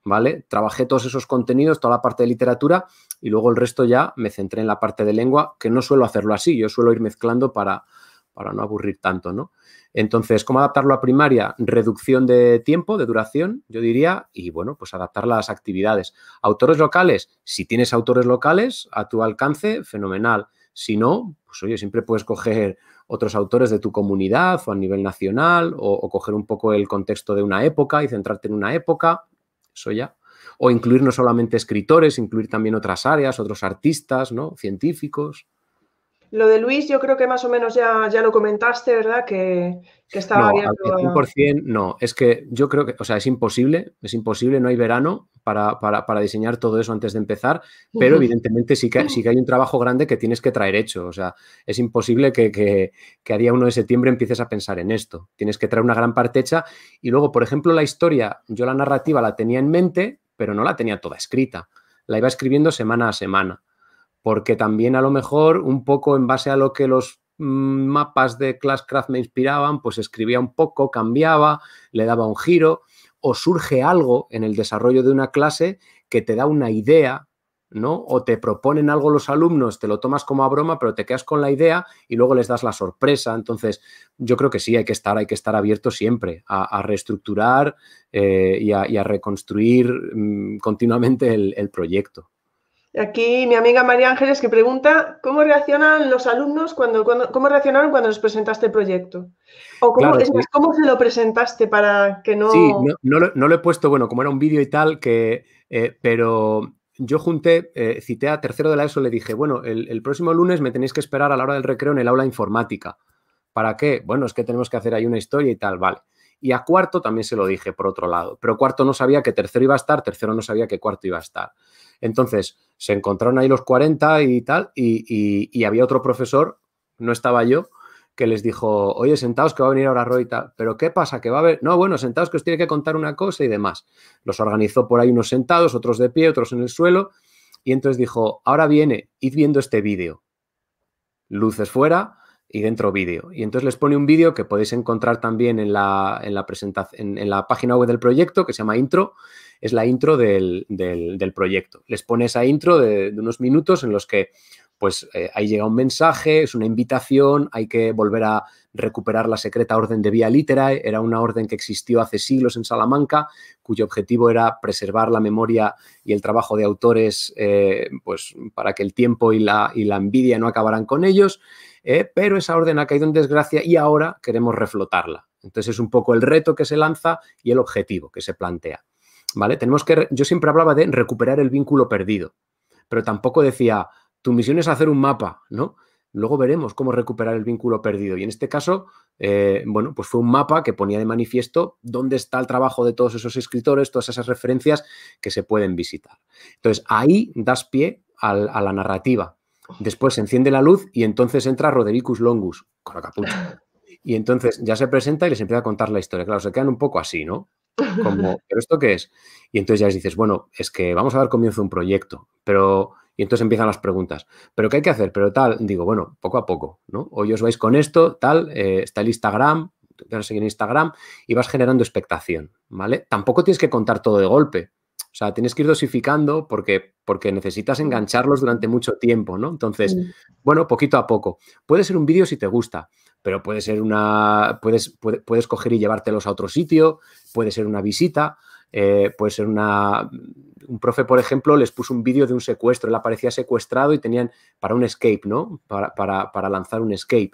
¿Vale? Trabajé todos esos contenidos, toda la parte de literatura y luego el resto ya me centré en la parte de lengua, que no suelo hacerlo así, yo suelo ir mezclando para, para no aburrir tanto, ¿no? Entonces, ¿cómo adaptarlo a primaria? Reducción de tiempo, de duración, yo diría, y bueno, pues adaptar las actividades. Autores locales, si tienes autores locales a tu alcance, fenomenal. Si no, pues oye, siempre puedes coger otros autores de tu comunidad o a nivel nacional o, o coger un poco el contexto de una época y centrarte en una época eso ya. O incluir no solamente escritores, incluir también otras áreas, otros artistas, ¿no? Científicos. Lo de Luis, yo creo que más o menos ya, ya lo comentaste, ¿verdad? Que, estaba no, abierto. Al 100% no, es que yo creo que, o sea, es imposible, es imposible, no hay verano para, para, diseñar todo eso antes de empezar, pero evidentemente sí que, sí que hay un trabajo grande que tienes que traer hecho, o sea, es imposible que, que, que a día 1 de septiembre empieces a pensar en esto, tienes que traer una gran parte hecha y luego, por ejemplo, la historia, yo la narrativa la tenía en mente, pero no la tenía toda escrita, la iba escribiendo semana a semana porque también a lo mejor un poco en base a lo que los mm, mapas de Classcraft me inspiraban, pues escribía un poco, cambiaba, le daba un giro, o surge algo en el desarrollo de una clase que te da una idea, ¿no? O te proponen algo los alumnos, te lo tomas como a broma, pero te quedas con la idea y luego les das la sorpresa. Entonces, yo creo que sí, hay que estar, hay que estar abierto siempre a, reestructurar eh, y, a, reconstruir mm, continuamente el proyecto. Aquí mi amiga María Ángeles que pregunta cómo reaccionan los alumnos cuando, cómo reaccionaron cuando les presentaste el proyecto. O cómo, se lo presentaste para que no. Sí, no, lo, he puesto, bueno, como era un vídeo y tal, que. Eh, pero yo junté, eh, cité a tercero de la ESO, le dije, bueno, el, el, próximo lunes me tenéis que esperar a la hora del recreo en el aula informática. ¿Para qué? Bueno, es que tenemos que hacer ahí una historia y tal, vale. Y a cuarto también se lo dije, por otro lado. Pero cuarto no sabía que tercero iba a estar, tercero no sabía que cuarto iba a estar. Entonces, se encontraron ahí los 40 y tal, y, había otro profesor, no estaba yo, que les dijo, oye, sentaos que va a venir ahora Roy y tal. Pero ¿qué pasa? Que va a haber, no, bueno, sentaos que os tiene que contar una cosa y demás. Los organizó por ahí unos sentados, otros de pie, otros en el suelo, y entonces dijo, ahora viene, id viendo este vídeo. Luces fuera, y dentro vídeo. Y entonces les pone un vídeo que podéis encontrar también en la, en la presentación, en, la página web del proyecto, que se llama Intro, es la intro del, proyecto. Les pone esa intro de, unos minutos en los que pues eh, ahí llega un mensaje, es una invitación, hay que volver a recuperar la secreta orden de Vía Literae, era una orden que existió hace siglos en Salamanca, cuyo objetivo era preservar la memoria y el trabajo de autores eh, pues, para que el tiempo y la, y la envidia no acabaran con ellos. ¿Eh? pero esa orden ha caído en desgracia y ahora queremos reflotarla. Entonces es un poco el reto que se lanza y el objetivo que se plantea. ¿Vale? Tenemos que, yo siempre hablaba de recuperar el vínculo perdido, pero tampoco decía, tu misión es hacer un mapa, ¿no? Luego veremos cómo recuperar el vínculo perdido. Y en este caso, eh, bueno, pues fue un mapa que ponía de manifiesto dónde está el trabajo de todos esos escritores, todas esas referencias que se pueden visitar. Entonces, ahí das pie a la narrativa. Después se enciende la luz y entonces entra Rodericus Longus con la capucha. Y entonces ya se presenta y les empieza a contar la historia. Claro, se quedan un poco así, ¿no? Como, ¿pero esto qué es? Y entonces ya les dices, bueno, es que vamos a dar comienzo a un proyecto, pero... Y entonces empiezan las preguntas. ¿Pero qué hay que hacer? Pero tal, digo, bueno, poco a poco, ¿no? Hoy os vais con esto, tal, eh, está el Instagram, te vas a seguir en Instagram y vas generando expectación, ¿vale? Tampoco tienes que contar todo de golpe. O sea, tienes que ir dosificando porque, porque necesitas engancharlos durante mucho tiempo, ¿no? Entonces, bueno, poquito a poco. Puede ser un vídeo si te gusta, pero puede ser una. Puedes, puedes coger y llevártelos a otro sitio, puede ser una visita, eh, puede ser una. Un profe, por ejemplo, les puso un vídeo de un secuestro. Él aparecía secuestrado y tenían para un escape, ¿no? Para, para, lanzar un escape.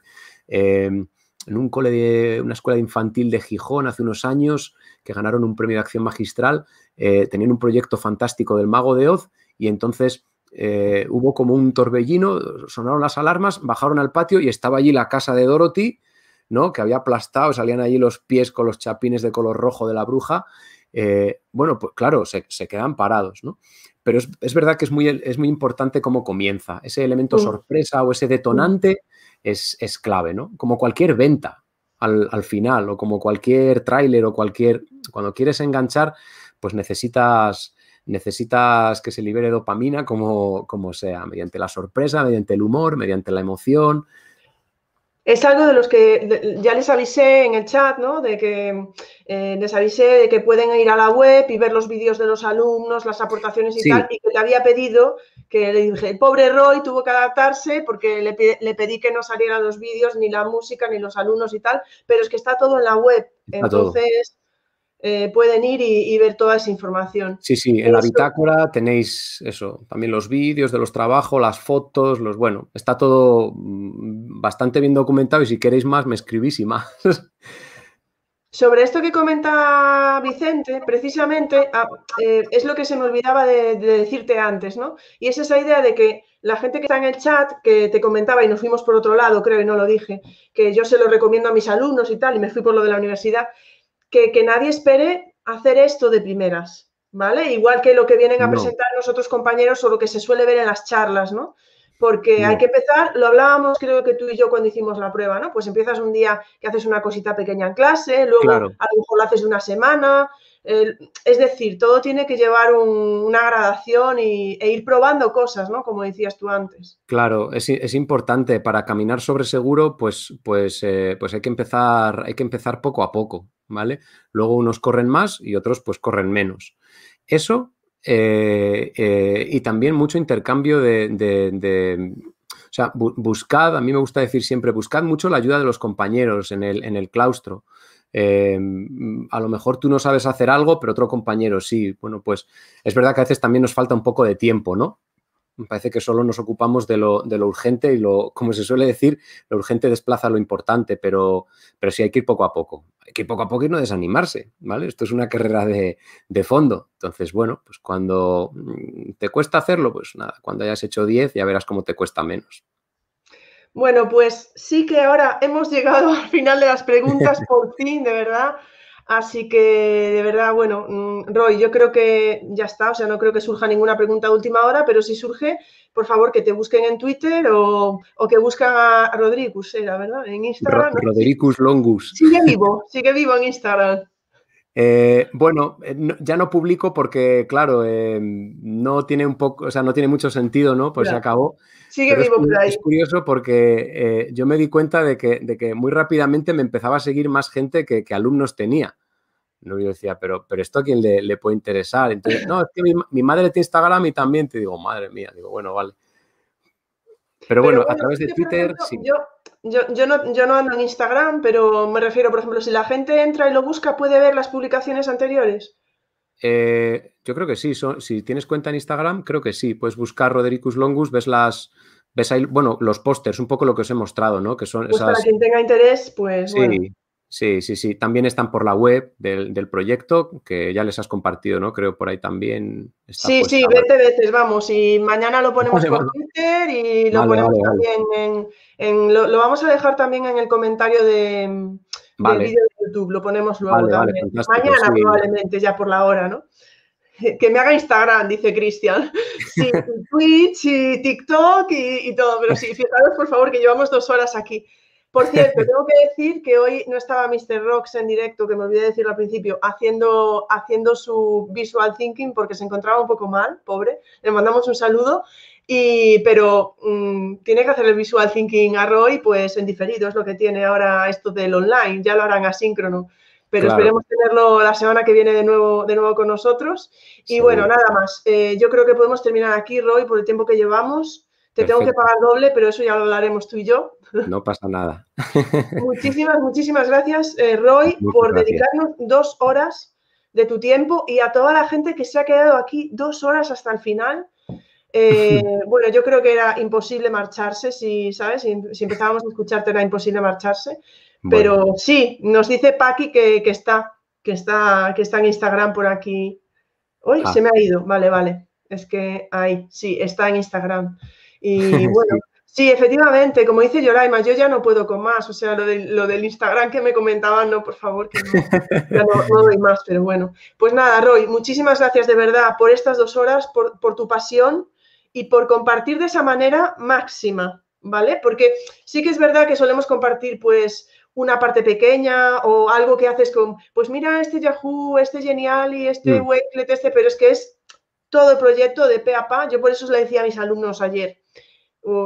Em, en un cole de una escuela infantil de Gijón hace unos años que ganaron un premio de acción magistral, eh, tenían un proyecto fantástico del mago de Oz y entonces eh, hubo como un torbellino, sonaron las alarmas, bajaron al patio y estaba allí la casa de Dorothy, ¿no? Que había aplastado, salían allí los pies con los chapines de color rojo de la bruja. Eh, bueno, pues claro, se, se, quedan parados, ¿no? pero es, verdad que es muy, es muy importante cómo comienza. Ese elemento sorpresa o ese detonante es, es, clave, ¿no? Como cualquier venta al, al final o como cualquier tráiler o cualquier... Cuando quieres enganchar, pues necesitas necesitas que se libere dopamina como, como sea, mediante la sorpresa, mediante el humor, mediante la emoción, es algo de los que ya les avisé en el chat, ¿no? De que eh, les avisé de que pueden ir a la web y ver los vídeos de los alumnos, las aportaciones y tal, y que le había pedido, que le dije, el pobre Roy tuvo que adaptarse porque le, pedí que no salieran los vídeos, ni la música, ni los alumnos y tal, pero es que está todo en la web. Entonces, eh, pueden ir y, ver toda esa información. Sí, sí, en la bitácora tenéis eso, también los vídeos de los trabajos, las fotos, los bueno, está todo mm, bastante bien documentado y si queréis más me escribís y más. Sobre esto que comenta Vicente, precisamente ah, eh, es lo que se me olvidaba de, decirte antes, ¿no? Y es esa idea de que la gente que está en el chat, que te comentaba y nos fuimos por otro lado, creo, y no lo dije, que yo se lo recomiendo a mis alumnos y tal, y me fui por lo de la universidad, que, nadie espere hacer esto de primeras, ¿vale? Igual que lo que vienen a presentar los otros compañeros o lo que se suele ver en las charlas, ¿no? Porque hay que empezar, lo hablábamos creo que tú y yo cuando hicimos la prueba, ¿no? Pues empiezas un día que haces una cosita pequeña en clase, luego a lo mejor lo haces una semana, es decir, todo tiene que llevar una gradación y, e ir probando cosas, ¿no? Como decías tú antes. Claro, es, importante para caminar sobre seguro, pues, pues, eh, pues hay, que empezar, hay que empezar poco a poco, ¿vale? Luego unos corren más y otros pues corren menos. Eso eh, eh, y también mucho intercambio de, o sea, buscad, a mí me gusta decir siempre, buscad mucho la ayuda de los compañeros en el, en el claustro. Em, a lo mejor tú no sabes hacer algo, pero otro compañero sí. Bueno, pues es verdad que a veces también nos falta un poco de tiempo, ¿no? Me parece que solo nos ocupamos de lo, urgente y lo, como se suele decir, lo urgente desplaza lo importante, pero, pero sí hay que ir poco a poco. Hay que ir poco a poco y no desanimarse, ¿vale? Esto es una carrera de, de fondo. Entonces, bueno, pues cuando mm, te cuesta hacerlo, pues nada, cuando hayas hecho 10 ya verás cómo te cuesta menos. Bueno, pues sí que ahora hemos llegado al final de las preguntas, por fin, de verdad. Así que, de verdad, bueno, mm, Roy, yo creo que ya está, o sea, no creo que surja ninguna pregunta de última hora, pero si surge, por favor, que te busquen en Twitter o, que busquen a Rodriguez, era, ¿verdad? En Instagram. Rodriguez Longus. Sigue vivo, sigue vivo en Instagram. Eh, bueno, eh, ya no publico porque, claro, eh, no tiene un poco, o sea, no tiene mucho sentido, ¿no? Pues se acabó. Sigue vivo es, por ahí. Es curioso porque yo me di cuenta de que, de que, muy rápidamente me empezaba a seguir más gente que, alumnos tenía. No, yo decía, pero, pero esto a quién le, puede interesar. Entonces, no, es que mi, madre tiene Instagram y también te digo, madre mía, digo, bueno, vale. Pero, bueno, a través de Twitter, sí. Yo, yo, no, yo no ando en Instagram, pero me refiero, por ejemplo, si la gente entra y lo busca, ¿puede ver las publicaciones anteriores? Eh, yo creo que sí. si tienes cuenta en Instagram, creo que sí. Puedes buscar Rodericus Longus, ves las, ves ahí, bueno, los pósters, un poco lo que os he mostrado, ¿no? Que son pues Para quien tenga interés, pues. Sí, sí, sí, sí. También están por la web del, proyecto, que ya les has compartido, ¿no? Creo por ahí también. sí, sí, vete, vete, vamos. Y mañana lo ponemos por Twitter y lo ponemos también en lo, vamos a dejar también en el comentario de, del vídeo de YouTube, lo ponemos luego también. Mañana probablemente, ya por la hora, ¿no? Que me haga Instagram, dice Cristian. Sí, Twitch y TikTok y, todo, pero sí, fijaros por favor que llevamos dos horas aquí. Por cierto, tengo que decir que hoy no estaba Mr. Rocks en directo, que me olvidé decirlo al principio, haciendo, haciendo su visual thinking porque se encontraba un poco mal, pobre. Le mandamos un saludo y, pero mm, tiene que hacer el visual thinking a Roy, pues en diferido, es lo que tiene ahora esto del online, ya lo harán asíncrono. Pero esperemos tenerlo la semana que viene de nuevo, de nuevo con nosotros. Y bueno, nada más. Eh, yo creo que podemos terminar aquí, Roy, por el tiempo que llevamos. Te tengo que pagar doble, pero eso ya lo hablaremos tú y yo. No pasa nada. muchísimas, muchísimas gracias, eh, Roy, por dedicarnos dos horas de tu tiempo y a toda la gente que se ha quedado aquí dos horas hasta el final. Eh, bueno, yo creo que era imposible marcharse, si, ¿sabes? Si, empezábamos a escucharte era imposible marcharse. Pero sí, nos dice Paqui que, está, que está, que está en Instagram por aquí. Uy, ah. se me ha ido. Vale, vale. Es que ahí, sí, está en Instagram. Y bueno, Sí, efectivamente, como dice Yoraima, yo ya no puedo con más, o sea, lo, lo del Instagram que me comentaban, no, por favor, que no, ya no, doy más, pero bueno. Pues nada, Roy, muchísimas gracias de verdad por estas dos horas, por, por tu pasión y por compartir de esa manera máxima, ¿vale? Porque sí que es verdad que solemos compartir, pues, una parte pequeña o algo que haces con, pues mira, este Yahoo, este Genial y este mm. Wakelet, este, pero es que es todo el proyecto de pe a pa. Yo por eso os le decía a mis alumnos ayer,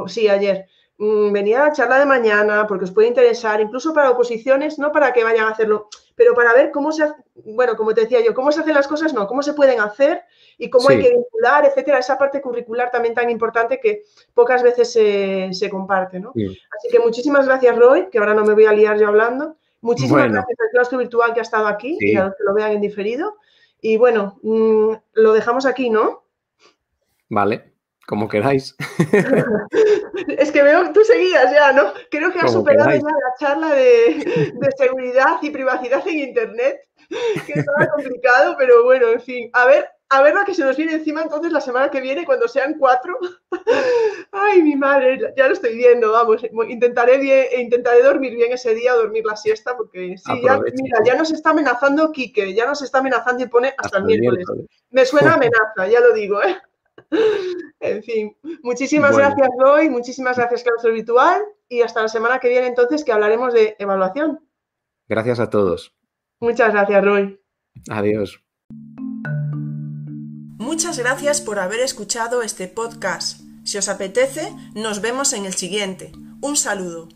sí, ayer, mm, venía a charla de mañana porque os puede interesar, incluso para oposiciones, no para que vayan a hacerlo, pero para ver cómo se, bueno, como te decía yo, cómo se hacen las cosas, no, cómo se pueden hacer y cómo hay que vincular, etcétera, esa parte curricular también tan importante que pocas veces se, comparte, ¿no? Así que muchísimas gracias, Roy, que ahora no me voy a liar yo hablando. Muchísimas gracias al claustro virtual que ha estado aquí y a los que lo vean en diferido. Y bueno, mm, lo dejamos aquí, ¿no? Vale. Como queráis. es que veo, tú seguías ya, ¿no? Creo que has superado ya la charla de, seguridad y privacidad en Internet, que estaba complicado, pero bueno, en fin. A ver, a ver lo que se nos viene encima entonces la semana que viene, cuando sean cuatro. Ay, mi madre, ya lo estoy viendo, vamos. Intentaré, bien, intentaré dormir bien ese día, dormir la siesta, porque sí, ya, mira, ya nos está amenazando Quique, ya nos está amenazando y pone hasta, el miércoles. Me suena amenaza, ya lo digo, ¿eh? En fin, muchísimas gracias, Roy, muchísimas gracias, Claustro Virtual, y hasta la semana que viene, entonces, que hablaremos de evaluación. Gracias a todos. Muchas gracias, Roy. Adiós. Muchas gracias por haber escuchado este podcast. Si os apetece, nos vemos en el siguiente. Un saludo.